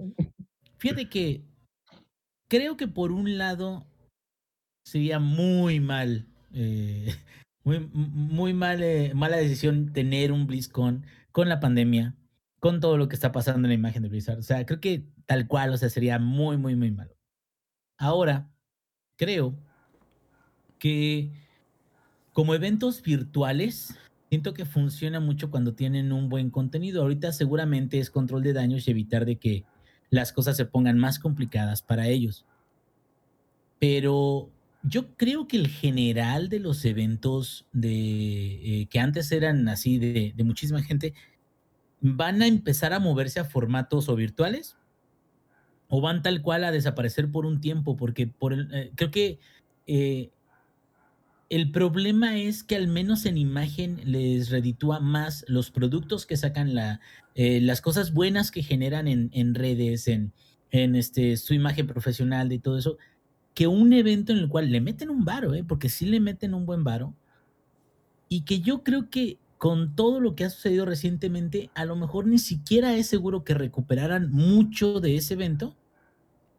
fíjate que creo que por un lado sería muy mal eh, muy, muy mal, eh, mala decisión tener un BlizzCon con la pandemia, con todo lo que está pasando en la imagen de Blizzard. O sea, creo que tal cual, o sea, sería muy, muy, muy malo. Ahora, creo que como eventos virtuales, siento que funciona mucho cuando tienen un buen contenido. Ahorita seguramente es control de daños y evitar de que las cosas se pongan más complicadas para ellos. Pero yo creo que el general de los eventos de, eh, que antes eran así de, muchísima gente van a empezar a moverse a formatos o virtuales o van tal cual a desaparecer por un tiempo, porque por el, eh, creo que eh, el problema es que al menos en imagen les reditúa más los productos que sacan, la, las cosas buenas que generan en, en redes, en, en este, su imagen profesional y todo eso, que un evento en el cual le meten un varo, ¿eh? porque sí le meten un buen varo, y que yo creo que con todo lo que ha sucedido recientemente, a lo mejor ni siquiera es seguro que recuperaran mucho de ese evento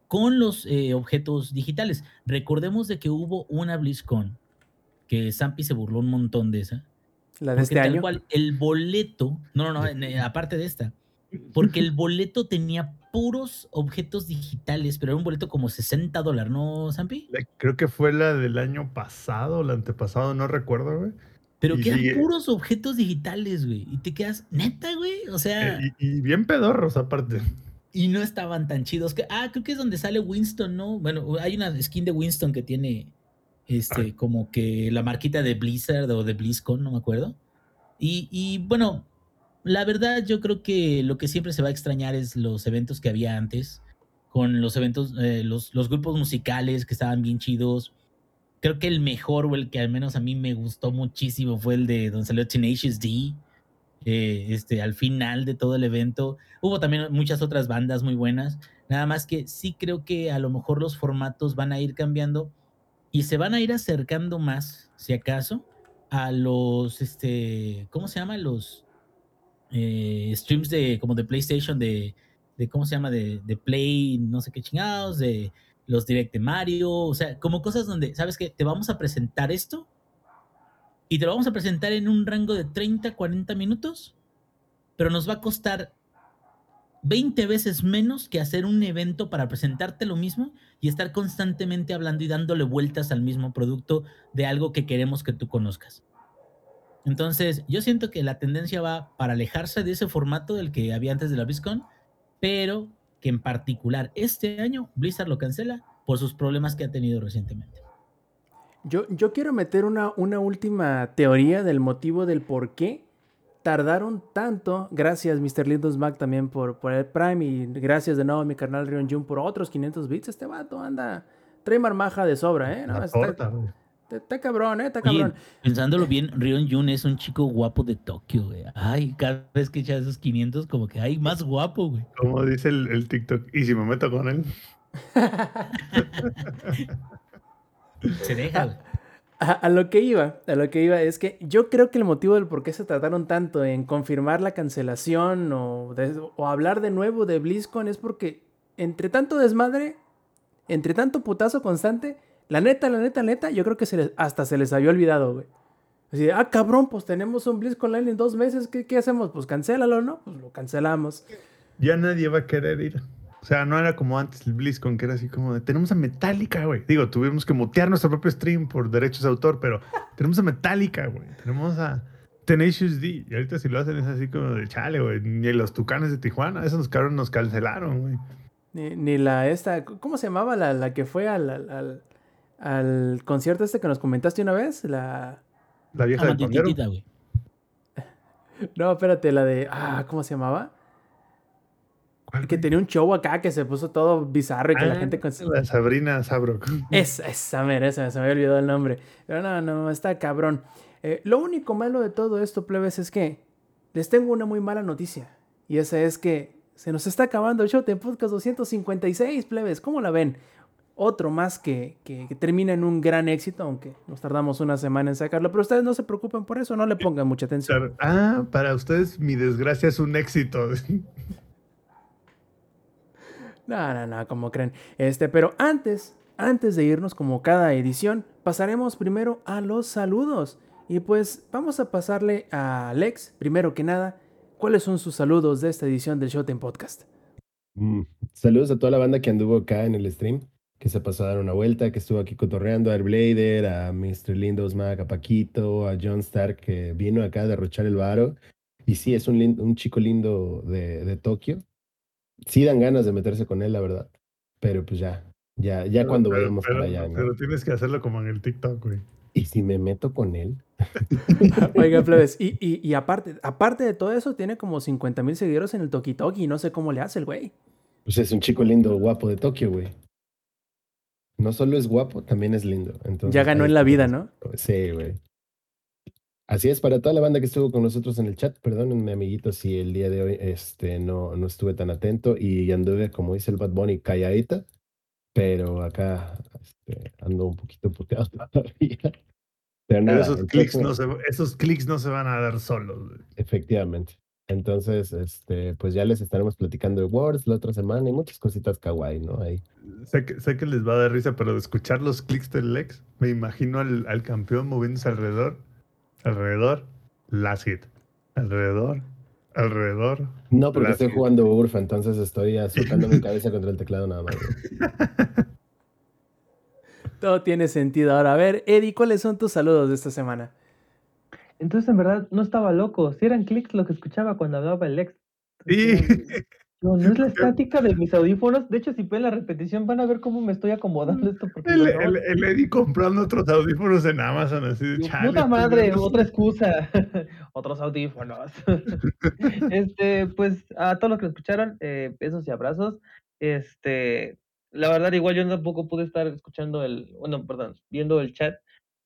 con los eh, objetos digitales. Recordemos de que hubo una BlizzCon, que Zampi se burló un montón de esa.
La de este
tal
año.
cual, el boleto, no, no, no, eh, aparte de esta, porque el boleto tenía puros objetos digitales, pero era un boleto como 60 dólares, ¿no, Zampi?
La- Creo que fue la del año pasado, el antepasado, no recuerdo, güey.
Pero que eran puros objetos digitales, güey. Y te quedas, neta, güey. O sea,
Eh, Y, y bien pedorros, aparte.
y no estaban tan chidos. Que, ah, creo que es donde sale Winston, ¿no? Bueno, hay una skin de Winston que tiene este, como que la marquita de Blizzard o de BlizzCon, no me acuerdo. Y, y bueno, la verdad, yo creo que lo que siempre se va a extrañar es los eventos que había antes. Con los eventos, eh, los, grupos musicales que estaban bien chidos. Creo que el mejor, o el que al menos a mí me gustó muchísimo, fue el de donde salió Tenacious D. eh, este, al final de todo el evento. Hubo también muchas otras bandas muy buenas. Nada más que sí creo que a lo mejor los formatos van a ir cambiando y se van a ir acercando más, si acaso, a los, este, ¿cómo se llama? Los eh, streams de, como de PlayStation, de, de ¿cómo se llama? De, de Play, no sé qué chingados, de los direct de Mario, o sea, como cosas donde, ¿sabes qué? Te vamos a presentar esto y te lo vamos a presentar en un rango de 30, 40 minutos, pero nos va a costar 20 veces menos que hacer un evento para presentarte lo mismo y estar constantemente hablando y dándole vueltas al mismo producto de algo que queremos que tú conozcas. Entonces, yo siento que la tendencia va para alejarse de ese formato del que había antes de la BlizzCon, pero que en particular este año Blizzard lo cancela por sus problemas que ha tenido recientemente.
Yo, yo quiero meter una, una última teoría del motivo del por qué tardaron tanto. Gracias, Mr. Lindos Mac, también por, por el Prime. Y gracias de nuevo a mi carnal Rion Jun por otros 500 bits. Este vato anda. Trae marmaja de sobra, ¿eh? No, está. Está- está cabrón, ¿eh? Está
Oye,
cabrón.
pensándolo bien, Rion Jun es un chico guapo de Tokio, güey. Ay, cada vez que echas esos 500, como que hay más guapo, güey.
Como dice el, el TikTok. Y si me meto con él.
Se deja, güey.
A, a lo que iba, a lo que iba es que yo creo que el motivo del por qué se trataron tanto en confirmar la cancelación o, de- o hablar de nuevo de BlizzCon es porque entre tanto desmadre, entre tanto putazo constante, la neta, la neta, la neta, yo creo que se les- hasta se les había olvidado, güey. Así de, ah, cabrón, pues tenemos un BlizzCon Online en dos meses, ¿qué, qué hacemos? Pues cancélalo, ¿no? Pues lo cancelamos.
Ya nadie va a querer ir. O sea, no era como antes el BlizzCon, que era así como de, tenemos a Metallica, güey. Digo, tuvimos que mutear nuestro propio stream por derechos de autor, pero tenemos a Metallica, güey. Tenemos a Tenacious D. Y ahorita si lo hacen es así como de chale, güey. Ni los tucanes de Tijuana, esos cabrones nos cancelaron, güey.
Ni, ni la esta, ¿cómo se llamaba la, la que fue al, al, al- al concierto este que nos comentaste una vez? La...
La vieja del pandero.
Amandititita, güey.
No, espérate, la de. Ah, ¿cómo se llamaba?
¿Cuál,
Que tenía un show acá que se puso todo bizarro y que la
Ah,
gente. con-
La Sabrina Sabrok.
Esa, esa, mera, esa, se me había olvidado el nombre. Pero no, no, está cabrón. Eh, lo único malo de todo esto, plebes, es que les tengo una muy mala noticia. Y esa es que se nos está acabando el show de Podcast 256, plebes. ¿Cómo la ven? Otro más que, que, que termina en un gran éxito, aunque nos tardamos una semana en sacarlo. Pero ustedes no se preocupen por eso, no le pongan mucha atención.
Ah, para ustedes mi desgracia es un éxito.
No, no, no, como creen. Este, pero antes, Antes de irnos, como cada edición, pasaremos primero a los saludos. Y pues vamos a pasarle a Alex, primero que nada, ¿cuáles son sus saludos de esta edición del Showtime Podcast?
Mm, Saludos a toda la banda que anduvo acá en el stream, que se pasó a dar una vuelta, que estuvo aquí cotorreando, a Airblader, a Mr. Lindos Mac, a Paquito, a John Stark, que vino acá a derrochar el varo. Y sí, es un, lin- un chico lindo de, de Tokio. Sí dan ganas de meterse con él, la verdad. Pero pues ya, ya, ya cuando
Pero-
vayamos
pero,
para allá, ¿no?
Pero tienes que hacerlo como en el TikTok, güey.
Y si me meto con él,
Oiga, plebes, y, y, y aparte, aparte de todo eso, tiene como 50 mil seguidores en el Toki Toki. No sé cómo le hace el güey.
pues es un chico lindo, guapo de Tokio, güey. No solo es guapo, también es lindo. Entonces,
Ya ganó
ahí
en la vida, ¿no?
Sí, güey. Así es, para toda la banda que estuvo con nosotros en el chat, perdónenme, amiguitos, si el día de hoy este, no, no estuve tan atento y anduve, como dice el Bad Bunny, calladita, pero acá este, ando un poquito puteado todavía. Pero
Pero
nada,
esos, clics no se, esos clics no se van a dar solos. güey.
Efectivamente. Entonces, este, pues ya les estaremos platicando de Words la otra semana y muchas cositas kawaii, ¿no? Ahí.
Sé que, sé que les va a dar risa, pero de escuchar los clics del Lex, me imagino al, al campeón moviéndose alrededor, alrededor, last hit, alrededor, alrededor.
No, porque estoy
hit.
jugando Urfa, entonces estoy azotando mi cabeza contra el teclado nada más.
Todo tiene sentido. Ahora, a ver, Eddie, ¿cuáles son tus saludos de esta semana?
Entonces, en verdad, no estaba loco. Si eran clics lo que escuchaba cuando hablaba el ex.
Y
No, no es la estática de mis audífonos. De hecho, si ven la repetición, van a ver cómo me estoy acomodando esto. Porque
el,
no,
el, el Eddie comprando otros audífonos en Amazon, así de "Chale,
Puta madre,
güeyes".
otra excusa. Otros audífonos. este, pues a todos los que escucharon, eh, besos y abrazos. Este, la verdad, igual yo tampoco pude estar escuchando el, bueno, perdón, viendo el chat,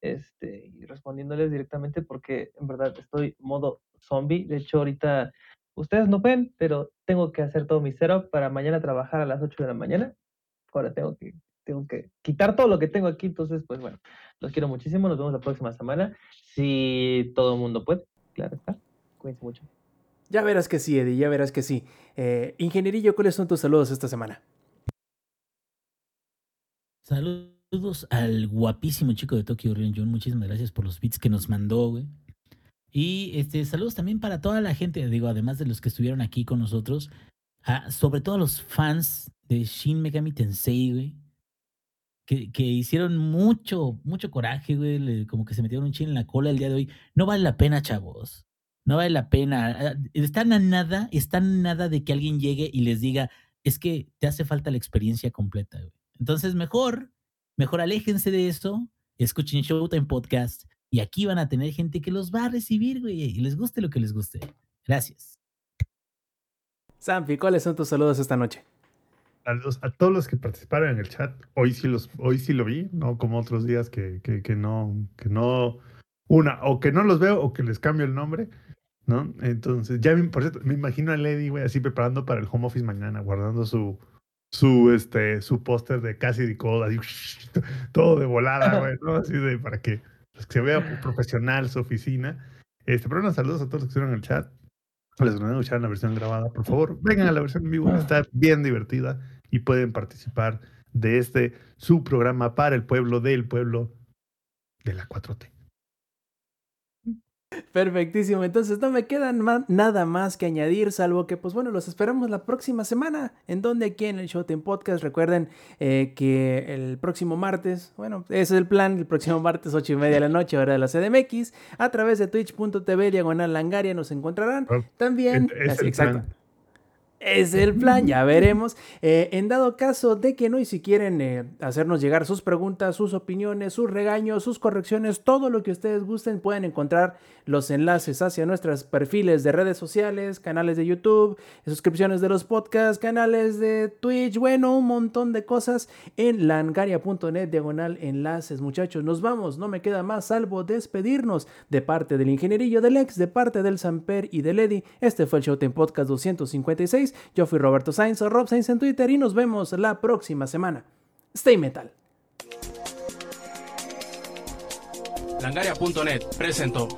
este, y respondiéndoles directamente porque en verdad estoy modo zombie. De hecho, ahorita ustedes no ven, pero tengo que hacer todo mi setup para mañana trabajar a las 8 de la mañana. Ahora tengo que, tengo que quitar todo lo que tengo aquí, entonces, pues bueno. Los quiero muchísimo. Nos vemos la próxima semana. Si todo el mundo puede. Claro está. Cuídense mucho.
Ya verás que sí, Eddie, ya verás que sí. Eh, Ingenierillo, ¿cuáles son tus saludos esta semana?
Saludos al guapísimo chico de Tokyo Rion Jun. Muchísimas gracias por los beats que nos mandó, güey. Y este, saludos también para toda la gente, digo, además de los que estuvieron aquí con nosotros, a- sobre todo a los fans de Shin Megami Tensei, güey. Que, que hicieron mucho, mucho coraje, güey. como que se metieron un chin en la cola el día de hoy. No vale la pena, chavos. No vale la pena. Ah, Están a nada, están a nada de que alguien llegue y les diga, es que te hace falta la experiencia completa, güey. Entonces, mejor, mejor aléjense de eso, escuchen Showtime Podcast y aquí van a tener gente que los va a recibir, güey, y les guste lo que les guste. Gracias.
Sampi, ¿cuáles son tus saludos esta noche?
Saludos a todos los que participaron en el chat. Hoy sí los, hoy sí lo vi, no como otros días que, que, que no, que no, una, o que no los veo o que les cambio el nombre, ¿no? Entonces, ya, me- por cierto, me imagino a Lady, güey, así preparando para el home office mañana, guardando su, su, este, su póster de Casi de Code, así, todo de volada, güey, ¿no? Así de, para que, pues, que se vea profesional su oficina. Este, pero bueno, saludos a todos los que estuvieron en el chat. Les van a escuchar la versión grabada, por favor, vengan a la versión en vivo, está bien divertida y pueden participar de este su programa para el pueblo, del pueblo de la 4T.
Perfectísimo, entonces no me queda nada más que añadir, salvo que, pues bueno, los esperamos la próxima semana, en donde aquí en el Showtime Podcast, recuerden eh, que el próximo martes, bueno, ese es el plan, el próximo martes 8 y media de la noche, hora de la CDMX, a través de twitch.tv diagonal langaria nos encontrarán. También,
es
así,
el
exacto.
plan.
Es el plan, ya veremos. Eh, en dado caso de que no, y si quieren eh, hacernos llegar sus preguntas, sus opiniones, sus regaños, sus correcciones, todo lo que ustedes gusten, pueden encontrar los enlaces hacia nuestros perfiles de redes sociales, canales de YouTube, suscripciones de los podcasts, canales de Twitch, bueno, un montón de cosas en langaria.net diagonal enlaces. Muchachos, nos vamos, no me queda más salvo despedirnos de parte del ingenierillo del ex, de parte del Samper y del Eddy. Este fue el Showtime Podcast 256. Yo fui Roberto Sainz o Rob Sainz en Twitter y nos vemos la próxima semana. Stay metal.
Langaria.net presentó